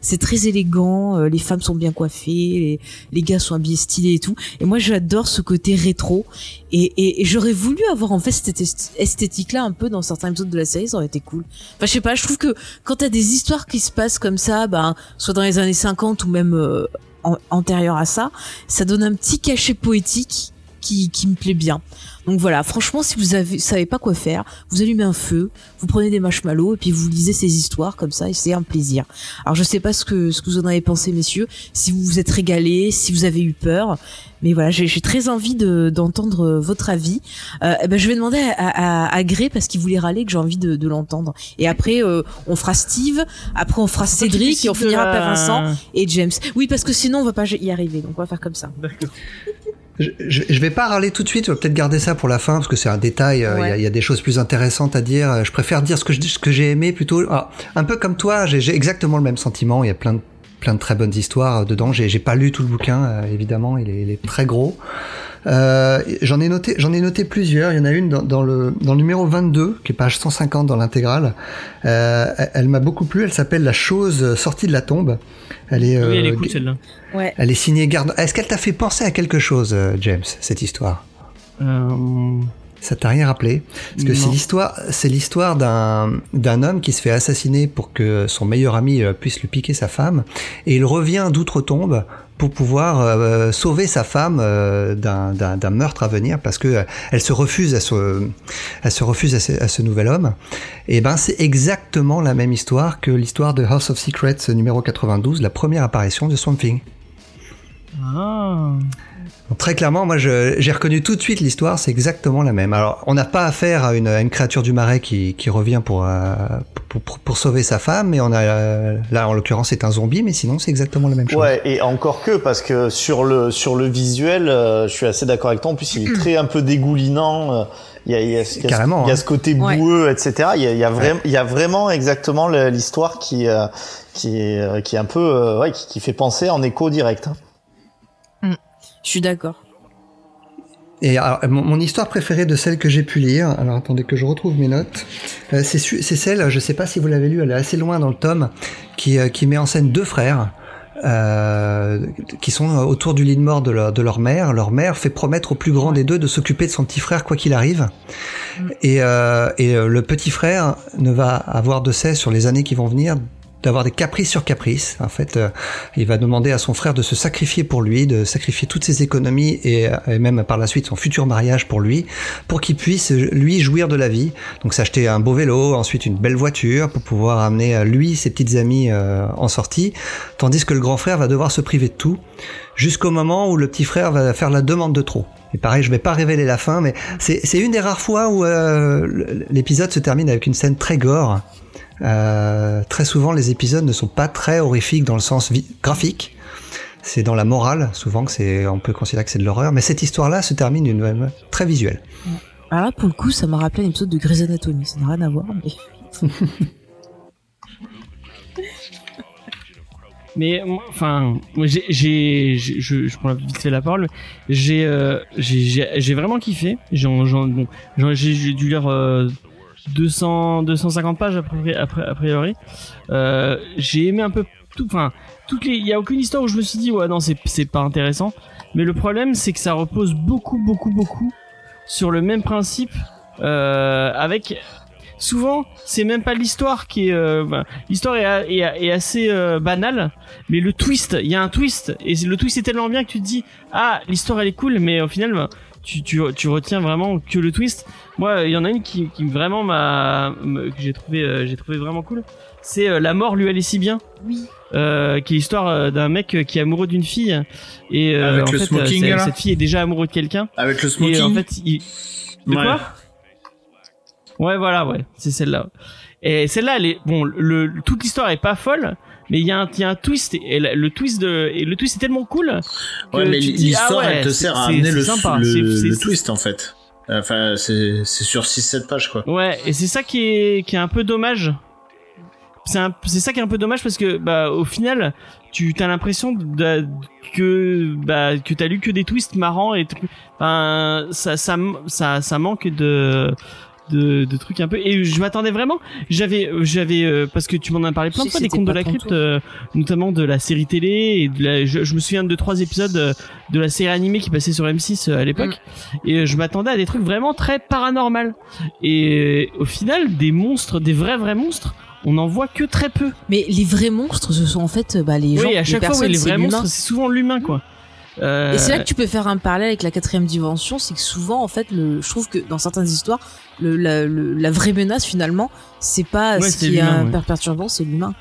c'est très élégant, euh, les femmes sont bien coiffées, les, les gars sont habillés stylés et tout. Et moi, j'adore ce côté rétro. Et, et, j'aurais voulu avoir en fait cette esthétique-là un peu dans certains épisodes de la série, ça aurait été cool. Enfin, je sais pas, je trouve que quand t'as des histoires qui se passent comme ça, ben, soit dans les années 50 ou même euh, antérieures à ça, ça donne un petit cachet poétique qui, qui me plaît bien. Donc voilà, franchement, si vous avez, savez pas quoi faire, vous allumez un feu, vous prenez des marshmallows et puis vous lisez ces histoires comme ça et c'est un plaisir. Alors je sais pas ce que ce que vous en avez pensé, messieurs, si vous vous êtes régalés, si vous avez eu peur, mais voilà, j'ai très envie d'entendre votre avis. Euh, eh ben je vais demander à, à, à Gré parce qu'il voulait râler que j'ai envie de, de l'entendre. Et après, euh, on fera Steve, après on fera Cédric et on finira par Vincent et James. Oui, parce que sinon on va pas y arriver, donc on va faire comme ça. D'accord. Je, je, vais pas râler tout de suite, je vais peut-être garder ça pour la fin parce que c'est un détail. Euh, il y, a des choses plus intéressantes à dire. Je préfère dire ce que ce que j'ai aimé plutôt. Ah, un peu comme toi, j'ai exactement le même sentiment. Il y a plein de plein de très bonnes histoires dedans. J'ai pas lu tout le bouquin, euh, évidemment. Il est, il est, très gros. Euh, j'en ai noté, j'en ai noté plusieurs. Il y en a une dans, dans, le dans le numéro 22, qui est page 150 dans l'intégrale. Euh, elle m'a beaucoup plu. Elle s'appelle La chose sortie de la tombe. Elle est, oui, elle est cool celle-là. Ouais. Elle est signée Garde. Est-ce qu'elle t'a fait penser à quelque chose, euh, James, cette histoire? Euh... Ça t'a rien rappelé Parce que c'est l'histoire, c'est l'histoire d'un d'un homme qui se fait assassiner pour que son meilleur ami euh, puisse lui piquer sa femme, et il revient d'outre-tombe pour pouvoir euh, sauver sa femme euh, d'un meurtre à venir parce que elle se refuse à ce elle se refuse à ce, à ce nouvel homme. Et ben c'est exactement la même histoire que l'histoire de House of Secrets numéro 92 la première apparition de Swamp Thing. Ah. Très clairement, moi, j'ai reconnu tout de suite l'histoire, c'est exactement la même. Alors, on n'a pas affaire à une, une, créature du marais qui, qui revient pour, euh, pour, pour, pour, sauver sa femme, mais on a euh, là, en l'occurrence, c'est un zombie, mais sinon, c'est exactement la même chose. Ouais, et encore que parce que sur le sur le visuel, euh, je suis assez d'accord avec toi. En plus, il est très un peu dégoulinant. Il y a, il y a, il y a, Carrément, il y a ce côté boueux, ouais. etc. Il y a, il y a, vraiment, il y a vraiment exactement l'histoire qui qui est qui est un peu ouais, qui, qui fait penser en écho direct. Je suis d'accord. Et alors, mon, histoire préférée de celle que j'ai pu lire, alors attendez que je retrouve mes notes, euh, c'est celle, je sais pas si vous l'avez lu, elle est assez loin dans le tome, qui, euh, qui met en scène deux frères, euh, qui sont autour du lit de mort de leur, de leur mère. Leur mère fait promettre au plus grand des deux de s'occuper de son petit frère quoi qu'il arrive. Mm. Et, euh, et le petit frère ne va avoir de cesse sur les années qui vont venir d'avoir des caprices sur caprices. En fait, euh, il va demander à son frère de se sacrifier pour lui, de sacrifier toutes ses économies et, et même par la suite son futur mariage pour lui, pour qu'il puisse lui jouir de la vie. Donc s'acheter un beau vélo, ensuite une belle voiture pour pouvoir amener lui ses petites amies euh, en sortie, tandis que le grand frère va devoir se priver de tout jusqu'au moment où le petit frère va faire la demande de trop. Et pareil, je vais pas révéler la fin, mais c'est une des rares fois où euh, l'épisode se termine avec une scène très gore euh, très souvent, les épisodes ne sont pas très horrifiques dans le sens graphique. C'est dans la morale, souvent que c'est, on peut considérer que c'est de l'horreur, mais cette histoire-là se termine d'une même très visuelle. Alors là, pour le coup, ça m'a rappelé un épisode de Grey's Anatomy. Ça n'a rien à voir, mais. mais enfin, j'ai, j'ai, je, je prends vite fait la parole. J'ai, euh, j'ai, j'ai vraiment kiffé. J'ai, j'ai dû lire euh, 200 250 pages a priori. Euh, j'ai aimé un peu tout enfin toutes les il y a aucune histoire où je me suis dit ouais non c'est c'est pas intéressant mais le problème c'est que ça repose beaucoup beaucoup beaucoup sur le même principe euh, avec souvent c'est même pas l'histoire qui est euh, l'histoire est, est, assez euh, banale mais le twist il y a un twist et le twist est tellement bien que tu te dis ah l'histoire elle est cool mais au final tu, tu, tu retiens vraiment que le twist moi, il y en a une qui, qui vraiment m'a, que j'ai trouvé, euh, j'ai trouvé vraiment cool. C'est euh, La mort lui allait si bien. Oui. Euh, qui est l'histoire euh, d'un mec qui est amoureux d'une fille et Avec en le fait smoking, cette fille est déjà amoureuse de quelqu'un. Avec le smoking. Et en fait, il... de Ouais. quoi? Ouais, voilà, ouais, c'est celle-là. Et celle-là, elle est bon. Le, toute l'histoire est pas folle, mais il y a un, y a un twist et le, le twist de et le twist est tellement cool. que Ouais, mais l'histoire, ah ouais, elle te sert à amener le, sympa, le, le twist, en fait. Enfin, c'est sur 6-7 pages, quoi. Ouais, et c'est ça qui est, qui est un peu dommage. C'est ça qui est un peu dommage parce que bah au final tu as l'impression que bah que t'as lu que des twists marrants et. Enfin ça ça ça ça manque de de, de trucs un peu. Et je m'attendais vraiment j'avais j'avais euh, parce que tu m'en as parlé plein de fois des contes de la crypte euh, notamment de la série télé et de la, je, je me souviens de trois épisodes euh, de la série animée qui passait sur M6 à l'époque. Et euh, je m'attendais à des trucs vraiment très paranormal et euh, au final des monstres des vrais vrais monstres on en voit que très peu. Mais les vrais monstres, ce sont en fait bah, les gens, oui à les chaque fois oui, les vrais monstres c'est souvent l'humain quoi Euh, Et c'est là que tu peux faire un parallèle avec la quatrième dimension, c'est que souvent, en fait, le, je trouve que dans certaines histoires, le, la, le- la vraie menace finalement, c'est pas Ouais, ce qui est un ouais. per- perturbant, c'est l'humain.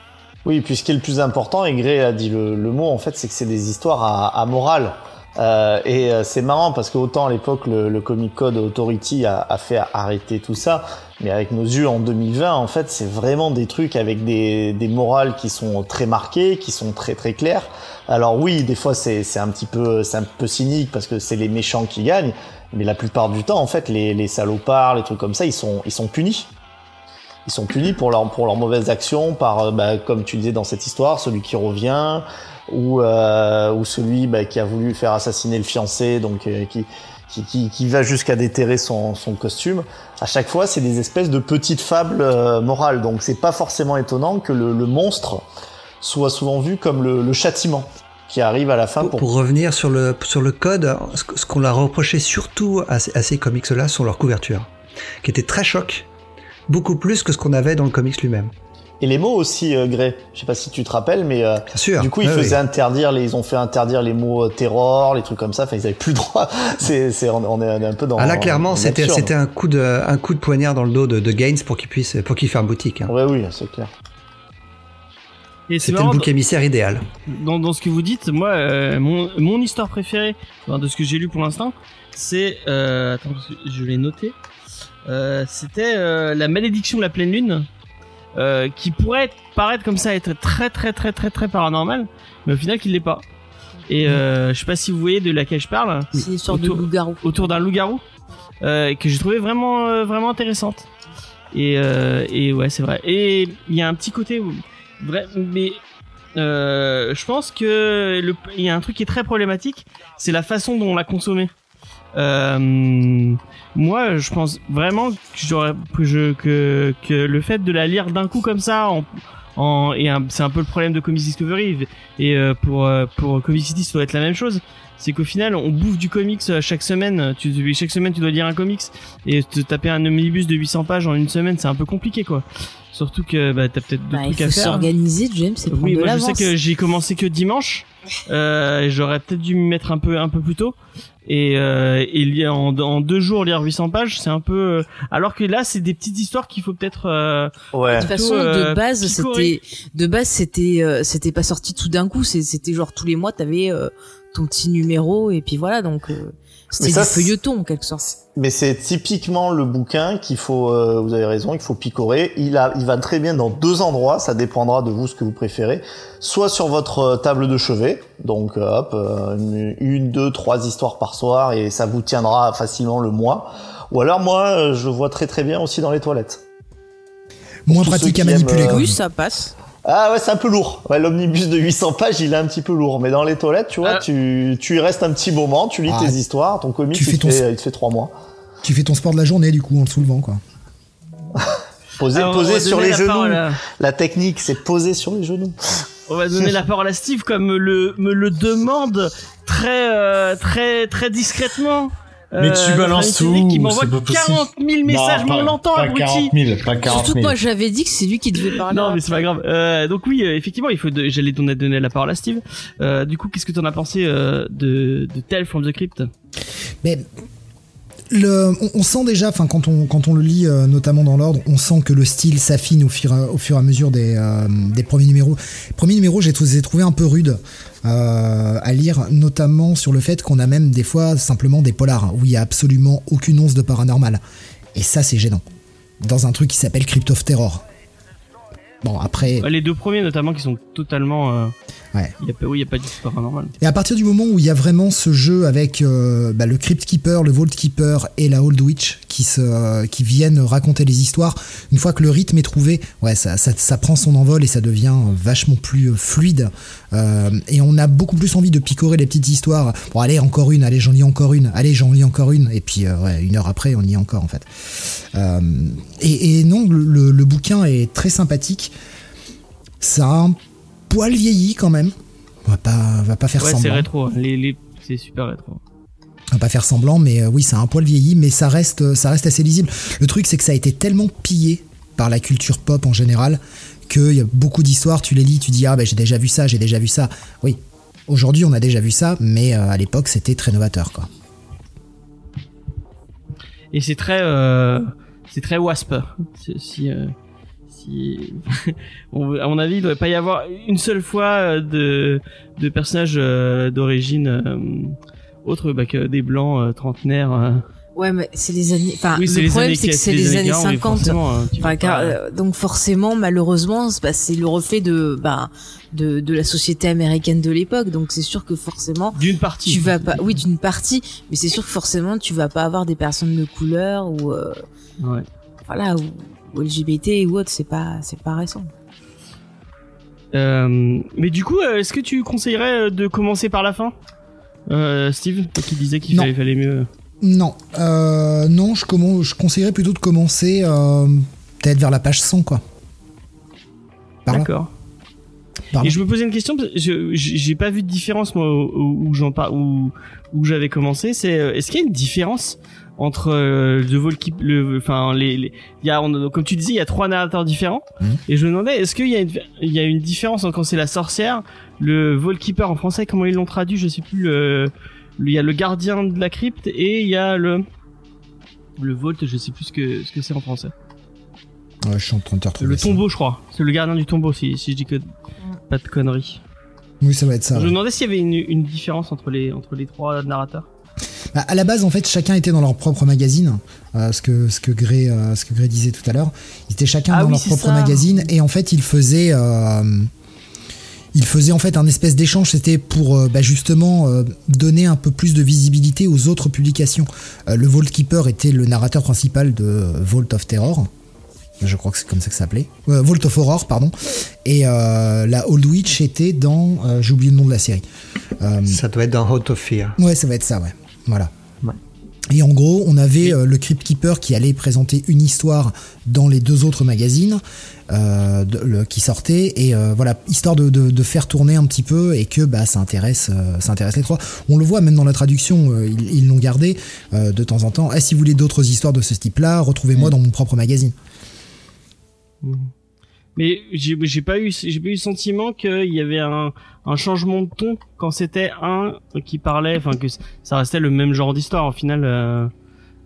Oui, puis ce qui est le plus important, et Gray a dit le, le mot, en fait, c'est que c'est des histoires à, à morale. Euh, et euh, c'est marrant parce que autant à l'époque le, le Comic Code Authority a, a fait arrêter tout ça, mais avec nos yeux en 2020, en fait, c'est vraiment des trucs avec des, des morales qui sont très marquées, qui sont très très claires. Alors oui, des fois c'est un petit peu c'est un peu cynique parce que c'est les méchants qui gagnent, mais la plupart du temps, en fait, les, les salopards, les trucs comme ça, ils sont ils sont punis ils sont punis pour leur pour leurs mauvaises actions par euh, bah, comme tu disais dans cette histoire celui qui revient ou euh, ou celui bah, qui a voulu faire assassiner le fiancé donc euh, qui, qui qui qui va jusqu'à déterrer son son costume à chaque fois c'est des espèces de petites fables euh, morales donc c'est pas forcément étonnant que le, le monstre soit souvent vu comme le, le châtiment qui arrive à la fin Pour, pour, pour revenir sur le, sur le code, ce, qu'on l'a reproché surtout à, ces- à ces comics-là sont leurs couvertures, qui étaient très chocs, beaucoup plus que ce qu'on avait dans le comics lui-même. Et les mots aussi euh, Gray je sais pas si tu te rappelles mais euh, Bien sûr. Du coup, ils faisaient oui. interdire les, ils ont fait interdire les mots euh, terror, les trucs comme ça. Enfin, ils avaient plus le droit. C'est, c'est, on on est un peu dans. Ah là, clairement, c'était un coup de un coup de poignard dans le dos de, de Gaines pour qu'il puisse pour qu'il ferme boutique. hein. Ouais, oui, c'est clair. C'était le bouc émissaire idéal. dans, dans ce que vous dites, moi, euh, mon, mon histoire préférée, enfin, de ce que j'ai lu pour l'instant, c'est, euh, attends, je l'ai noté, euh, c'était euh, la malédiction de la pleine lune, euh, qui pourrait paraître comme ça être très très très très très paranormal, mais au final, qu'il l'est pas. Et euh, je sais pas si vous voyez de laquelle je parle, C'est une sorte Autour- de loup-garou. autour d'un loup-garou, euh, que j'ai trouvé vraiment euh, vraiment intéressante. Et, euh, et ouais, c'est vrai. Et il y a un petit côté où, vrai, mais euh, je pense que le, il y a un truc qui est très problématique, c'est la façon dont on l'a consommé. Euh, moi, je pense vraiment que j'aurais que que que le fait de la lire d'un coup comme ça en en et c'est un peu le problème de Comics Discovery et euh, pour euh, pour Comic City ça doit être la même chose. C'est qu'au final on bouffe du comics chaque semaine. Tu chaque semaine tu dois lire un comics et te taper un omnibus de 800 pages en une semaine c'est un peu compliqué quoi surtout que bah t'as peut-être d'autres bah, trucs à faire s'organiser James c'est oui moi je sais que j'ai commencé que dimanche euh, j'aurais peut-être dû m'y mettre un peu un peu plus tôt. Et, euh, et en, en deux jours lire 800 pages c'est un peu euh, alors que là c'est des petites histoires qu'il faut peut-être euh, ouais. de toute façon de euh, base c'était de base c'était euh, c'était pas sorti tout d'un coup c'était genre tous les mois t'avais ton petit numéro et puis voilà donc c'est du feuilleton en quelque sorte. Mais c'est typiquement le bouquin qu'il faut, euh, vous avez raison, il faut picorer. Il a, il va très bien dans deux endroits, ça dépendra de vous ce que vous préférez. Soit sur votre euh, table de chevet, donc euh, hop, une, deux, trois histoires par soir et ça vous tiendra facilement le mois. Ou alors moi, je vois très très bien aussi dans les toilettes. Moins pratique à manipuler. oui, ça passe. Ah ouais, c'est un peu lourd. Ouais, l'omnibus de 800 pages, il est un petit peu lourd. Mais dans les toilettes, tu vois, ah. tu, tu y restes un petit moment, tu lis ah. tes histoires, ton comic, il, te fait, il fait trois mois. Tu fais ton sport de la journée, du coup, en le soulevant, quoi. poser poser sur les genoux. La technique, c'est poser sur les genoux. On va donner la parole à Steve comme le, me le demande très, euh, très, très discrètement. Mais tu euh, balances tout. Qui m'envoie 40 000 messages, mais on l'entend, abruti. 40 000, pas 40 Surtout moi, j'avais dit que c'est lui qui devait parler. Non, mais c'est pas grave. Euh, donc oui, euh, effectivement, il faut. J'allais donner, donner la parole à Steve. Euh, du coup, qu'est-ce que t'en as pensé euh, de, de Tale from the Crypt? Mais le, on, sent déjà, enfin quand on quand on le lit euh, notamment dans l'ordre, on sent que le style s'affine au fur au fur et à mesure des euh, des premiers numéros. Les premiers numéros, j'ai trouvé, trouvé un peu rude euh, à lire, notamment sur le fait qu'on a même des fois simplement des polars où il y a absolument aucune once de paranormal. Et ça, c'est gênant. Dans un truc qui s'appelle Crypt of Terror. Bon, après. Les deux premiers, notamment, qui sont totalement. Euh, ouais. Il a, oui, n'y a pas du paranormal. Et à partir du moment où il y a vraiment ce jeu avec euh, bah, le Crypt Keeper, le Vault Keeper et la Old Witch qui, se, qui viennent raconter les histoires, une fois que le rythme est trouvé, ouais, ça, ça, ça prend son envol et ça devient vachement plus euh, fluide. et on a beaucoup plus envie de picorer les petites histoires. Bon, allez, encore une, allez, j'en lis encore une, allez, j'en lis encore une. Et puis, ouais, une heure après, on y est encore, en fait. Et, et, non, le, le bouquin est très sympathique. Ça a un poil vieilli quand même. On va pas, va pas faire ouais, semblant. c'est rétro. Les, c'est super rétro. On va pas faire semblant, mais euh, oui, ça a un poil vieilli, mais ça reste, ça reste assez lisible. Le truc, c'est que ça a été tellement pillé par la culture pop en général qu'il y a beaucoup d'histoires, tu les lis, tu dis ah ben j'ai déjà vu ça, j'ai déjà vu ça. Oui, aujourd'hui on a déjà vu ça, mais euh, à l'époque c'était très novateur quoi. Et c'est très, euh, c'est très wasp. Si, à mon avis, il ne devrait pas y avoir une seule fois euh, de, de personnages euh, d'origine euh, autre bah, que des blancs trentenaires. Ouais, mais c'est les années. Enfin, le problème c'est que c'est les, années 50. Hein, donc forcément, malheureusement, bah, c'est le reflet de bah de, de la société américaine de l'époque. Donc c'est sûr que forcément. D'une partie. Tu vas pas. Oui, d'une partie. Mais c'est sûr que forcément, tu vas pas avoir des personnes de couleur ou. ouais. Voilà. Ou, LGBT ou autre, c'est pas, c'est pas récent. Euh, mais du coup, euh, est-ce que tu conseillerais euh, de commencer par la fin, Steve, toi qui disais qu'il fallait, mieux. Non, non, je, je conseillerais plutôt de commencer peut-être vers la page 100, quoi. D'accord. Et je me posais une question, je j'ai pas vu de différence moi où, j'en où, où j'avais commencé. C'est est-ce qu'il y a une différence entre euh, le le enfin les, il y a comme tu disais il y a trois narrateurs différents. Mmh. et je me demandais est-ce qu'il y a une il y a une différence entre quand c'est la sorcière le Volkeeper en français comment ils l'ont traduit je sais plus le il y a le gardien de la crypte et il y a le le Volt je sais plus ce que ce que c'est en français. Ouais, je suis en train de retrouver le tombeau je crois. C'est le gardien du tombeau si si je dis que pas de conneries. Oui ça va être ça je me demandais s'il y avait une, une différence entre les entre les trois narrateurs bah, à la base, en fait, chacun était dans leur propre magazine, euh, ce que ce que Gray euh, ce que Gray disait tout à l'heure. Ils étaient chacun ah dans leur propre magazine et en fait, ils faisaient euh, ils faisaient en fait un espèce d'échange. C'était pour bah, justement donner un peu plus de visibilité aux autres publications. le Vault Keeper était le narrateur principal de Vault of Terror. Je crois que c'est comme ça que ça s'appelait. Vault of Horror, pardon. Et la Old Witch était dans. J'ai oublié le nom de la série. ça doit être dans Out of Fear. Ouais, ça va être ça, ouais. Voilà. Et en gros, on avait euh, le Crypt Keeper qui allait présenter une histoire dans les deux autres magazines euh, de, qui sortaient et euh, voilà, histoire de, de, de, faire tourner un petit peu et que bah ça intéresse, euh, ça intéresse les trois. On le voit même dans la traduction, euh, ils l'ont gardé de temps en temps. Eh, si vous voulez d'autres histoires de ce type-là, retrouvez-moi mmh. dans mon propre magazine. Mmh. Mais j'ai pas eu j'ai pas eu le sentiment qu'il y avait un, un changement de ton quand c'était un qui parlait, enfin que ça restait le même genre d'histoire au final. Euh,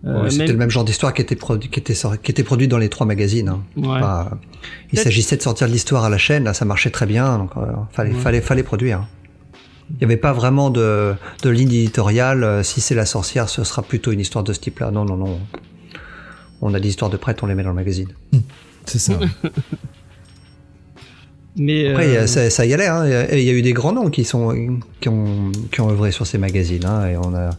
euh c'était le même genre d'histoire qui était produit, qui était qui était produit dans les trois magazines. Hein. Ouais. il s'agissait de sortir de l'histoire à la chaîne, là ça marchait très bien, donc euh, fallait fallait fallait produire. Il n'y avait pas vraiment de, de ligne éditoriale. Si c'est la sorcière, ce sera plutôt une histoire de ce type-là. Non, non, non. On a des histoires de prêtres, on les met dans le magazine. C'est ça. Mais Après, euh... ça, ça, y allait. Hein. Il y a eu des grands noms qui sont qui ont qui ont œuvré sur ces magazines. Hein. Et on a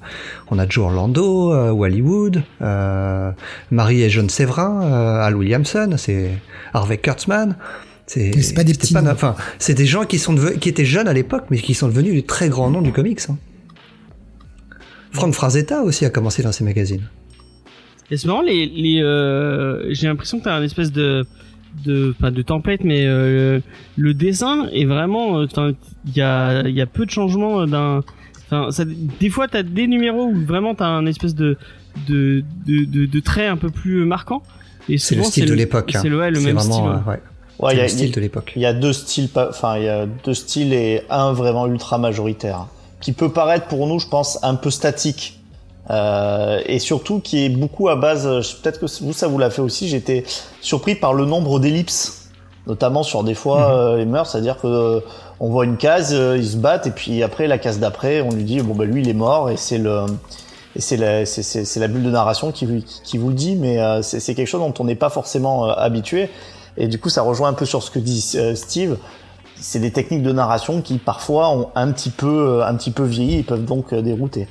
on a Joe Orlando, euh, Wallywood, euh, Marie et John Séverin, euh, Al Williamson, c'est Harvey Kurtzman. C'est pas des petits. Pas, enfin, c'est des gens qui sont qui étaient jeunes à l'époque, mais qui sont devenus des très grands noms du comics. Hein. Frank Frazetta aussi a commencé dans ces magazines. Et c'est marrant, les, les euh, j'ai l'impression que t'as un espèce de de pas de template mais euh, le dessin est vraiment euh, il y a il y a peu de changements d'un enfin ça des fois t'as des numéros où vraiment t'as un espèce de de de de, de trait un peu plus marquant et c'est le style de l'époque c'est le, ouais, le même style ouais. ouais. Ouais, il y a, style de l'époque. Il y a deux styles, enfin il y a deux styles et un vraiment ultra majoritaire, qui peut paraître pour nous, je pense, un peu statique euh, et surtout qui est beaucoup à base, peut-être que vous ça vous l'a fait aussi, j'étais surpris par le nombre d'ellipses, notamment sur des fois mhm. euh, les mœurs, c'est-à-dire que euh, on voit une case, ils se battent et puis après la case d'après, on lui dit bon bah lui il est mort et c'est le et c'est la, c'est, la bulle de narration qui, qui vous le dit, mais c'est, c'est quelque chose dont on n'est pas forcément habitué. Et du coup, ça rejoint un peu sur ce que dit Steve. C'est des techniques de narration qui parfois ont un petit peu, un petit peu vieilli et peuvent donc dérouter.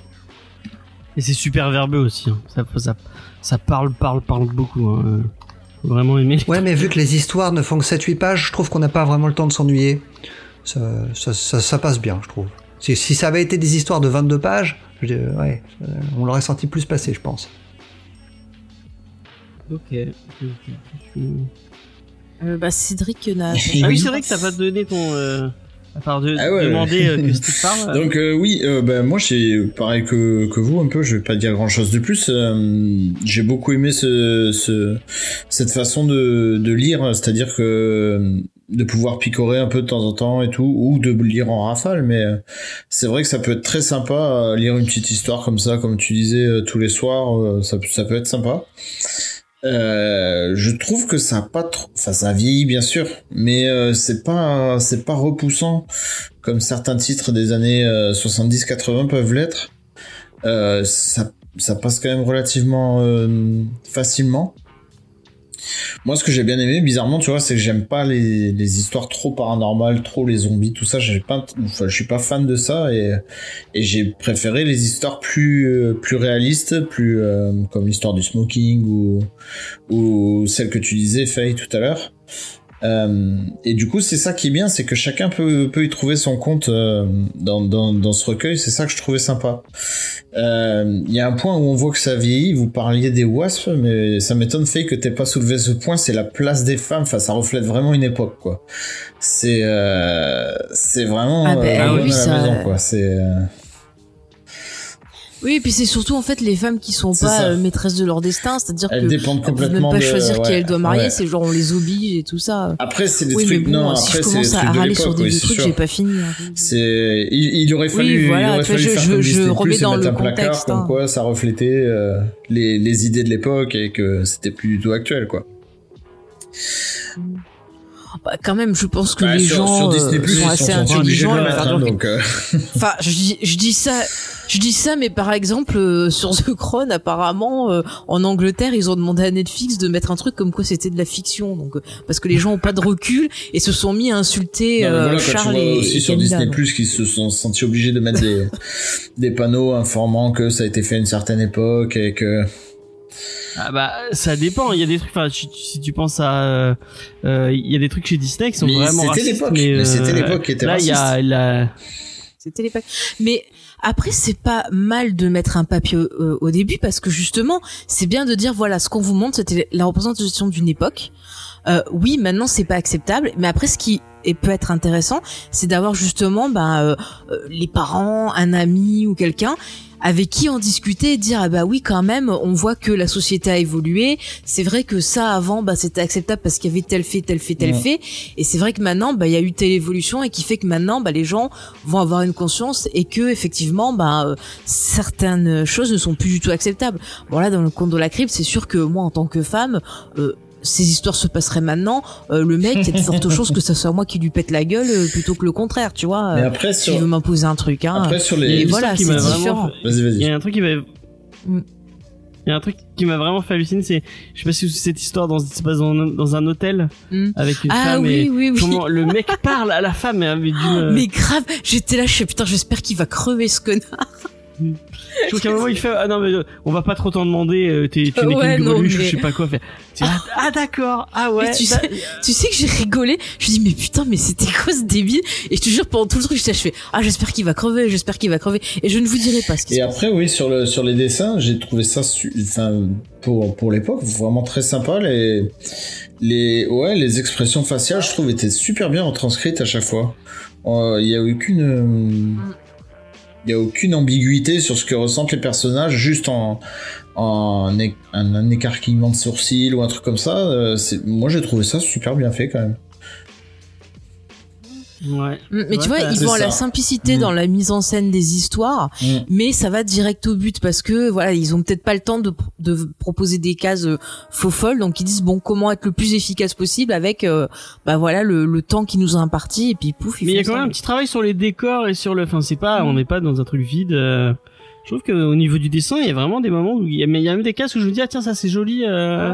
Et c'est super verbeux aussi. Hein. Ça, ça, ça, parle, parle, parle beaucoup. Hein. Faut vraiment aimer. Ouais, mais vu que les histoires ne font que 7-8 pages, je trouve qu'on n'a pas vraiment le temps de s'ennuyer. Ça, ça, ça, passe bien, je trouve. Si, si, ça avait été des histoires de 22 pages, je, ouais, euh, on l'aurait senti plus passer, je pense. Ok. Euh, bah, Cédric n'a. ah oui, c'est vrai que ça va te donner ton. Euh à part de ah demander euh, que Steve parle. Donc euh, oui, euh, ben moi j'ai pareil que, que vous un peu, je vais pas dire grand chose de plus. j'ai beaucoup aimé ce, ce cette façon de, de lire, c'est-à-dire que de pouvoir picorer un peu de temps en temps et tout, ou de lire en rafale, mais c'est vrai que ça peut être très sympa lire une petite histoire comme ça, comme tu disais tous les soirs, ça, ça peut être sympa. Euh, je trouve que ça a pas trop, enfin ça vieillit bien sûr, mais euh, c'est pas c'est pas repoussant comme certains titres des années 70-80 euh, peuvent l'être. ça ça passe quand même relativement facilement. Moi, ce que j'ai bien aimé, bizarrement, tu vois, c'est que j'aime pas les, les, histoires trop paranormales, trop les zombies, tout ça. J'ai pas, enfin, je suis pas fan de ça et, et j'ai préféré les histoires plus euh, plus réalistes, plus euh, comme l'histoire du smoking ou ou celle que tu disais, Faye, tout à l'heure. Euh, et du coup, c'est ça qui est bien, c'est que chacun peut, peut y trouver son compte euh, dans, dans, dans, ce recueil. C'est ça que je trouvais sympa. Euh, il y a un point où on voit que ça vieillit. Vous parliez des wasps, mais ça m'étonne fait que t'aies pas soulevé ce point. C'est la place des femmes. Enfin, ça reflète vraiment une époque, quoi. C'est c'est vraiment ah ben, ah oui, ça... maison, quoi. C'est oui, et puis c'est surtout en fait les femmes qui sont pas euh, maîtresses de leur destin, c'est-à-dire qu'elles dépendent complètement peuvent même pas choisir qui elles doivent marier, c'est genre on les oblige et tout ça. Après c'est des oui, trucs bon, non, si après, je commence à râler sur des oui, trucs, j'ai pas fini. Hein. C'est il, il, aurait fallu oui, voilà, il aurait fallu je, faire je, comme je Disney remets dans le contexte placard hein. comme quoi ça reflétait euh, les les idées de l'époque et que c'était plus du tout actuel quoi. Bah, quand même, je pense que bah, les sur, gens sur Disney+, euh, sont assez intelligents. Euh... Enfin, je, je dis ça, je dis ça, mais par exemple euh, sur The Crown, apparemment, euh, en Angleterre, ils ont demandé à Netflix de mettre un truc comme quoi c'était de la fiction, donc euh, parce que les gens ont pas de recul et se sont mis à insulter non, voilà, Charles tu vois et aussi et sur Camilla, Disney Plus qui se sont sentis obligés de mettre des des panneaux informant que ça a été fait à une certaine époque et que ah bah ça dépend. Il y a des trucs. Enfin, si, si tu penses à, euh, il y a des trucs chez Disney qui sont mais vraiment C'était racistes. l'époque. Mais, mais c'était euh, l'époque qui était là, il y a la. c'était l'époque. Mais après, c'est pas mal de mettre un papier au, début parce que justement, c'est bien de dire voilà, ce qu'on vous montre, c'était la représentation d'une époque. Euh, oui, maintenant c'est pas acceptable, mais après ce qui est, peut être intéressant, c'est d'avoir justement ben, euh, euh, les parents, un ami ou quelqu'un avec qui en discuter et dire ah bah oui quand même on voit que la société a évolué. C'est vrai que ça avant bah c'était acceptable parce qu'il y avait tel fait tel fait tel fait. Et c'est vrai que maintenant bah il y a eu telle évolution et qui fait que maintenant bah les gens vont avoir une conscience et que effectivement bah euh, certaines choses ne sont plus du tout acceptables. Voilà dans le compte de la crypte c'est sûr que moi en tant que femme euh, ces histoires se passeraient maintenant, euh, le mec, il y a de fortes chances que ça soit moi qui lui pète la gueule euh, plutôt que le contraire, tu vois. Mais après, sur... veut m'imposer un truc, hein. Après, sur les... Et voilà, c'est différent. Vas-y, vas-y. Il y a un truc qui m'a... Mm. Il y a un truc qui m'a vraiment fait halluciner, c'est, je sais pas si c'est cette histoire dans, se passe dans, dans un hôtel mm. avec une ah, femme oui, et oui, oui. comment le mec parle à la femme mais avec d'une. mais grave, j'étais là, je sais putain, j'espère qu'il va crever ce connard. Je trouve qu'à un moment il fait ah non mais euh, on va pas trop t'en demander euh, t'es tu n'es ouais, qu'une greluche mais... je sais pas quoi faire. Ah, ah d'accord ah ouais. Tu sais, tu sais que j'ai rigolé je dis mais putain mais c'était quoi ce débile? Et je te jure pendant tout le truc je fais ah j'espère qu'il va crever j'espère qu'il va crever et je ne vous dirai pas ce qui Et après oui sur le sur les dessins j'ai trouvé ça enfin pour pour l'époque vraiment très sympa les les ouais les expressions faciales je trouve étaient super bien retranscrites à chaque fois. Euh, il y a aucune il n'y a aucune ambiguïté sur ce que ressentent les personnages, juste en, en un, écarquillement de sourcils ou un truc comme ça. Euh, moi, j'ai trouvé ça super bien fait quand même. Ouais. Mm, mais tu vois, ils vont à la simplicité mm. dans la mise en scène des histoires, mm. mais ça va direct au but parce que voilà, ils ont peut-être pas le temps de, de proposer des cases euh, faux folles, donc ils disent bon comment être le plus efficace possible avec euh, bah voilà le, le, temps qui nous a imparti et puis pouf. mais il y a quand même un petit travail sur les décors et sur le, enfin c'est pas, on n'est pas dans un truc vide. Euh... Je trouve qu'au niveau du dessin, il y a vraiment des moments où il y a, mais il y a même des cases où je me dis ah tiens ça c'est joli. Euh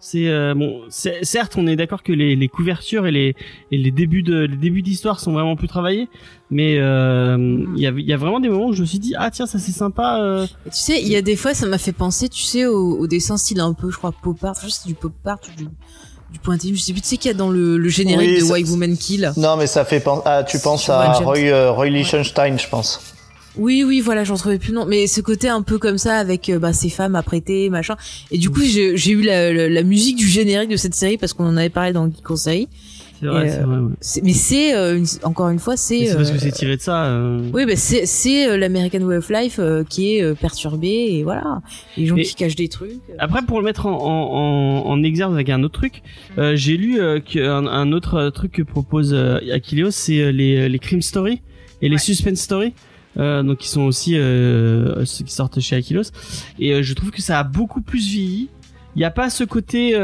c'est euh, bon certes on est d'accord que les, les, couvertures et les, et les débuts de les débuts d'histoire sont vraiment plus travaillés mais euh, il y, a, y a vraiment des moments où je me suis dit ah tiens ça c'est sympa euh. tu sais il y a des fois ça m'a fait penser tu sais au, au, dessin style un peu je crois pop art juste du pop art du du pointillisme je sais plus tu sais qu'il y a dans le, le générique de White Woman Kill. Non mais ça fait penser ah, tu penses à Roy, Roy Lichtenstein je pense oui, oui, voilà, j'en trouvais plus non. Mais ce côté un peu comme ça avec euh, bah, ces femmes apprêtées, machin. Et du coup, j'ai eu la, la, musique du générique de cette série parce qu'on en avait parlé dans Geek Conseil. C'est vrai, c'est vrai. Mais c'est euh, encore une fois, c'est. C'est parce que c'est tiré de ça. Oui, bah c'est c'est l'American Way of Life qui est perturbé et voilà, les gens qui cachent des trucs. Après, pour le mettre en en, en exergue avec un autre truc, j'ai lu qu'un un autre truc que propose Achilleos, c'est les les crime story et les suspense story. Euh, donc qui sont aussi euh, ceux qui sortent chez Aquilos. Et euh, je trouve que ça a beaucoup plus vieilli. Il n'y a pas ce côté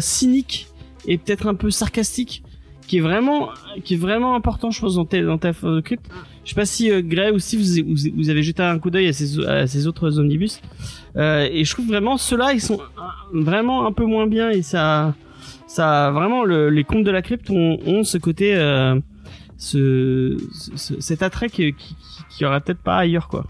cynique et peut-être un peu sarcastique qui est vraiment qui est vraiment important je pense dans ta, dans ta crypte. Je sais pas si Gray ou si vous, vous, avez jeté un coup d'œil à ces, à ces autres omnibus. et je trouve vraiment ceux-là ils sont vraiment un peu moins bien et ça ça vraiment le, les contes de la crypte ont, ont ce côté ce, cet attrait qui, qui, qui aura peut-être pas ailleurs quoi.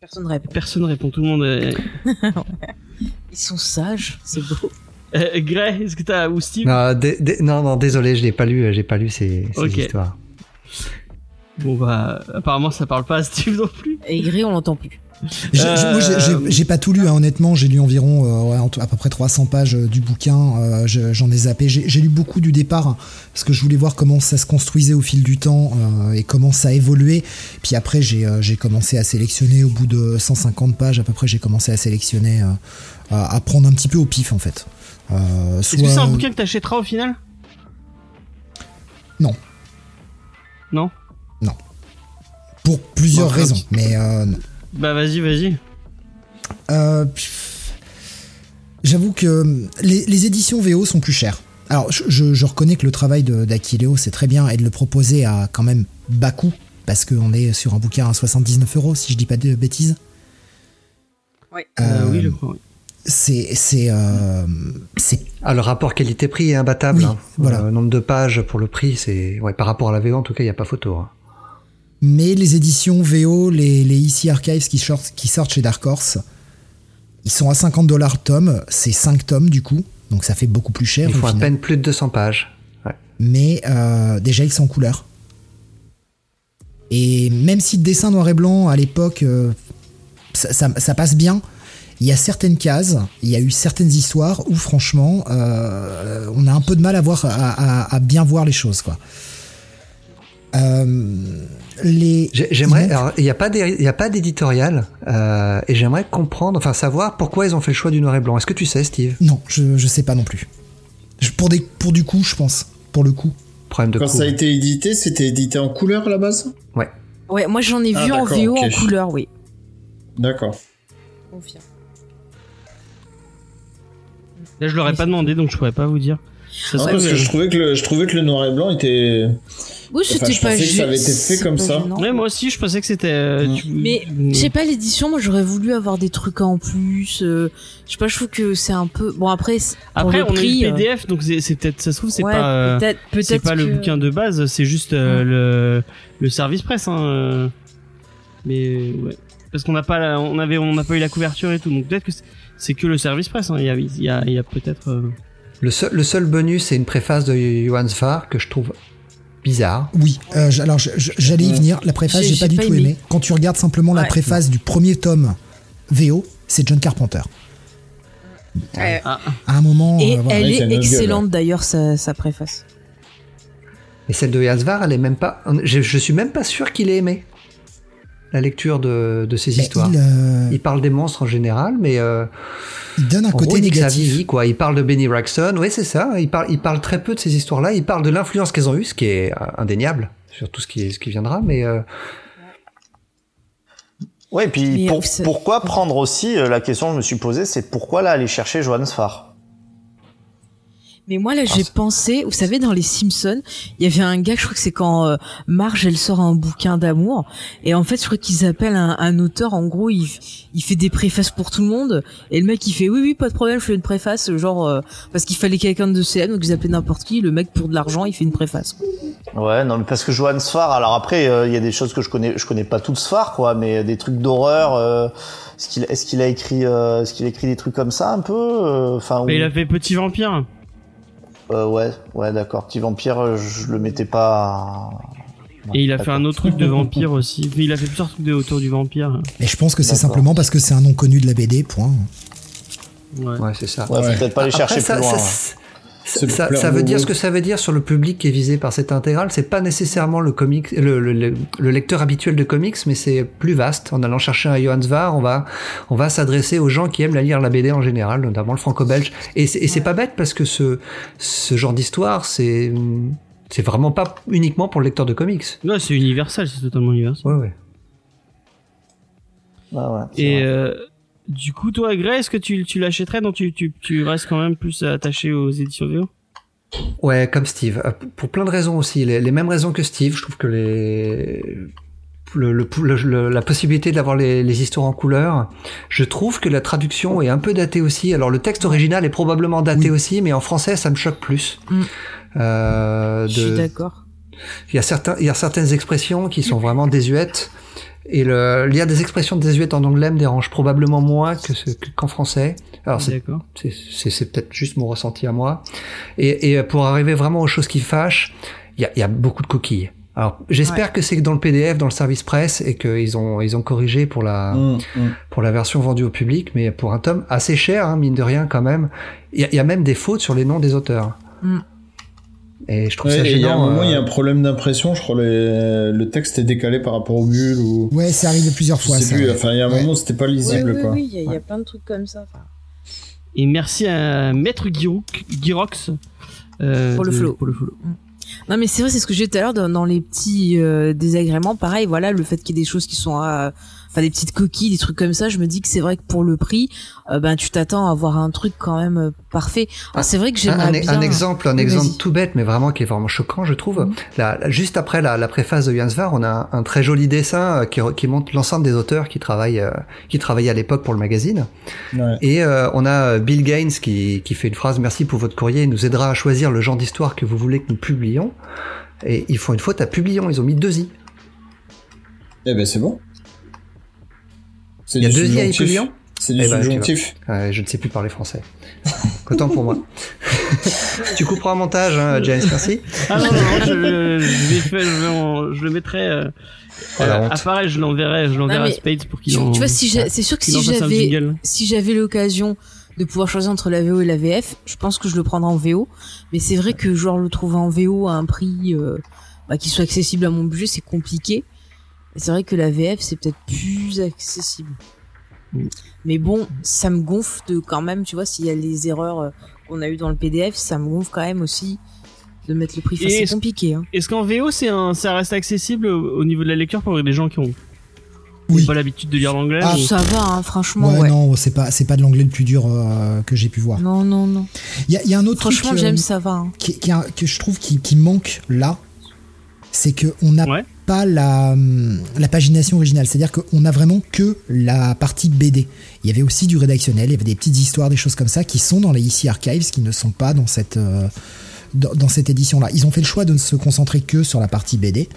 Personne répond. Personne répond, tout le monde. Est... Ils sont sages, c'est beau. Euh, Gray, est-ce que t'as ou Steve? Non, non, non, désolé, je l'ai pas lu, j'ai pas lu ces, ces histoires. Bon bah, apparemment ça parle pas à Steve non plus. Et Gray, on l'entend plus. Euh, j'ai pas tout lu, hein, honnêtement. J'ai lu environ euh, à peu près 300 pages euh, du bouquin. J'en ai zappé. J'ai lu beaucoup du départ hein, parce que je voulais voir comment ça se construisait au fil du temps et comment ça évoluait. Puis après, j'ai commencé à sélectionner au bout de 150 pages à peu près. J'ai commencé à sélectionner, à, prendre un petit peu au pif en fait. Est-ce que c'est un bouquin que t'achèteras au final? Non. Non? Non. Pour plusieurs raisons, mais non. Bah vas-y, vas-y. Euh, j'avoue que les, éditions VO sont plus chères. Alors, je, reconnais que le travail d'Aquileo, c'est très bien, et de le proposer à quand même bas coût, parce qu'on est sur un bouquin à 79 euros, si je dis pas de bêtises. Oui, euh, oui, je crois, C'est. c'est, euh, ah, le rapport qualité-prix est imbattable. Hein. Voilà. Le nombre de pages pour le prix, c'est. Ouais, par rapport à la VO, en tout cas, il n'y a pas photo. Hein. Mais les éditions VO, les, les EC Archives qui sortent, qui sortent chez Dark Horse, ils sont à 50 dollars tome. C'est 5 tomes du coup. Donc ça fait beaucoup plus cher. Il faut à peine plus de 200 pages. Mais euh, déjà, ils sont en couleur. Et même si le dessin noir et blanc à l'époque, euh, ça, passe bien, il y a certaines cases, il y a eu certaines histoires où franchement, euh, on a un peu de mal à voir, à, bien voir les choses, quoi. Les j'aimerais il n'y a pas il y a pas d'éditorial et j'aimerais comprendre enfin savoir pourquoi ils ont fait le choix du noir et blanc est-ce que tu sais Steve? Non je je sais pas non plus pour des pour du coup je pense pour le coup. Problème de Quand ça a été édité, c'était édité en couleur à la base? Ouais. Ouais, moi j'en ai ah, vu en VO en couleur, oui. D'accord. Là, je l'aurais pas demandé, donc je pourrais pas vous dire. Ça parce que je trouvais que le, je trouvais que le noir et blanc était oui, c'était je pensais que ça avait été fait comme ça. Ouais, moi aussi, je pensais que c'était. Euh. Mais je sais pas l'édition. Moi, j'aurais voulu avoir des trucs en plus. Euh, je sais pas, je trouve que c'est un peu. Bon après. Après, on prix, a le PDF, donc c'est peut-être. Ça se trouve, c'est pas. Peut-être. Peut c'est pas le bouquin de base. C'est juste euh, le le service presse. Hein. Mais ouais. Parce qu'on n'a pas, on avait, on n'a pas eu la couverture et tout. Donc peut-être que c'est que le service presse. Hein. Il y a, il y a, il y a peut-être. Le seul, le seul bonus, c'est une préface de Johan Svar que je trouve bizarre. Oui, euh, alors j'allais y venir. La préface, j'ai pas du tout aimé. Quand tu regardes simplement la préface du premier tome VO, c'est John Carpenter. À un moment. Et euh, elle est excellente d'ailleurs, sa, préface. Et celle de Yasvar, elle est même pas. Je, je suis même pas sûr qu'il ait aimé la lecture de, de ces histoires. Euh, il, parle des monstres en général, mais euh, il donne un côté négatif. quoi. Il parle de Benny Braxton, oui c'est ça. Il parle, il parle très peu de ces histoires-là. Il parle de l'influence qu'elles ont eue, ce qui est indéniable sur tout ce qui, ce qui viendra, mais. Euh... Ouais, et puis pourquoi prendre aussi euh, la question que je me suis posée, c'est pourquoi là aller chercher Johannes Farr? Mais moi là j'ai pensé, vous savez dans les Simpsons, il y avait un gars, je crois que c'est quand euh, Marge elle sort un bouquin d'amour et en fait je crois qu'ils appellent un, un, auteur, en gros il, il fait des préfaces pour tout le monde et le mec il fait oui oui pas de problème je fais une préface genre euh, parce qu'il fallait quelqu'un de CM donc ils appelaient n'importe qui, le mec pour de l'argent il fait une préface. Ouais non mais parce que Johan Sfar, alors après euh, il y a des choses que je connais, je connais pas toutes Sfar quoi, mais des trucs d'horreur. est-ce qu'il est-ce qu'il a écrit est-ce qu'il a écrit des trucs comme ça un peu enfin il a fait Petit Vampire euh, ouais, ouais, d'accord. Petit vampire, euh, je le mettais pas. Et il a fait un autre truc de vampire aussi. Il a fait plusieurs trucs de autour du vampire. Et je pense que c'est simplement parce que c'est un nom connu de la BD, point. Ouais, c'est ça. Ouais, faut peut-être pas aller chercher plus loin. Ça, veut dire ce que ça veut dire sur le public qui est visé par cette intégrale. C'est pas nécessairement le comic, le, le, lecteur habituel de comics, mais c'est plus vaste. En allant chercher un Johannes Var, on va, on va s'adresser aux gens qui aiment la lire la BD en général, notamment le franco-belge. Et c'est pas bête parce que ce, ce genre d'histoire, c'est, c'est vraiment pas uniquement pour le lecteur de comics. Non, c'est universel, c'est totalement universel. Ouais, ouais. Ah ouais et euh, du coup, toi, Grey, est-ce que tu, tu l'achèterais Donc, tu, tu, tu restes quand même plus attaché aux éditions VO Ouais, comme Steve. Euh, pour plein de raisons aussi. Les, les mêmes raisons que Steve. Je trouve que les le, le, la possibilité d'avoir les, les, histoires en couleur. Je trouve que la traduction est un peu datée aussi. Alors le texte original est probablement daté aussi, mais en français ça me choque plus. Mm. Euh, Je suis d'accord. Il y a certains, il y a certaines expressions qui sont vraiment désuètes. Et le, lire des expressions désuètes en anglais me dérange probablement moins que qu'en français. Alors c'est c'est peut-être juste mon ressenti à moi. Et, et, pour arriver vraiment aux choses qui fâchent, il y a, y a, beaucoup de coquilles. Alors j'espère que c'est dans le PDF, dans le service presse, et qu'ils ont ils ont corrigé pour la mmh, mmh. pour la version vendue au public, mais pour un tome assez cher, hein, mine de rien quand même. Il y, y, a même des fautes sur les noms des auteurs. Mmh. Et je trouve ça gênant. Il y a un moment, il y a un euh, problème d'impression. Je crois le, le texte est décalé par rapport au bulle ou. Ouais, ça arrive plusieurs fois. Ça. Plus. Enfin, il y a un moment, c'était pas lisible, quoi. Oui, il y, a plein de trucs comme ça. Et merci à Maître Girox euh, pour, le flow. pour le flow. Mm. Non mais c'est vrai, c'est ce que j'ai dit tout à l'heure dans, les petits euh, désagréments. Pareil, voilà, le fait qu'il y ait des choses qui sont à des petites coquilles, des trucs comme ça. Je me dis que c'est vrai que pour le prix, euh, ben tu t'attends à avoir un truc quand même euh, parfait. c'est vrai que j'aimerais un, bien. Un exemple, un exemple tout bête, mais vraiment qui est vraiment choquant, je trouve. Mhm. juste après la, préface de Jans Var, on a un, très joli dessin euh, qui, montre l'ensemble des auteurs qui travaillent, qui travaillaient à l'époque pour le magazine. Et on a Bill Gaines qui, qui fait une phrase "Merci pour votre courrier, il nous aidera à choisir le genre d'histoire que vous voulez que nous publions." Et ils font une faute à publions, ils ont mis deux i. Eh ben c'est bon. Il y a deux IA C'est du eh ben, subjonctif. je ne sais plus parler français. Autant pour moi. tu couperas un montage, hein, James, merci. Ah non, non, non je, je, vais, je, je le mettrai. Euh, oh, euh, pareil, je l'enverrai, je l'enverrai à Spades pour qu'il. Tu, tu vois, si c'est sûr que si j'avais, si j'avais l'occasion de pouvoir choisir entre la VO et la VF, je pense que je le prendrais en VO. Mais c'est vrai que genre le trouver en VO à un prix euh, bah, qui soit accessible à mon budget, c'est compliqué. Et c'est vrai que la VF c'est peut-être plus accessible. Mm. Mais bon, ça me gonfle de quand même, tu vois, s'il y a les erreurs euh, qu'on a eu dans le PDF, ça me gonfle quand même aussi de mettre le prix. c'est compliqué. Hein. Est-ce qu'en VO, c'est un, ça reste accessible au niveau de la lecture pour les gens qui ont oui. pas l'habitude de lire l'anglais ah, ça va hein, franchement ouais, non c'est pas c'est pas de l'anglais le plus dur euh, que j'ai pu voir non non non il y a, y a, un autre franchement truc, j'aime euh, ça va hein. qui, qui, que je trouve qui, qui manque là c'est que on n'a pas la, la pagination originale. C'est à dire qu'on a vraiment que la partie BD il y avait aussi du rédactionnel il y avait des petites histoires des choses comme ça qui sont dans les IC Archives qui ne sont pas dans cette euh, cette édition là ils ont fait le choix de ne se concentrer que sur la partie BD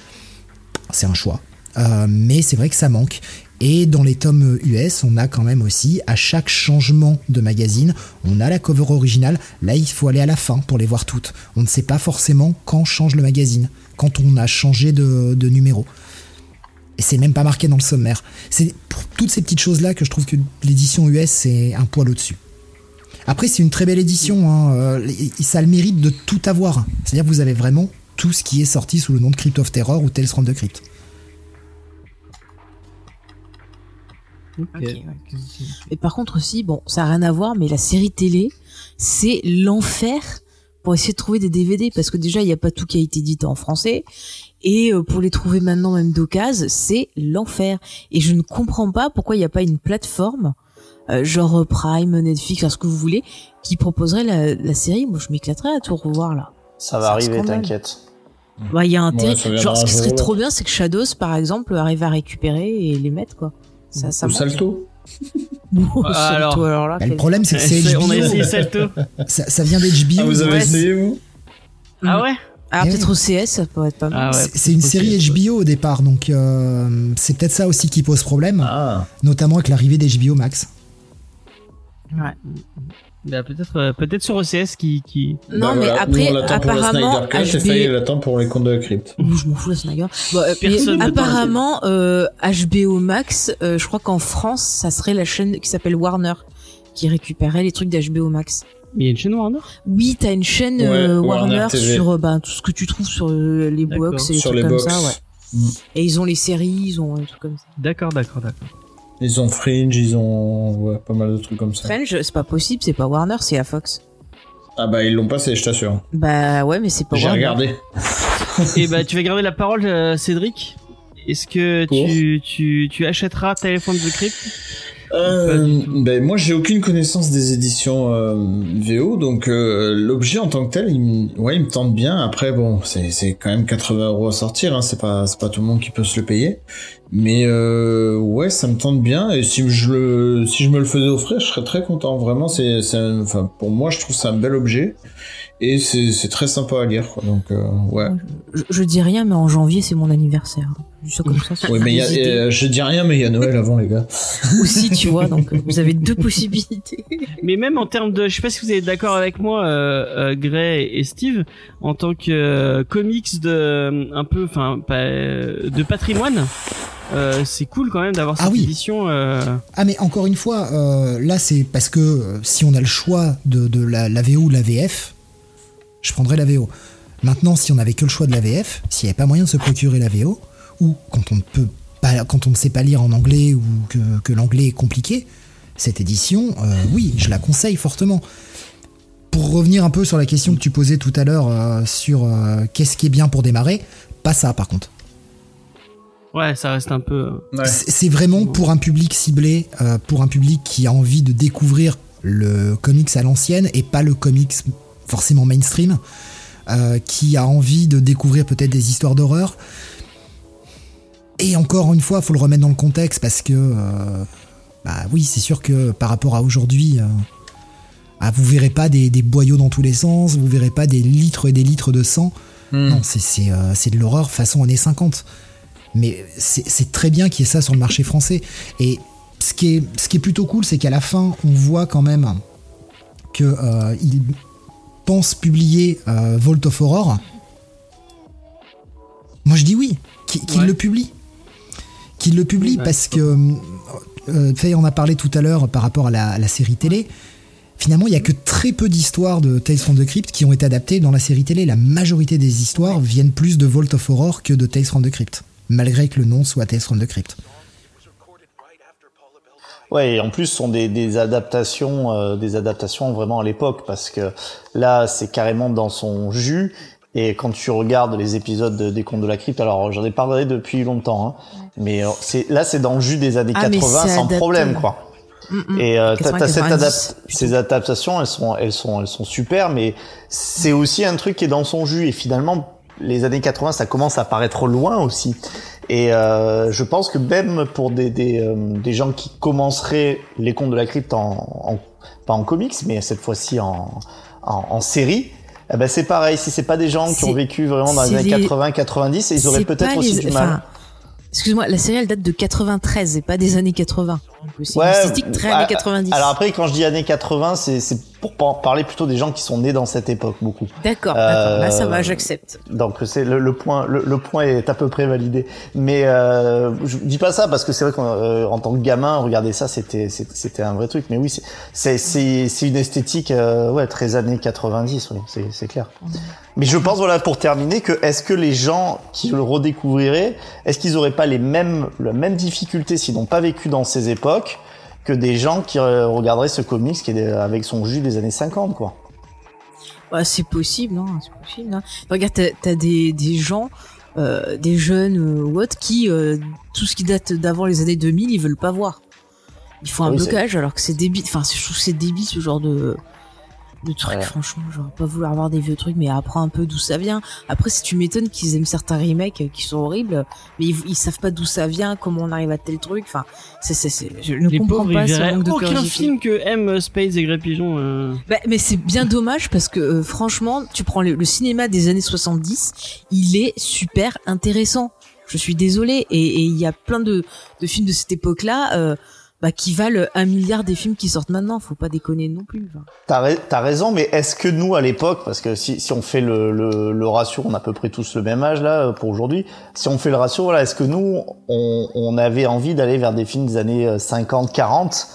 c'est un choix. Euh, mais c'est vrai que ça manque. Et dans les tomes US, on a quand même aussi, à chaque changement de magazine, on a la cover originale. Là, il faut aller à la fin pour les voir toutes. On ne sait pas forcément quand change le magazine, quand on a changé de, numéro. Et c'est même pas marqué dans le sommaire. C'est pour toutes ces petites choses-là que je trouve que l'édition US, c'est un poil au-dessus. Après, c'est une très belle édition. Hein. Euh, ça a le mérite de tout avoir. C'est-à-dire que vous avez vraiment tout ce qui est sorti sous le nom de Crypt of Terror ou Tales from the Crypt. Et par contre aussi, bon, ça n'a rien à voir, mais la série télé, c'est l'enfer pour essayer de trouver des DVD parce que déjà il n'y a pas tout qui a été édité en français et euh, pour les trouver maintenant même d'occasion, c'est l'enfer. Et je ne comprends pas pourquoi il n'y a pas une plateforme euh, genre Prime, Netflix, ce que vous voulez, qui proposerait la, série. Moi, je m'éclaterais à tout revoir là. Ça va arriver, t'inquiète. Bah, il y a un genre, ce qui serait trop bien, c'est que Shadows, par exemple, arrive à récupérer et les mettre, quoi. Ça, ça salto. Ah, alors, alors là, bah, le problème c'est que c'est HBO. On a essayé Salto. Ça, ça vient d'HBO. Ah, vous avez essayé vous Ah ouais ah, peut-être au CS, ça pourrait être pas mal. Ah c'est une série HBO au départ, donc euh, c'est peut-être ça aussi qui pose problème, ah. notamment avec l'arrivée d'HBO Max. Ouais. Bah, peut-être euh, peut-être sur OCS qui qui non bah, mais après apparemment HBO il attend pour les comptes de la crypte. Je m'en fous la Snyder. Bon, euh, apparemment euh, HBO Max euh, je crois qu'en France ça serait la chaîne qui s'appelle Warner qui récupérait les trucs d'HBO Max. Mais il y a une chaîne Warner? Oui, t'as une chaîne Warner, sur bah, tout ce que tu trouves sur les box et les trucs comme ça, ouais. Et ils ont les séries, ils ont des trucs comme ça. D'accord, d'accord, d'accord. Ils ont Fringe, ils ont ouais, pas mal de trucs comme ça. Fringe, c'est pas possible, c'est pas Warner, c'est la Fox. Ah bah ils l'ont passé, je t'assure. Bah ouais, mais c'est pas J'ai regardé. Et bah tu vas garder la parole, euh, Cédric. Est-ce que tu, tu, tu achèteras Téléphone de Crypt euh, ben moi j'ai aucune connaissance des éditions euh, VO donc euh, l'objet en tant que tel il me, ouais il me tente bien après bon c'est c'est quand même 80 euros à sortir hein, c'est pas c'est pas tout le monde qui peut se le payer mais euh, ouais ça me tente bien. Et si je le si je me le faisais offrir je serais très content. Vraiment c'est enfin pour moi je trouve ça un bel objet et c'est très sympa à lire quoi. donc euh, ouais je, je, dis rien mais en janvier c'est mon anniversaire Juste comme ça oui mais y a, euh, je dis rien mais il y a Noël avant les gars aussi tu vois donc euh, vous avez deux possibilités mais même en termes de je sais pas si vous êtes d'accord avec moi euh, Gray et Steve en tant que comics de un peu enfin de patrimoine c'est cool quand même d'avoir ah cette oui. édition. Ah mais encore une fois, là c'est parce que si on a le choix de, de la, la, VO ou la VF, je prendrais la VO. Maintenant, si on avait que le choix de la VF, s'il n'y avait pas moyen de se procurer la VO, ou quand on ne peut pas, quand on ne sait pas lire en anglais ou que, l'anglais est compliqué, cette édition, euh, oui, je la conseille fortement. Pour revenir un peu sur la question que tu posais tout à l'heure euh, sur euh, qu'est-ce qui est bien pour démarrer, pas ça par contre. Ouais, ça reste un peu. C'est vraiment pour un public ciblé, pour un public qui a envie de découvrir le comics à l'ancienne et pas le comics forcément mainstream, euh, qui a envie de découvrir peut-être des histoires d'horreur. Et encore une fois, faut le remettre dans le contexte parce que, euh, bah oui, c'est sûr que par rapport à aujourd'hui, euh, ah, vous verrez pas des, boyaux dans tous les sens, vous verrez pas des litres et des litres de sang. Hmm. Non, c'est de l'horreur façon années 50. Mais c'est très bien qu'il y ait ça sur le marché français. Et ce qui est, ce qui est plutôt cool, c'est qu'à la fin, on voit quand même que il pense publier euh, Vault of Horror Moi je dis oui, qu'il le publie. Qu'il le publie parce que euh, Faye en a parlé tout à l'heure par rapport à la, série télé. Finalement, il y a que très peu d'histoires de Tales from the Crypt qui ont été adaptées dans la série télé. La majorité des histoires viennent plus de Vault of Horror que de Tales from the Crypt, malgré que le nom soit Tales from the Crypt. Ouais, et en plus, ce sont des, des adaptations, euh, des adaptations vraiment à l'époque, parce que là, c'est carrément dans son jus. Et quand tu regardes les épisodes des Contes de la Crypte, alors j'en ai parlé depuis longtemps, hein, mais euh, c'est là, c'est dans le jus des années 80 ah, sans problème, quoi. Mm, mm. Et euh, t'as, cette ces adaptations, elles sont, elles sont, elles sont super, mais c'est aussi un truc qui est dans son jus. Et finalement, les années 80, ça commence à paraître loin aussi. Et euh, je pense que même pour des, des, euh, des, gens qui commenceraient les contes de la crypte en, pas en comics, mais cette fois-ci en, en, en, série, eh ben c'est pareil. Si c'est pas des gens qui ont vécu vraiment dans les années 80-90, ils auraient peut-être aussi du mal. Excuse-moi, la série elle date de 93 et pas des années 80. C'est ouais, très années 90. Alors après, quand je dis années 80, c'est pour parler plutôt des gens qui sont nés dans cette époque, beaucoup. D'accord, d'accord. Là, ça va, euh, j'accepte. Donc c'est le, le, point, le, point est à peu près validé. Mais euh, je dis pas ça parce que c'est vrai qu'en euh, tant que gamin, regarder ça, c'était c'était un vrai truc. Mais oui, c'est c'est une esthétique, euh, ouais, très années 90, oui, c'est clair. Mais je pense, voilà, pour terminer, que est-ce que les gens qui le redécouvriraient, est-ce qu'ils auraient pas les mêmes, la même difficulté s'ils n'ont pas vécu dans ces époques que des gens qui regarderaient ce comics qui est avec son jus des années 50, quoi. Ouais, c'est possible, non hein, C'est possible. Hein. Regarde, t'as as des, des gens, euh, des jeunes euh, ou autres qui, euh, tout ce qui date d'avant les années 2000, ils veulent pas voir. Ils font un blocage alors que c'est débile. Enfin, je trouve c'est débile ce genre de de trucs franchement j'aurais pas voulu avoir des vieux trucs mais apprends un peu d'où ça vient. Après si tu m'étonnes qu'ils aiment certains remakes qui sont horribles mais ils, savent pas d'où ça vient comment on arrive à tel truc enfin c'est c'est je ne comprends pas ce aucun film que aime Space et Grey Pigeon euh. bah, mais c'est bien dommage parce que euh, franchement tu prends le, cinéma des années 70 il est super intéressant. Je suis désolée et il y a plein de, de films de cette époque là euh, bah, qui valent un milliard des films qui sortent maintenant. Faut pas déconner non plus. T'as, as raison, mais est-ce que nous, à l'époque, parce que si, si on fait le, le, le, ratio, on a à peu près tous le même âge là pour aujourd'hui. Si on fait le ratio, voilà, est-ce que nous, on, on avait envie d'aller vers des films des années 50, 40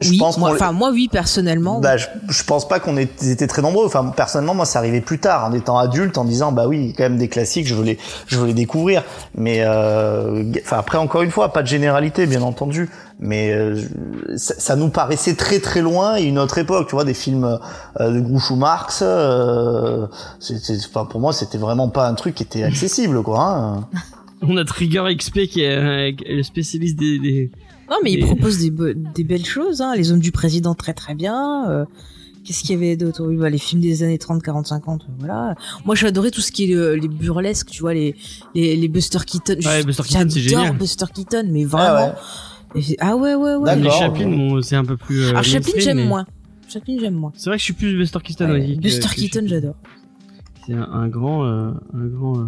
je oui, pense moi, enfin moi oui personnellement. Bah, je, je pense pas qu'on était très nombreux. Enfin personnellement moi ça arrivait plus tard en étant adulte en disant bah oui quand même des classiques je les je les découvrir. Mais euh, enfin après encore une fois pas de généralité bien entendu. Mais euh, ça, ça, nous paraissait très très loin et une autre époque. Tu vois des films euh, de Groucho Marx. Euh, enfin, pour moi c'était vraiment pas un truc qui était accessible quoi. Hein. On a Trigger XP qui est le spécialiste des, des non, mais il propose des, des belles choses. Hein. Les hommes du président, très très bien. Euh, Qu'est-ce qu'il y avait d'autre? Oui, bah, Les films des années 30, 40, 50, voilà. Moi, j'adorais tout ce qui est euh, les burlesques, tu vois, les, les, les Buster Keaton. Ouais, Buster Keaton, c'est génial. Buster Keaton, mais vraiment. Ah ouais, ah ouais, ouais, ouais. Les Chaplin, c'est un peu plus. Euh, Alors, Chaplin, j'aime moins. Chaplin, j'aime moins. C'est vrai que je suis plus Buster Keaton aussi. Buster Keaton, j'adore. C'est un, un, grand, euh, un grand, euh,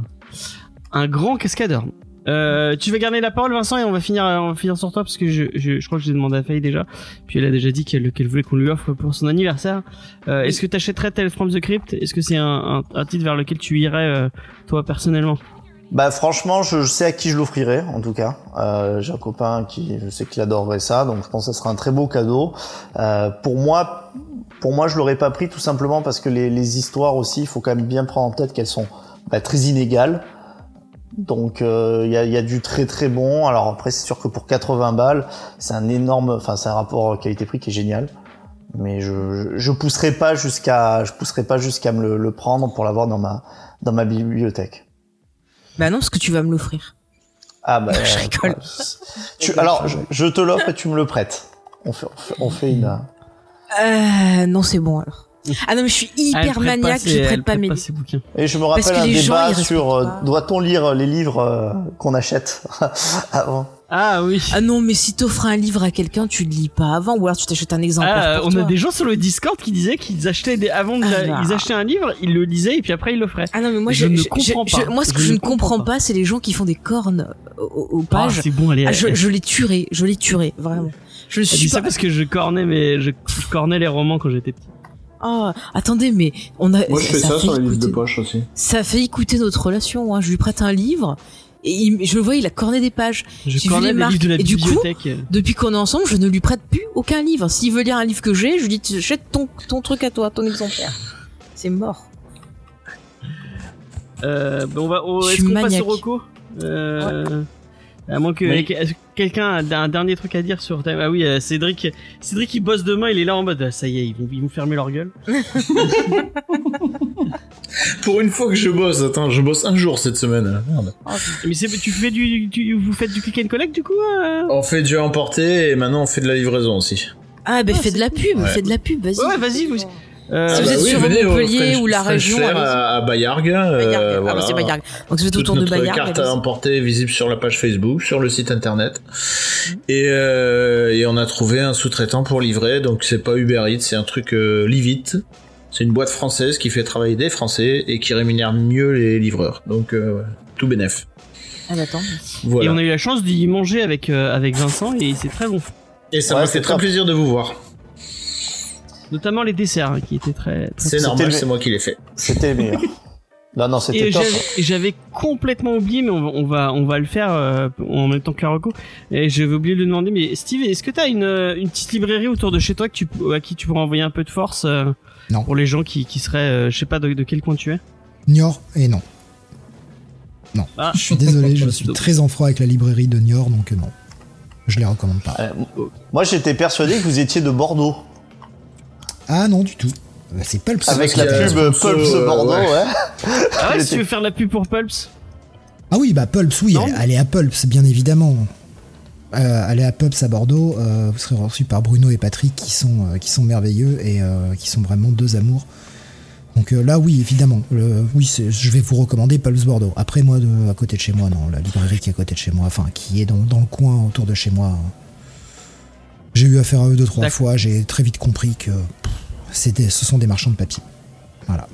un grand cascadeur. Euh, tu vas garder la parole Vincent et on va finir on va finir sur toi parce que je, je, je crois que j'ai demandé à Faye déjà puis elle a déjà dit qu'elle qu'elle voulait qu'on lui offre pour son anniversaire. Euh, Est-ce que tu achèterais Tales from the Crypt? Est-ce que c'est un, un, un, titre vers lequel tu irais euh, toi personnellement? Bah franchement je, sais à qui je l'offrirais en tout cas. Euh, j'ai un copain qui je sais qu'il adorerait ça donc je pense que ça sera un très beau cadeau. Euh, pour moi pour moi je l'aurais pas pris tout simplement parce que les, les histoires aussi il faut quand même bien prendre en tête qu'elles sont bah, très inégales. Donc il euh, y, a, y, a, du très très bon. Alors après c'est sûr que pour 80 balles, c'est un énorme, enfin c'est un rapport qualité-prix qui est génial. Mais je je pousserai pas jusqu'à je pousserai pas jusqu'à me le, prendre pour l'avoir dans ma dans ma bibliothèque. Bah non parce que tu vas me l'offrir. Ah bah je rigole. Tu, alors je, te l'offre et tu me le prêtes. On fait on fait, on fait une. Euh, non c'est bon alors. Ah non, mais je suis hyper maniaque, je prête pas mes livres. Et je me rappelle un débat sur euh, doit-on lire les livres euh, qu'on achète avant? Ah oui. Ah non, mais si t'offres un livre à quelqu'un, tu le lis pas avant, ou alors tu t'achètes un exemplaire. Ah, on a des gens sur le Discord qui disaient qu'ils achetaient des, avant ah, ils achetaient un livre, ils le lisaient et puis après ils l'offraient. Ah non, mais moi je, ne comprends pas. moi ce que je, ne comprends pas, c'est les gens qui font des cornes aux, ah, pages. c'est bon, allez, ah, je, je les tuerais, je les tuerais, vraiment. Je suis pas... ça parce que je cornais mais je cornais les romans quand j'étais petit. Oh, attendez, mais on a. Moi, je fais ça, sur les livres de poche aussi. Ça fait écouter notre relation. Hein. Je lui prête un livre et je le vois, il a corné des pages. Je les livres de la et bibliothèque. Du coup, depuis qu'on est ensemble, je ne lui prête plus aucun livre. S'il veut lire un livre que j'ai, je lui dis jette ton ton truc à toi, ton exemplaire. C'est mort. Euh, on va. Est-ce qu'on passe au Rocco euh, À moins que quelqu'un a un dernier truc à dire sur. Ah oui, euh, Cédric. Cédric, il bosse demain. Il est là en mode. Ça y est, ils vont, ils vont fermer leur gueule. Pour une fois que je bosse, attends, je bosse un jour cette semaine. Merde. Ah, mais tu fais du, vous faites du click and collect du coup euh On fait du emporter et maintenant on fait de la livraison aussi. Ah bah fais de la pub, fais de la pub, vas-y. Ouais, vas-y. Vous... Euh, si vous êtes bah sur Montpellier ou la région, à, à Bayargues. Euh, ah, bah, c'est Bayargues. Donc c'est autour de Bayargues. carte à emporter visible sur la page Facebook, sur le site internet. Mhm. Et, euh, et on a trouvé un sous-traitant pour livrer. Donc c'est pas Uber Eats, c'est un truc euh, Livit. C'est une boîte française qui fait travailler des Français et qui rémunère mieux les livreurs. Donc euh, tout bénef. Ah bah, Et on a eu la chance d'y manger avec euh, avec Vincent et c'est très bon. Et ça m'a fait très plaisir de vous voir. Notamment les desserts hein, qui étaient très. c'est normal, c'est moi qui l'ai fait. C'était meilleur. Non, non, c'était top. J'avais complètement oublié, mais on va, on va, le faire euh, en même temps que la reco. Et j'avais oublié de le demander, mais Steve, est-ce que tu as une, une petite librairie autour de chez toi que tu, à qui tu pourrais envoyer un peu de force non. Pour les gens qui, qui seraient, euh, je sais pas de, quel coin tu es? Niort et non. Non. Ah. Je suis désolé, je suis très en froid avec la librairie de Niort, donc euh, non. Je les recommande pas. Euh, moi, j'étais persuadé que vous étiez de Bordeaux. Ah non, du tout. C'est Pulps. Avec la pub Pulps Bordeaux, ouais. Ah ouais, si tu veux faire la pub pour Pulps Ah oui, bah Pulps, oui, elle, est à Pulps, bien évidemment. Euh, allez à Pubs à Bordeaux, euh, vous serez reçu par Bruno et Patrick qui sont, euh, qui sont merveilleux et qui sont vraiment deux amours. Donc là, oui, évidemment, oui, je vais vous recommander Pulse Bordeaux. Après, moi, de, à côté de chez moi, non, la librairie qui est à côté de chez moi, enfin, qui est dans, dans le coin autour de chez moi. J'ai eu affaire à eux deux, trois fois, j'ai très vite compris que des, ce sont des marchands de papier. Voilà.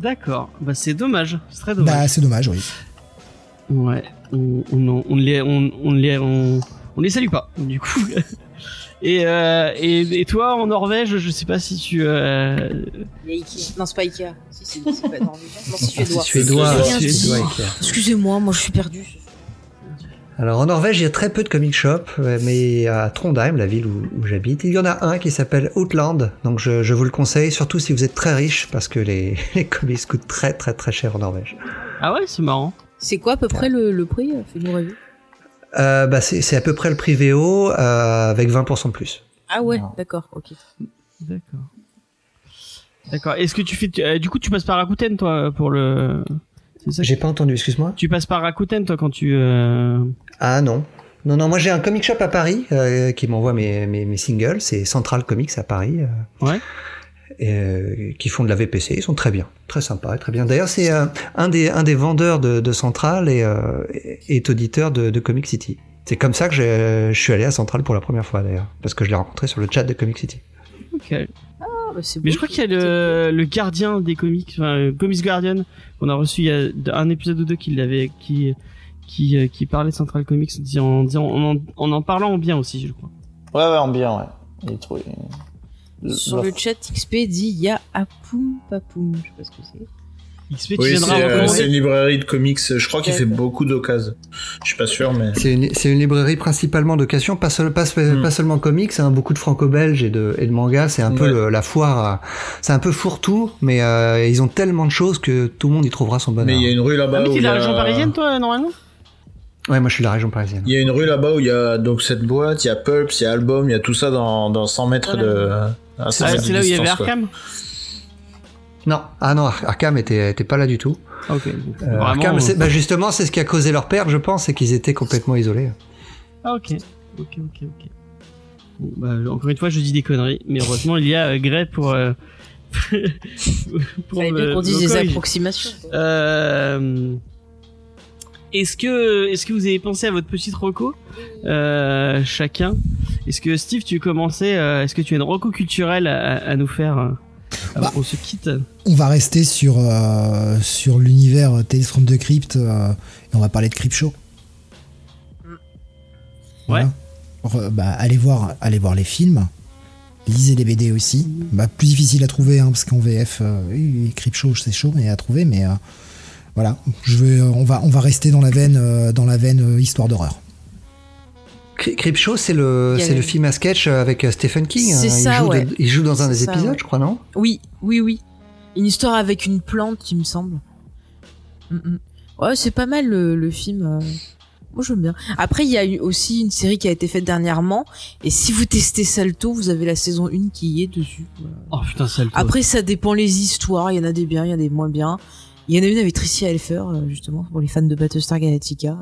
D'accord, bah c'est dommage, c'est très dommage. Bah c'est dommage, oui. Ouais, on, on, on, les, on, on, les, on, on les salue pas, du coup. et, euh, et, et, toi, en Norvège, je sais pas si tu. Euh... Ikea. Non, c'est pas Ikea. Si, c'est pas norvégien. Non, c'est suédois. Suédois, suédois Excusez-moi, moi je suis perdu. Alors en Norvège, il y a très peu de comic shops, mais à Trondheim, la ville où, où j'habite, il y en a un qui s'appelle Outland. Donc je, je, vous le conseille, surtout si vous êtes très riche, parce que les, les comics coûtent très très très cher en Norvège. Ah ouais, c'est marrant. C'est quoi à peu près le, le prix rêver. Euh, bah c'est à peu près le prix VO euh, avec 20% de plus. Ah ouais, d'accord, ok. D'accord. D'accord. Est-ce que tu fais euh, du coup tu passes par Rakuten toi pour le J'ai pas entendu, excuse-moi. Tu passes par Rakuten toi quand tu euh... Ah non. Non non, moi j'ai un comic shop à Paris euh, qui m'envoie mes, mes, mes, singles, c'est Central Comics à Paris. ouais. Euh, qui font de la VPC. Ils sont très bien, très sympas, très bien. D'ailleurs, c'est euh, un des un des vendeurs de, de Central et euh, est auditeur de, de Comic City. C'est comme ça que je, suis allé à Central pour la première fois d'ailleurs, parce que je l'ai rencontré sur le chat de Comic City. Ok. Ah, bah Mais je crois qu'il y a le, le, gardien des comics, enfin, Comics Guardian, qu'on a reçu il y a un épisode ou deux qui l'avait, qui, qui, qui parlait de Central Comics en, disant, en, en, en, parlant en bien aussi, je crois. Ouais, ouais, en bien, ouais. Il sur le chat, XP dit il y a Apoum Papoum. Je sais pas ce que c'est. XP, viendras euh, c'est une librairie de comics. Je crois qu'il fait beaucoup d'occasions. Je suis pas sûr, mais. C'est une, une, librairie principalement d'occasion, pas, seul, pas, hmm. pas, seulement comics, hein, beaucoup de franco-belges et de, et de mangas. C'est un peu la foire. C'est un peu fourre-tout, mais euh, ils ont tellement de choses que tout le monde y trouvera son bonheur. Mais il y a une rue là-bas. Ah, mais t'es de la région parisienne, toi, normalement? Ouais, moi je suis de la région parisienne. Il y a une rue là-bas où il y a donc cette boîte, il y a Pulps, il y a Album, il y a tout ça dans, dans 100 mètres de. Ah, c'est là où il y avait Arkham? Non, ah non, Arkham était, était pas là du tout. Ok. Euh, Arkham, euh, bah justement, c'est ce qui a causé leur perte, je pense, c'est qu'ils étaient complètement isolés. Ah ok, ok, ok, ok. Bon, bah, encore une fois, je dis des conneries, mais heureusement, il y a euh, Grey pour. Euh, pour bien qu'on dise des approximations. Euh, est-ce que, est-ce que vous avez pensé à votre petite roco euh, chacun? Est-ce que Steve, tu commençais euh, Est-ce que tu as une roco culturelle à, à nous faire euh, bah, On se quitte. On va rester sur euh, sur l'univers Tales from the Crypt et on va parler de Crypt Show. Ouais. bah, allez voir, allez voir les films, lisez les BD aussi. Bah, plus difficile à trouver, hein, parce qu'en VF, euh, Creepshow, c'est chaud mais à trouver, mais euh, voilà, je vais, on, va, on va rester dans la veine, euh, dans la veine histoire d'horreur. Creepshow, c'est le, c'est le film à sketch avec Stephen King. C'est ça, il joue, ouais. il joue dans un des épisodes, je crois, non? Oui, oui, oui. Une histoire avec une plante, il me semble. Mm, mm. Ouais, c'est pas mal le, le film. Moi j'aime bien. Après il y a eu aussi une série qui a été faite dernièrement et si vous testez Salto, vous avez la saison 1 qui y est dessus. Oh putain Salto. Après ça dépend les histoires, il y en a des biens, il y en a des moins bien. Il y en a une avec Tricia Helfer justement pour les fans de Battlestar Galactica.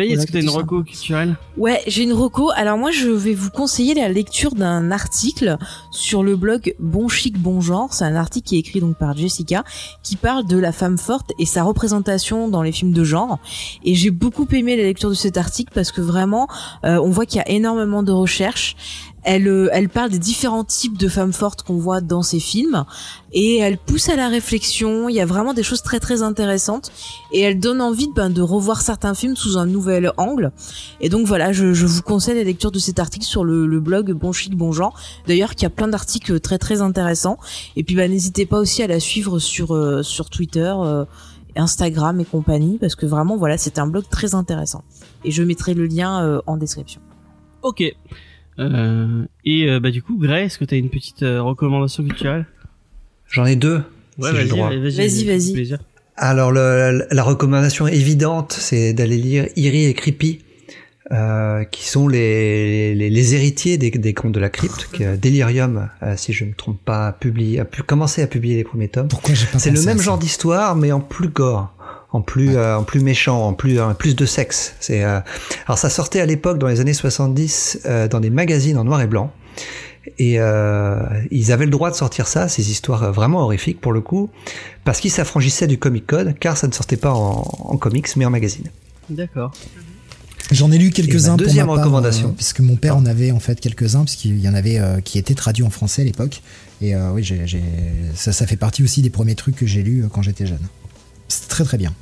Faye, est-ce que t'as une reco culturelle Ouais, j'ai une reco. Alors moi, je vais vous conseiller la lecture d'un article sur le blog Bon Chic Bon Genre. C'est un article qui est écrit donc par Jessica, qui parle de la femme forte et sa représentation dans les films de genre. Et j'ai beaucoup aimé la lecture de cet article parce que vraiment, euh, on voit qu'il y a énormément de recherches. Elle, euh, elle parle des différents types de femmes fortes qu'on voit dans ces films et elle pousse à la réflexion. Il y a vraiment des choses très très intéressantes et elle donne envie ben, de revoir certains films sous un nouvel angle. Et donc voilà, je, je vous conseille la lecture de cet article sur le, le blog Bon Chic Bon Genre. D'ailleurs, qui a plein d'articles très très intéressants. Et puis bah, n'hésitez pas aussi à la suivre sur euh, sur Twitter. Euh, Instagram et compagnie parce que vraiment voilà c'est un blog très intéressant et je mettrai le lien euh, en description. Ok. Euh, et euh, bah du coup, Gray, est-ce que t'as une petite euh, recommandation culturelle? J'en ai deux. Ouais, vas-y, Vas-y. Alors le- la recommandation évidente, c'est d'aller lire Eerie et Creepy, euh, qui sont les, les, les héritiers des, des contes de la crypte, que Delirium, euh, si je ne me trompe pas, a, publié, a pu commencer à publier les premiers tomes. Pourquoi j'ai pas C'est le même genre d'histoire, mais en plus gore, en plus, euh, en plus méchant, en plus, en plus de sexe. C'est euh, alors ça sortait à l'époque dans les années 70 euh, dans des magazines en noir et blanc. Et euh, ils avaient le droit de sortir ça, ces histoires vraiment horrifiques pour le coup, parce qu'ils s'affranchissaient du Comic Code, car ça ne sortait pas en, en comics mais en magazine. D'accord. J'en ai lu quelques-uns pour deuxième ma part, recommandation. euh, puisque mon père en avait en fait quelques-uns, puisqu'il y en avait euh, qui étaient traduits en français à l'époque. Et euh, oui, ça, ça fait partie aussi des premiers trucs que j'ai lus euh, quand j'étais jeune. C'est très très bien.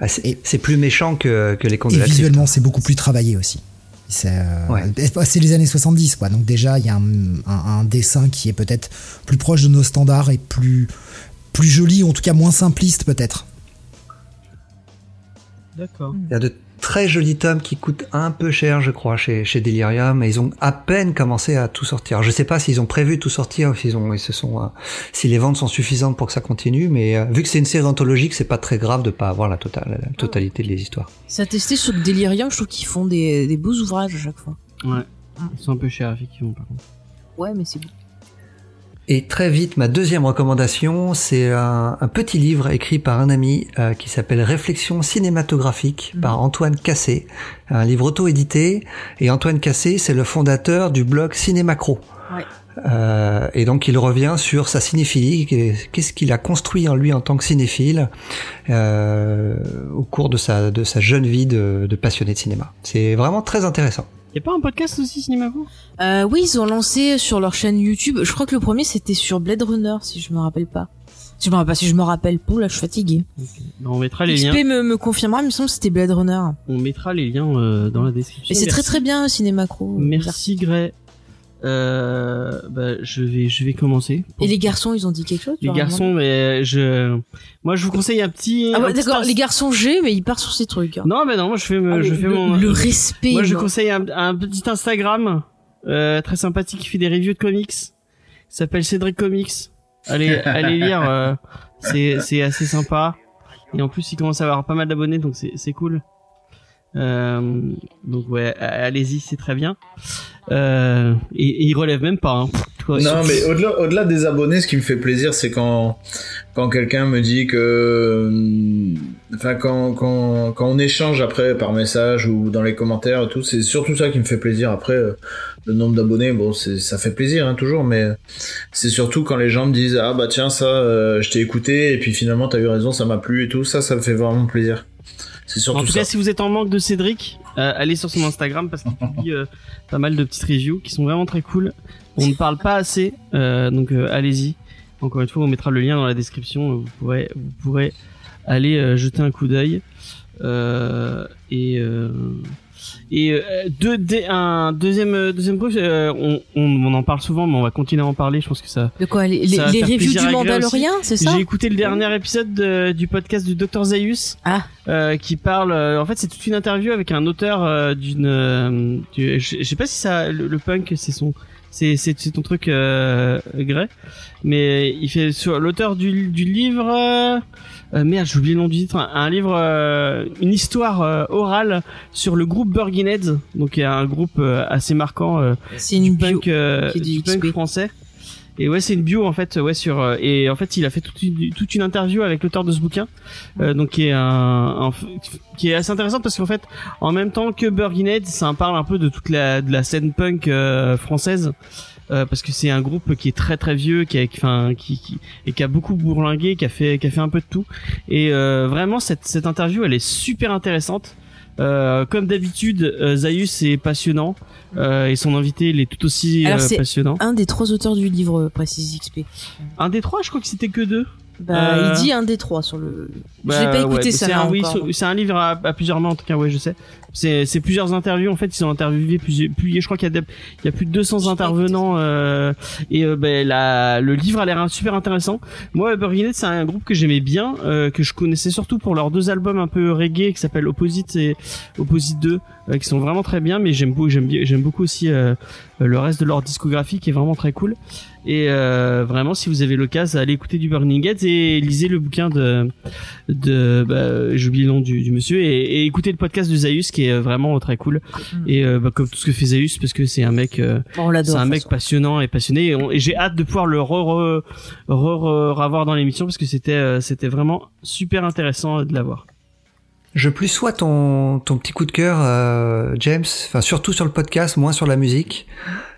Ah, c'est Et- c'est plus méchant que, que les contes Et de la crypte. visuellement, c'est beaucoup plus travaillé aussi. C'est euh, Ouais. les années 70, quoi. Donc déjà, il y a un, un- un dessin qui est peut-être plus proche de nos standards et plus, plus joli, ou en tout cas moins simpliste peut-être. D'accord. Il y a de très jolis tomes qui coûtent un peu cher, je crois, chez, chez Delirium, et ils ont à peine commencé à tout sortir. Je sais pas s'ils ont prévu tout sortir, ou s'ils ont, ils se sont, euh, si les ventes sont suffisantes pour que ça continue, mais euh, vu que c'est une série anthologique, c'est pas très grave de pas avoir la, totale, la totalité des histoires. Ça a testé sur Delirium, je trouve qu'ils font des, des beaux ouvrages à chaque fois. Ouais. Ils sont un peu chers, effectivement, par contre. Ouais, mais c'est bon. Et très vite, ma deuxième recommandation, c'est un, un petit livre écrit par un ami euh, qui s'appelle Réflexion cinématographique par Antoine Cassé, un livre auto-édité. Et Antoine Cassé, c'est le fondateur du blog Cinémacro. Ouais. Euh, et donc il revient sur sa cinéphilie, qu'est-ce qu'il a construit en lui en tant que cinéphile euh, au cours de sa, de sa jeune vie de, de passionné de cinéma. C'est vraiment très intéressant. Y'a pas un podcast aussi, Cinéma Euh, oui, ils ont lancé sur leur chaîne YouTube. Je crois que le premier c'était sur Blade Runner, si je me rappelle pas. Si je me rappelle pas, si je me rappelle là je suis fatigué. Bah, On mettra les liens. XP me, me confirmera, il me semble que c'était Blade Runner. On mettra les liens euh, dans la description. Et c'est très Merci. très bien Ciné Macro. Merci Gray. Euh, bah, je vais, je vais commencer. Et les garçons, ils ont dit quelque chose Les garçons, mais je, moi, je vous conseille un petit. Ah ouais, d'accord, les garçons G, mais ils partent sur ces trucs. hein. Non, mais non, moi, je fais, Ah, je le, fais le- mon. le respect. Moi, je conseille un, un petit Instagram euh, très sympathique qui fait des reviews de comics. Il s'appelle Cédric Comics. Allez, allez lire. euh, c'est, c'est assez sympa. Et en plus, il commence à avoir pas mal d'abonnés, donc c'est, c'est cool. Euh, donc ouais, allez-y, c'est très bien. Euh, et, et il relève même pas. Hein. Non, mais au-delà, au-delà des abonnés, ce qui me fait plaisir, c'est quand, quand quelqu'un me dit que, euh, enfin, quand, quand, quand on échange après par message ou dans les commentaires et tout, c'est surtout ça qui me fait plaisir. Après, euh, le nombre d'abonnés, bon, c'est, ça fait plaisir, hein, toujours, mais c'est surtout quand les gens me disent, ah bah tiens, ça, euh, je t'ai écouté et puis finalement t'as eu raison, ça m'a plu et tout, ça, ça me fait vraiment plaisir. En tout ça. cas, si vous êtes en manque de Cédric, euh, allez sur son Instagram parce qu'il publie euh, pas mal de petites reviews qui sont vraiment très cool. On ne parle pas assez, euh, donc allez-y. Encore une fois, on mettra le lien dans la description. Vous pourrez, vous pourrez aller jeter un coup d'œil. Et, euh, Et euh, deux, un deuxième deuxième preuve, on, on, en parle souvent, mais on va continuer à en parler. Je pense que ça. De quoi Les, les, reviews du Mandalorian, c'est ça J'ai écouté le dernier épisode du podcast du Dr Zaius, ah. qui parle. en fait, c'est toute une interview avec un auteur d'une. je, sais pas si ça le, punk, c'est son. C'est c'est ton truc, euh, Gray. Mais il fait sur l'auteur du, du livre. Euh, merde, j'ai oublié le nom du titre. Un, livre, euh, une histoire euh, orale sur le groupe Burginheads, donc il y a un groupe assez marquant. c'est une punk, du punk français. Et ouais, c'est une bio en fait, ouais sur et en fait il a fait toute une, toute une interview avec l'auteur de ce bouquin, donc qui est un, qui est assez intéressant parce qu'en fait en même temps que Burginhead, ça en parle un peu de toute la de la scène punk française. Euh, parce que c'est un groupe qui est très très vieux, qui a, enfin, qui, qui, et qui a beaucoup bourlingué, qui a fait, qui a fait un peu de tout. Et euh, vraiment, cette, cette interview, elle est super intéressante. Euh, comme d'habitude, euh, Zaius est passionnant euh, et son invité il est tout aussi Alors, passionnant. Un des trois auteurs du livre Précise XP. Un des trois, je crois que c'était que deux. Bah, il dit un des trois sur le. Bah, je pas écouté ça. C'est un, oui, c'est un livre à, à, plusieurs mains en tout cas, ouais, je sais c'est plusieurs interviews en fait ils ont interviewé plusieurs plus je crois qu'il y a il y a plus de 200 intervenants euh, et euh, ben la le livre a l'air super intéressant. Moi Burgundy c'est un groupe que j'aimais bien euh, que je connaissais surtout pour leurs deux albums un peu reggae qui s'appellent Opposite et Opposite 2 euh, qui sont vraiment très bien mais j'aime beaucoup j'aime j'aime beaucoup aussi le reste de leur discographie qui est vraiment très cool. Et vraiment si vous avez l'occasion allez écouter du Burning Gates et lisez le bouquin de de bah, j'oublie le nom du, du monsieur et, et, écoutez le podcast de Zaius qui est euh, vraiment très cool mm. et euh, bah, comme tout ce que fait Zeus parce que c'est un mec euh, c'est un mec passionnant et passionné et, j'ai hâte de pouvoir le re, re, revoir dans l'émission parce que c'était c'était vraiment super intéressant de l'avoir. Je plus sois ton, ton petit coup de cœur, James, enfin surtout sur le podcast, moins sur la musique.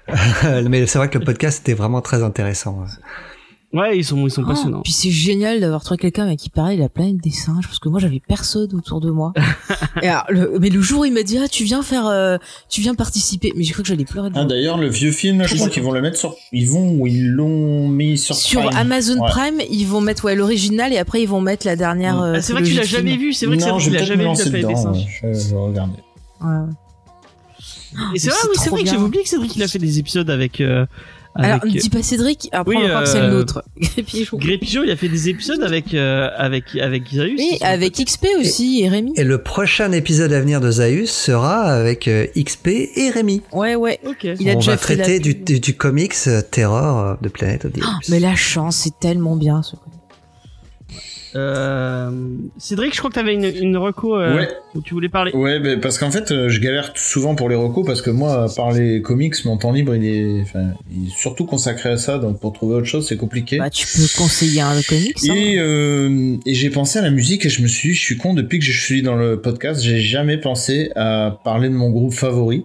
Mais c'est vrai que le podcast était vraiment très intéressant. Ouais, ils sont, ils sont oh, passionnants. Puis c'est génial d'avoir trouvé quelqu'un avec qui parlait de la planète des singes, parce que moi j'avais personne autour de moi. Et alors, le, mais le jour où il m'a dit ah tu viens faire, euh, tu viens participer, mais j'ai cru que j'allais pleurer. Ah d'ailleurs le vieux film, je crois qu'ils vont le mettre sur, ils vont ou ils l'ont mis sur. Sur Amazon Prime, ils vont mettre ouais l'original et après ils vont mettre la dernière. Mm. Euh, ah, c'est vrai que tu l'as jamais vu, c'est vrai que tu l'as jamais vu la planète des singes. Je vais regarder. Ouais. Et c'est vrai, oui, c'est vrai que j'avais oublié que Cédric il a fait des épisodes avec. Euh, alors, ne dis pas Cédric, après oui, on va que c'est le nôtre. Grépigeon. Grépigeon, il a fait des épisodes avec, euh, avec, avec Zaius. Oui, avec XP aussi et, Rémi. Et le prochain épisode à venir de Zaius sera avec euh, XP et Rémi. Ouais, ouais. Ok. Il a on va traiter du, du, comics euh, Terror de Planète oh, Mais la chance, c'est tellement bien ce euh, Cédric, je crois que tu avais une, une reco euh, où tu voulais parler. Ouais, bah, parce qu'en fait, euh, je galère souvent pour les recos parce que moi, à part les comics, mon temps libre, il est, enfin, il est surtout consacré à ça. Donc pour trouver autre chose, c'est compliqué. Bah, tu peux conseiller un comics. Hein. Et, euh, et j'ai pensé à la musique et je me suis, je suis con depuis que je suis dans le podcast, j'ai jamais pensé à parler de mon groupe favori.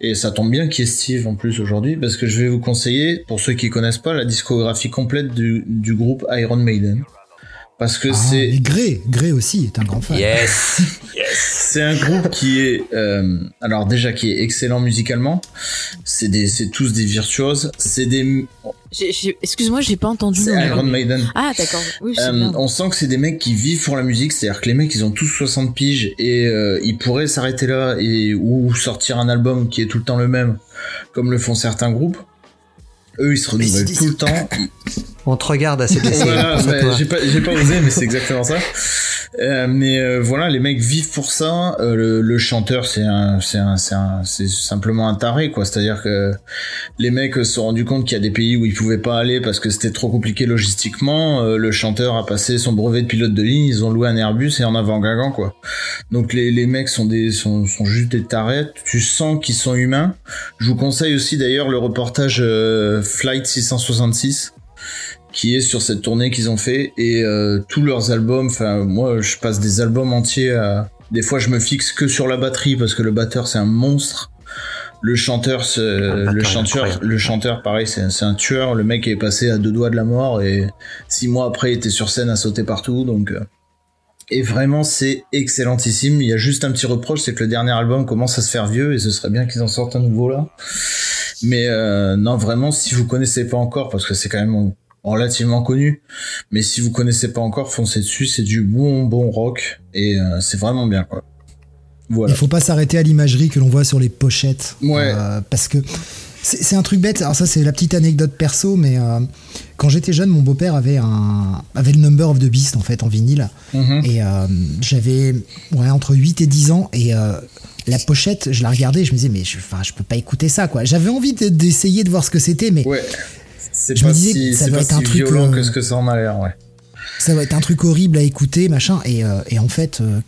Et ça tombe bien qu'il y ait Steve en plus aujourd'hui parce que je vais vous conseiller, pour ceux qui connaissent pas, la discographie complète du, du groupe Iron Maiden parce que ah, c'est Grey Grey aussi est un grand fan. Yes yes. C'est un groupe qui est euh, alors déjà qui est excellent musicalement. C'est des c'est tous des virtuoses. C'est des excuse-moi j'ai pas entendu c'est Iron Maiden. Ah d'accord. Oui, euh, on sent que c'est des mecs qui vivent pour la musique c'est-à-dire que les mecs ils ont tous 60 piges et euh, ils pourraient s'arrêter là et ou sortir un album qui est tout le temps le même comme le font certains groupes. Eux ils se renouvellent tout le temps on te regarde à cette voilà, j'ai pas, pas osé mais c'est exactement ça euh, mais euh, voilà, les mecs vivent pour ça. Euh, le, le, chanteur, c'est un, c'est un, c'est un, c'est simplement un taré, quoi. C'est-à-dire que les mecs se sont rendus compte qu'il y a des pays où ils pouvaient pas aller parce que c'était trop compliqué logistiquement. le chanteur a passé son brevet de pilote de ligne, ils ont loué un Airbus et en avant gagant, quoi. Donc les, les mecs sont des, sont, sont juste des tarés. Tu sens qu'ils sont humains. Je vous conseille aussi d'ailleurs le reportage Flight 666 qui est sur cette tournée qu'ils ont fait et euh, tous leurs albums. Enfin, moi, je passe des albums entiers. À... Des fois, je me fixe que sur la batterie parce que le batteur c'est un monstre. Le chanteur, le chanteur, le chanteur, pareil, c'est un tueur. Le mec est passé à deux doigts de la mort et six mois après, il était sur scène à sauter partout. Donc, euh, et vraiment, c'est excellentissime. Il y a juste un petit reproche, c'est que le dernier album commence à se faire vieux et ce serait bien qu'ils en sortent un nouveau là. Mais euh, non, vraiment, si vous connaissez pas encore, parce que c'est quand même relativement connu. Mais si vous connaissez pas encore, foncez dessus, c'est du bon bon rock et euh, c'est vraiment bien quoi. Voilà. Il faut pas s'arrêter à l'imagerie que l'on voit sur les pochettes. Ouais. parce que c'est un truc bête. Alors ça, c'est la petite anecdote perso, mais euh, quand j'étais jeune, mon beau-père avait un avait le Number of the Beast en fait en vinyle, Mhm. et euh, j'avais ouais entre 8 et 10 ans et euh, la pochette, je la regardais, je me disais mais je, enfin je peux pas écouter ça quoi. J'avais envie de- d'essayer de voir ce que c'était, mais Ouais. Je me disais si, que ça doit pas être un truc, violent euh, que ce que ça en a l'air, ouais. ça va être un truc horrible à écouter, machin. Et, euh, et en fait, euh,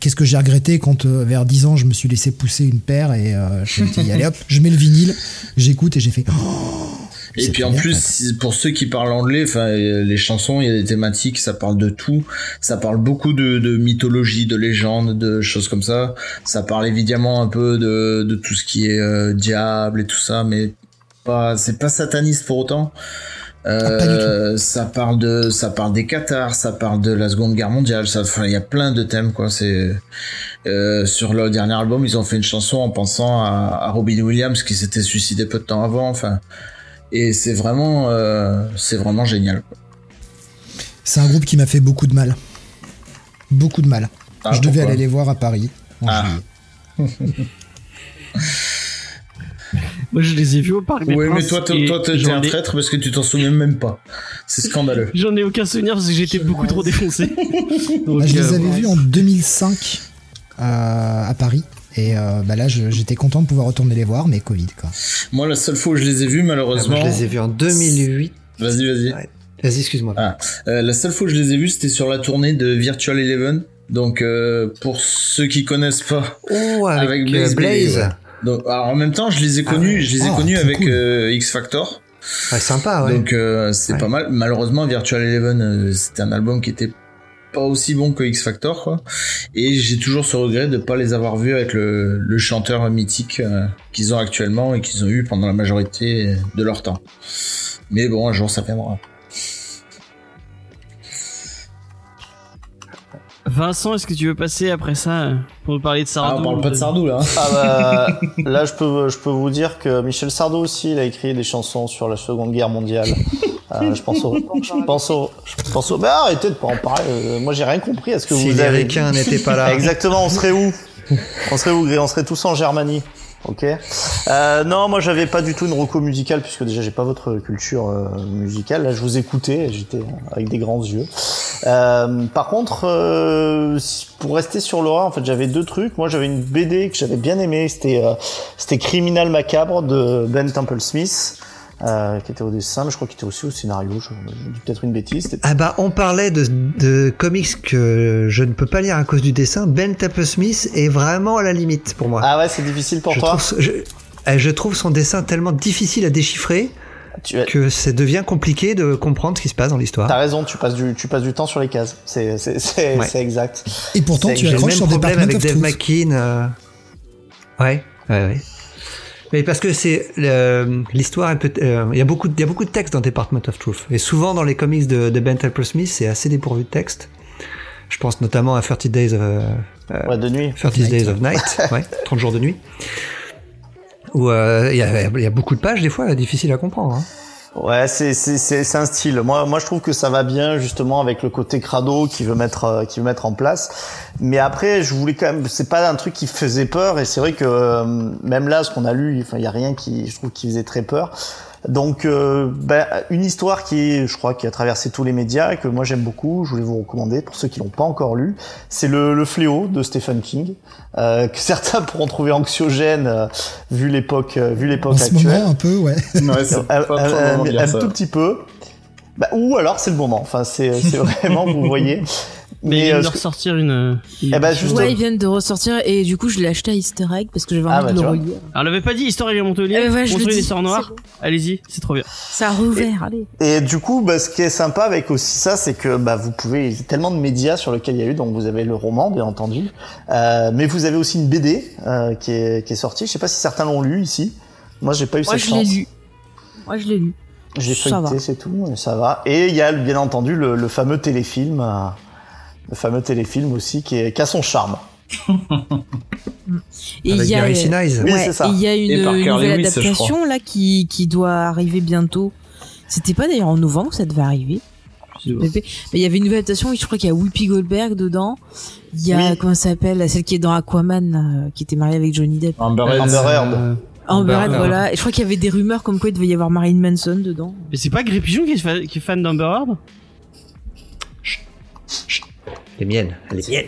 qu'est-ce que j'ai regretté quand vers 10 ans je me suis laissé pousser une paire et je me suis dit allez hop, je mets le vinyle, j'écoute et j'ai fait. oh, Et puis en bien, plus, pour ceux qui parlent anglais, enfin euh, les chansons, il y a des thématiques, ça parle de tout. Ça parle beaucoup de, de mythologie, de légendes, de choses comme ça. Ça parle évidemment un peu de, de tout ce qui est euh, diable et tout ça, mais pas, c'est pas sataniste pour autant. Ah, Euh, ça parle de, ça parle des Qatars, ça parle de la Seconde Guerre mondiale. Ça, enfin, il y a plein de thèmes quoi. C'est euh, sur le dernier album, ils ont fait une chanson en pensant à, à Robin Williams qui s'était suicidé peu de temps avant. Enfin, et c'est vraiment, euh, c'est vraiment génial. C'est un groupe qui m'a fait beaucoup de mal. Beaucoup de mal. Ah, je devais aller les voir à Paris. en Ah. juillet. Moi, je les ai vus au parc des Oui, mais toi, t'es et toi, t'es un ai- traître parce que tu t'en souviens même pas. C'est scandaleux. J'en ai aucun souvenir parce que j'étais beaucoup trop défoncé. Donc, Bah, je les euh, avais vus en 2005 euh, à Paris. Et euh, bah là, j'étais content de pouvoir retourner les voir, mais Covid, quoi. Moi, la seule fois où je les ai vus, Ah, malheureusement. moi, je les ai vus en 2008. Vas-y, vas-y. Ouais. Vas-y, excuse-moi. Ah, euh, la seule fois où je les ai vus, c'était sur la tournée de Virtual Eleven. Donc, euh, pour ceux qui connaissent pas, Oh, avec, Avec Blaze Blaze. Bailey, Donc, alors, en même temps, je les ai connus, ouais. je les ai Ah, connus avec cool. euh, X Factor. Ouais, sympa, ouais. Donc, euh, c'est Ouais. pas mal. Malheureusement, Virtual Eleven, euh, c'était un album qui était pas aussi bon que X Factor, quoi. Et j'ai toujours ce regret de pas les avoir vus avec le, chanteur mythique euh, qu'ils ont actuellement et qu'ils ont eu pendant la majorité de leur temps. Mais bon, un jour, ça viendra. Vincent, est-ce que tu veux passer après ça euh, pour nous parler de Ah, Sardou on parle pas de Sardou, là. hein. Ah bah, là, je peux, je peux vous dire que Michel Sardou aussi, il a écrit des chansons sur la Seconde Guerre mondiale. Euh, je pense au, je pense au, je pense au, mais arrêtez de pas en parler. euh, moi, j'ai rien compris. Est-ce que si vous les avez ricains n'étaient pas là. Exactement, on serait où? On serait où, Gré On serait tous en Germanie. Ok. Euh, non, moi j'avais pas du tout une reco musicale puisque déjà j'ai pas votre culture euh, musicale. Là, je vous écoutais, j'étais avec des grands yeux. Euh, par contre, euh, pour rester sur l'horreur, en fait, j'avais deux trucs. Moi, j'avais une BD que j'avais bien aimée. C'était euh, c'était Criminal Macabre de Ben Temple Smith. Euh, qui était au dessin, mais je crois qu'il était aussi au scénario. Je, je dis peut-être une bêtise. Ah bah on parlait de, de comics que je ne peux pas lire à cause du dessin. Ben Tapper Smith est vraiment à la limite pour moi. Ah ouais, c'est difficile pour je, toi. trouve, ce- je, eh, je trouve son dessin tellement difficile à déchiffrer Tu as- que ça devient compliqué de comprendre ce qui se passe dans l'histoire. T'as raison, tu passes du, tu passes du temps sur les cases. C'est, Ouais. exact. Et pourtant, tu accroches même sur problème Department avec Dave. McKean. euh, Ouais, ouais, ouais. Mais parce que c'est l'histoire, peut- euh, il y a beaucoup, de- il y a beaucoup de textes dans Department of Truth. Et souvent dans les comics de, de Ben Temple Smith, c'est assez dépourvu de texte. Je pense notamment à 30 Days of, euh, Ouais, de nuit. 30 Days of Night, ouais, 30 jours de nuit. Où euh, il y, a, il y a beaucoup de pages des fois difficiles à comprendre. Hein. Ouais, c'est, c'est, un style. Moi, moi, je trouve que ça va bien justement avec le côté crado qu'il veut mettre, euh, veut mettre en place. Mais après, je voulais quand même. C'est pas un truc qui faisait peur. Et c'est vrai que euh, même là, ce qu'on a lu, il y a rien qui, je trouve, qui faisait très peur. Donc, euh, ben, une histoire qui, je crois, qui a traversé tous les médias et que moi j'aime beaucoup. Je voulais vous recommander pour ceux qui l'ont pas encore lu. C'est le, le fléau de Stephen King, euh, que certains pourront trouver anxiogène euh, vu l'époque, euh, vu l'époque actuelle. moment, un peu, ouais. Ouais, c'est un, pas tout petit peu. Bah, ou alors c'est le moment. Enfin, c'est c'est vraiment, vous voyez. Mais il Mais vient euh, de que- ressortir une. une Eh ben, juste- Ouais, ils viennent de ressortir et du coup je l'ai acheté à Easter Egg parce que j'avais Ah, envie bah, de le relire. Alors, on l'avait pas dit, Histoire et Montpellier. Eh ben, je le Construire dis, l'histoire noire. Allez-y, c'est trop bien. Ça a rouvert, allez. Et du coup, bah, ce qui est sympa avec aussi ça, c'est que bah, vous pouvez, il y a tellement de médias sur lesquels il y a eu, donc vous avez le roman, bien entendu, euh, mais vous avez aussi une BD euh, qui, est, qui est sortie. Je sais pas si certains l'ont lu ici. Moi, j'ai pas eu Moi cette je l'ai chance. lu. Moi je l'ai lu. J'ai feuilleté, c'est tout, ça va. Et il y a bien entendu le, le fameux téléfilm, euh, le fameux téléfilm aussi qui, est, qui a son charme. Et il y a, Gary Sinise. Oui, ouais, c'est ça. et il y a une, nouvelle Lewis, adaptation là qui, qui doit arriver bientôt. C'était pas d'ailleurs en novembre que ça devait arriver Mais il y avait une nouvelle adaptation, je crois qu'il y a Whoopi Goldberg dedans. Il y a, comment ça s'appelle, celle qui est dans Aquaman, qui était mariée avec Johnny Depp. Amber Heard. Amber Heard, voilà. Et je crois qu'il y avait des rumeurs comme quoi il devait y avoir Marilyn Manson dedans. Mais c'est pas Gré Pigeon qui est, fan d'Amber Heard? Elle est mienne, elle est mienne.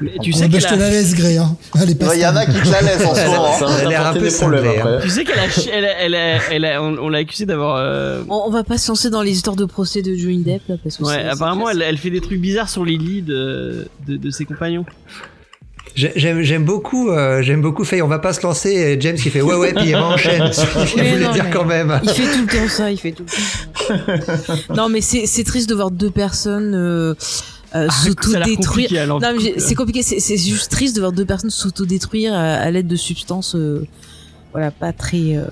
Mais tu sais je te la laisse, Grey. Hein. Il y en a qui te la laissent en ce moment. Elle a un peu problèmes après. Tu sais qu'elle a, elle elle elle on, l'a accusé d'avoir. Euh, on, va pas se lancer dans les histoires de procès de Johnny Depp là, parce que. Ouais, apparemment, elle, elle, fait des trucs bizarres sur les lits de, de, de ses compagnons. J'aime beaucoup, euh, j'aime beaucoup Faye. On va pas se lancer. James qui fait ouais ouais puis il enchaîne. Il voulait dire quand même. Il fait tout le temps ça. Il fait tout le temps. non mais c'est triste de voir deux personnes. Euh, euh, ah, s'autodétruire. C'est compliqué, c'est juste triste de voir deux personnes s'autodétruire à, à l'aide de substances, euh, voilà, pas très. Euh...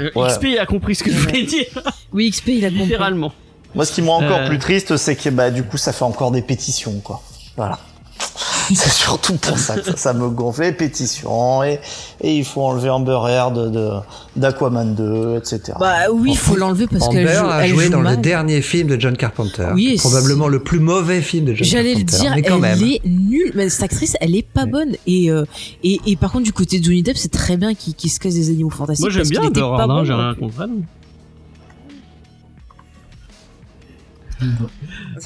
euh XP il a compris ce que je voulais dire. Oui, XP il a compris. Littéralement. Moi, ce qui me rend encore plus triste, c'est que bah du coup, ça fait encore des pétitions, quoi. Voilà. c'est surtout pour ça que ça, me gonflait, pétition, et, et il faut enlever Amber Heard de, d'Aquaman 2, etc. Bah oui, il faut l'enlever parce qu'elle joue, a joué dans le dernier film de John Carpenter. Oui, probablement le plus mauvais film de John Carpenter. J'allais le dire, mais quand elle est nulle. Mais cette actrice, elle est pas bonne. Et, euh, et, et, par contre, du côté de Johnny Depp, c'est très bien qu'il se casse des animaux fantastiques. Moi, j'aime bien Amber Heard, hein, j'ai rien contre elle.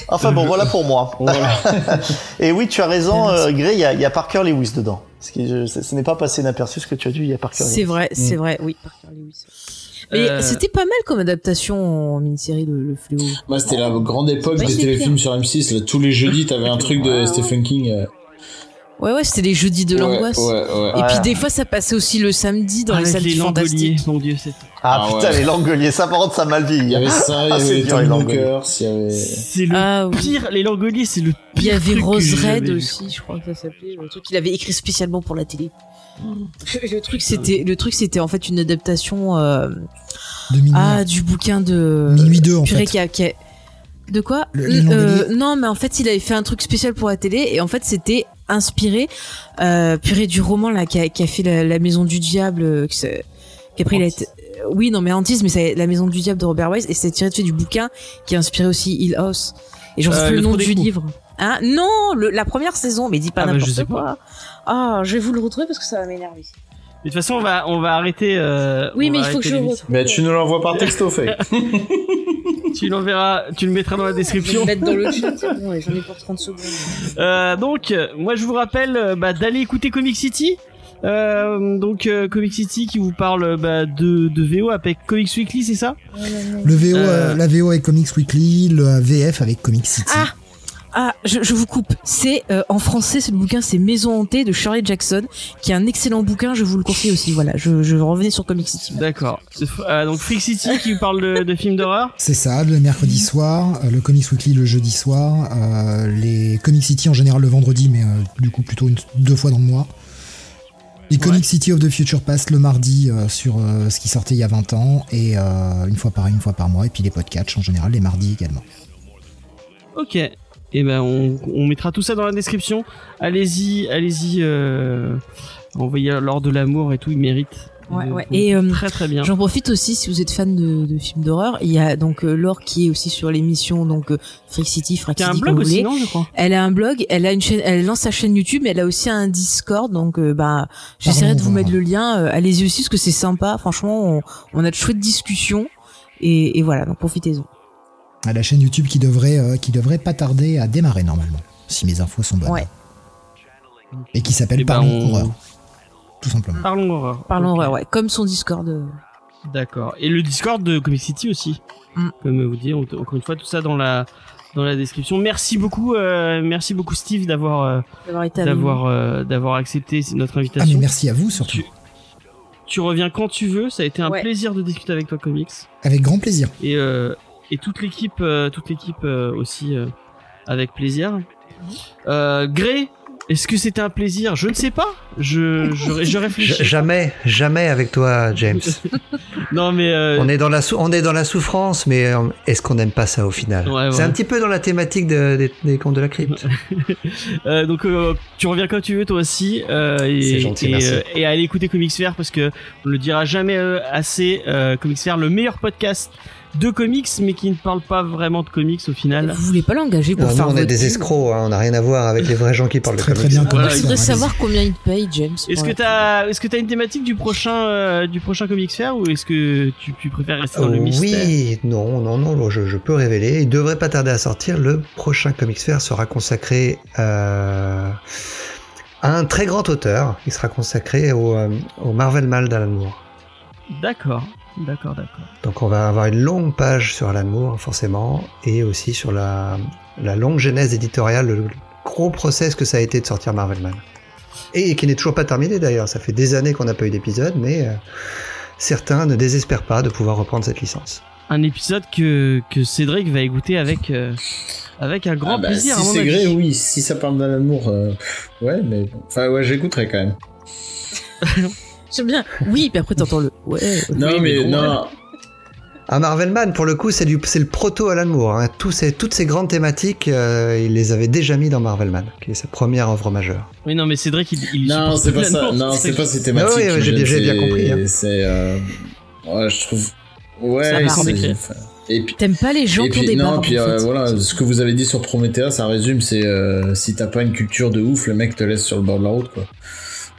Enfin bon, voilà pour moi. et oui, tu as raison, euh, Gray, il y a, y a, Parker Lewis dedans. Ce, qui, ce n'est pas passé inaperçu ce que tu as dit, il y a Parker C'est vrai, c'est mm. vrai, oui, Parker Lewis. Mais euh... c'était pas mal comme adaptation en mini-série le, le fléau. Moi, c'était la grande époque des téléfilms sur M6. Là, tous les jeudis, t'avais un truc de Stephen King. Ouais, ouais, c'était les jeudis de l'angoisse. Et puis des fois, ça passait aussi le samedi dans les salles du fantastique. Mon dieu, c'est. Ah, ah putain, les langoliers, ça par contre, ça mal vieilli. Il y avait ça, il y ah, avait y avait... C'est le ah, pire, les langoliers, c'est le pire Il y avait Rose Red aussi, je crois que ça s'appelait. Le truc qu'il avait écrit spécialement pour la télé. Le truc, c'était, le truc, c'était en fait une adaptation, euh... de ah, du bouquin de... Minuit 2, en fait. Qui a, qui a... De quoi euh, Non, mais en fait, il avait fait un truc spécial pour la télé et en fait, c'était inspiré euh, purée du roman là qui a, qui a fait la, Maison du Diable, euh, qui, qui a été oui, non, mais Antis, mais c'est La Maison du Diable de Robert Wise, et c'est tiré de fait du bouquin qui a inspiré aussi Hill House. Et j'en sais euh, plus le, nom du livre. Hein? Non, le, la première saison, mais dis pas ah bah, n'importe quoi. Ah, je vais vous le retrouver parce que ça va m'énerver. De toute façon, on va, on va arrêter. Euh, oui, mais il faut que je le retrouve. Mais tu nous l'envoies par texto, fait. tu l'enverras, tu le mettras dans la description. Je vais le mettre dans le chat, j'en ai pour 30 secondes. Euh, donc, moi, je vous rappelle euh, bah, d'aller écouter Comic City. Euh, donc euh, Comic City qui vous parle bah, de, de VO avec Comics Weekly, c'est ça? Le VO, euh, la VO avec Comics Weekly, le VF avec Comic City. Ah ah, je, je, vous coupe. C'est en français, ce bouquin, c'est Maison hantée de Shirley Jackson, qui est un excellent bouquin. Je vous le conseille aussi. Voilà, je, je revenais sur Comic City. D'accord. donc Freak City qui vous parle de, de films d'horreur? C'est ça, le mercredi soir, le Comics Weekly le jeudi soir, les Comic City en général le vendredi, mais du coup plutôt une, deux fois dans le mois. Les Comic City of the Future Past le mardi euh, sur euh, ce qui sortait il y a 20 ans et euh, une fois par une fois par mois et puis les podcasts en général les mardis également. Ok. Et eh ben on, mettra tout ça dans la description. Allez-y, allez-y. envoyez leur de l'amour et tout, ils méritent. Ouais, ouais. Et euh, très très bien. J'en profite aussi si vous êtes fan de, de films d'horreur. Il y a donc euh, Laure qui est aussi sur l'émission donc euh, Freak City, Freak City. un blog aussi, non, je crois. Elle a un blog, elle a une chaîne, elle lance sa chaîne YouTube, mais elle a aussi un Discord. Donc euh, bah j'essaierai de vous mettre le lien. Allez-y aussi parce que c'est sympa. Franchement, on, on, a de chouettes discussions et, et voilà. Donc profitez-en. À la chaîne YouTube qui devrait qui devrait pas tarder à démarrer normalement, si mes infos sont bonnes. Ouais. Et qui s'appelle eh ben, Parlons Horreur tout simplement. Parlons horreur. Parlons horreur, ouais, comme son Discord. Euh. D'accord. Et le Discord de Comic City aussi. Mm. Comme vous dites, encore une fois, tout ça dans la dans la description. Merci beaucoup, euh, merci beaucoup Steve d'avoir euh, d'avoir d'avoir accepté notre invitation. Ah mais merci à vous surtout. Tu, reviens quand tu veux. Ça a été un plaisir de discuter avec toi, Comics. Avec grand plaisir. Et et toute l'équipe toute l'équipe aussi avec plaisir. Euh, Grey, est-ce que c'était un plaisir? Je ne sais pas. Je, je, je réfléchis. Jamais, jamais avec toi, James. non, mais euh... on est dans la on est dans la souffrance, mais euh, est-ce qu'on n'aime pas ça au final? C'est un petit peu dans la thématique de, des contes de la crypte. euh, donc, euh, tu reviens quand tu veux, toi aussi. Euh, et, gentil, et, merci. et allez écouter Comics Fair parce que on le dira jamais assez. Comics Fair, le meilleur podcast de comics, mais qui ne parle pas vraiment de comics au final. Vous voulez pas l'engager pour Non, faire nous, on est des escrocs, hein, on n'a rien à voir avec les vrais gens qui parlent de Très comics. très bien. Voilà, Je voudrais ça, savoir combien il paye, James. Est-ce que t'as, est-ce que t'as une thématique du prochain, euh, du prochain Comics Fair ou est-ce que tu, tu préfères rester dans le mystère oui, non, non, non, je, je peux révéler. Il devrait pas tarder à sortir. Le prochain Comics Fair sera consacré euh, à un très grand auteur. Il sera consacré au, euh, au Marvel Mal d'Alan Moore. D'accord, d'accord, d'accord. Donc on va avoir une longue page sur Alan Moore, forcément, et aussi sur la, la longue genèse éditoriale, le gros process que ça a été de sortir Marvel Man. Et qui n'est toujours pas terminé d'ailleurs. Ça fait des années qu'on n'a pas eu d'épisode, mais euh, certains ne désespèrent pas de pouvoir reprendre cette licence. Un épisode que, que Cédric va écouter avec, euh, avec un grand Ah bah, plaisir. Si c'est vrai, oui. Si ça parle d'Alan Moore, euh, ouais, mais enfin ouais, j'écouterai quand même. J'aime bien. Oui, puis après t'entends le. Ouais. Non, Oui, mais mais, bon, non. Ah, Marvel Man, pour le coup, c'est du, c'est le proto Alan Moore. hein. Tous ces, toutes ces grandes thématiques, euh, il les avait déjà mis dans Marvel Man, qui est sa première œuvre majeure. Oui, non, mais Cédric, il, il Non, c'est pas ça. Non, c'est pas ces thématiques. Ouais, ouais, qui j'ai- bien c'est- compris, hein. C'est, euh, ouais, je trouve. Ouais, c'est- T'aimes pas les gens qui ont des non, puis en euh, voilà, ce que vous avez dit sur Prometheus, ça résume, c'est euh, si t'as pas une culture de ouf, le mec te laisse sur le bord de la route, quoi.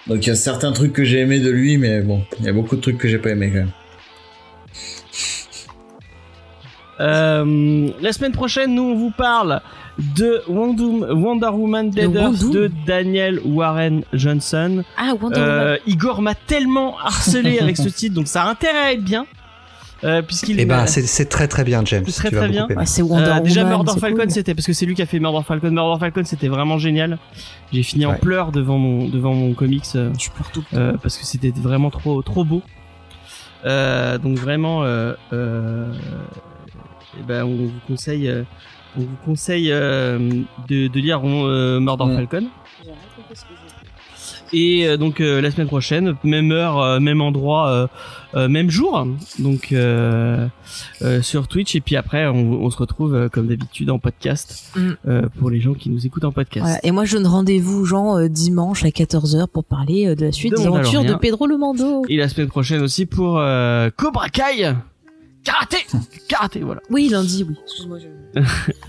Donc il y a certains trucs que j'ai aimé de lui, mais bon, il y a beaucoup de trucs que j'ai pas aimé quand même. Euh, la semaine prochaine, nous, on vous parle de Wonder, Wonder Woman Dead Earth de Daniel Warren Johnson. Ah, Wonder Woman. Euh, Igor m'a tellement harcelé avec ce titre, donc ça a intérêt à être bien. Euh, puisqu'il Eh ben, c'est c'est très très bien, James. C'est très, tu très bien. Ah, c'est Wonder Euh, Woman. déjà Murder c'est Falcon cool. c'était parce que c'est lui qui a fait Murder Falcon Murder Falcon c'était vraiment génial j'ai fini en pleurs devant mon devant mon comics euh, Je pleure tout. euh, parce que c'était vraiment trop trop beau Euh, donc vraiment euh, euh, eh ben on vous conseille euh, on vous conseille euh, de, de lire euh, Murder Mm. Falcon et euh, donc euh, la semaine prochaine, même heure, euh, même endroit, euh, euh, même jour, donc euh, euh, sur Twitch. Et puis après, on, on se retrouve euh, comme d'habitude en podcast Mm. euh, pour les gens qui nous écoutent en podcast. Voilà. Et moi, je donne rendez-vous aux gens euh, dimanche à 14h pour parler euh, de la suite De des aventures de. Pedro le Mando. Et la semaine prochaine aussi pour euh, Cobra Kai, karaté, karaté, voilà. Oui, lundi, oui. Excuse-moi, je...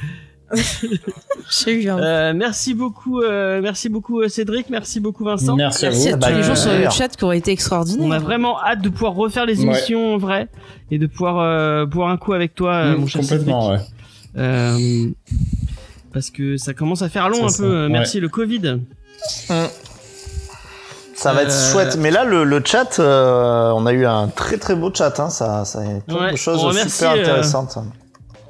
J'ai eu un... Euh, merci beaucoup, euh, merci beaucoup euh, Cédric, merci beaucoup Vincent. Merci à Merci vous. à Bah, tous les gens sur le chat qui ont été extraordinaires. On a vraiment hâte de pouvoir refaire les Ouais. émissions en vrai et de pouvoir euh, boire un coup avec toi, Mm, mon cher Cédric. complètement, ouais. Euh, parce que ça commence à faire long un ça, peu. ouais. Merci le Covid. Ça va être Euh, chouette. Mais là, le, le chat, euh, on a eu un très très beau chat. Hein. Ça, ça a plein Ouais, de choses remercie, super euh, intéressantes.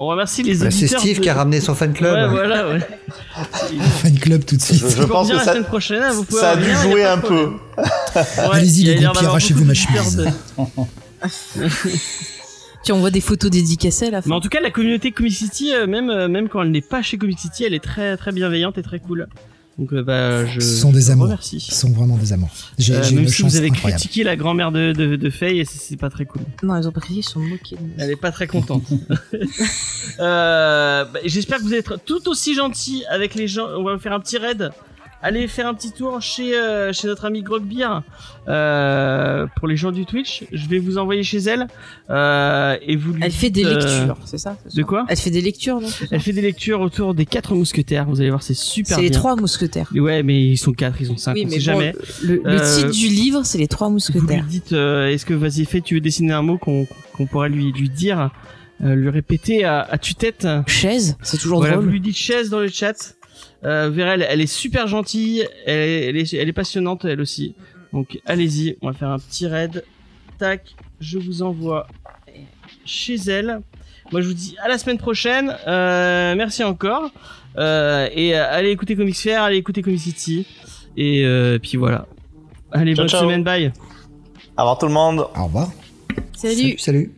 On remercie les Bah, c'est. Steve de- qui a ramené son fan club. Ouais, voilà, ouais. Fan club tout de suite. Je, je pense que la ça, semaine prochaine, hein, vous pouvez ça a dû jouer un peu. Allez-y, il y a les d'avoir arrachez-vous ma chemise. Tu envoies des photos dédicacées à la Mais fin. en tout cas, la communauté Comic City, euh, même euh, même quand elle n'est pas chez Comic City, elle est très très bienveillante et très cool. Donc euh, bah je Ce sont des amours. remercie. Ce sont vraiment des amours. J'ai Euh, j'ai même une si chance vous avez incroyable. critiqué la grand-mère de, de, de Faye, et c'est- c'est pas très cool. Non, ils ont pas crié, ils sont moqués de. Elle est pas très contente. euh, bah, J'espère que vous allez être tout aussi gentil avec les gens. On va faire un petit raid. Allez faire un petit tour chez euh, chez notre amie Grogbeer euh, pour les gens du Twitch. Je vais vous envoyer chez elle euh, et vous lui Elle fait des euh, lectures, c'est ça de quoi? Elle fait des lectures, non? Elle fait des lectures autour des quatre mousquetaires. Vous allez voir, c'est super C'est les trois mousquetaires. Ouais, mais ils sont quatre, ils sont cinq. Oui, on mais sait bon, jamais. le, le Euh, titre du livre, c'est les trois Vous lui mousquetaires. dites, euh, est-ce que vas-y, fais, tu veux dessiner un mot qu'on qu'on pourrait lui lui dire, euh, lui répéter à, à tue-tête? Chaise, c'est toujours Voilà, vous drôle. lui dites chaise dans le chat. Euh, Vera, elle, elle est super gentille, elle est, elle, est, elle est passionnante elle aussi. Donc allez-y, on va faire un petit raid. Tac, je vous envoie chez elle. Moi je vous dis à la semaine prochaine. Euh, merci encore. Euh, et euh, allez écouter Comics Fair, allez écouter Comic City. Et euh, puis voilà. Allez, Ciao, bonne ciao. semaine, bye. Au revoir tout le monde. Au revoir. Salut. Salut. salut.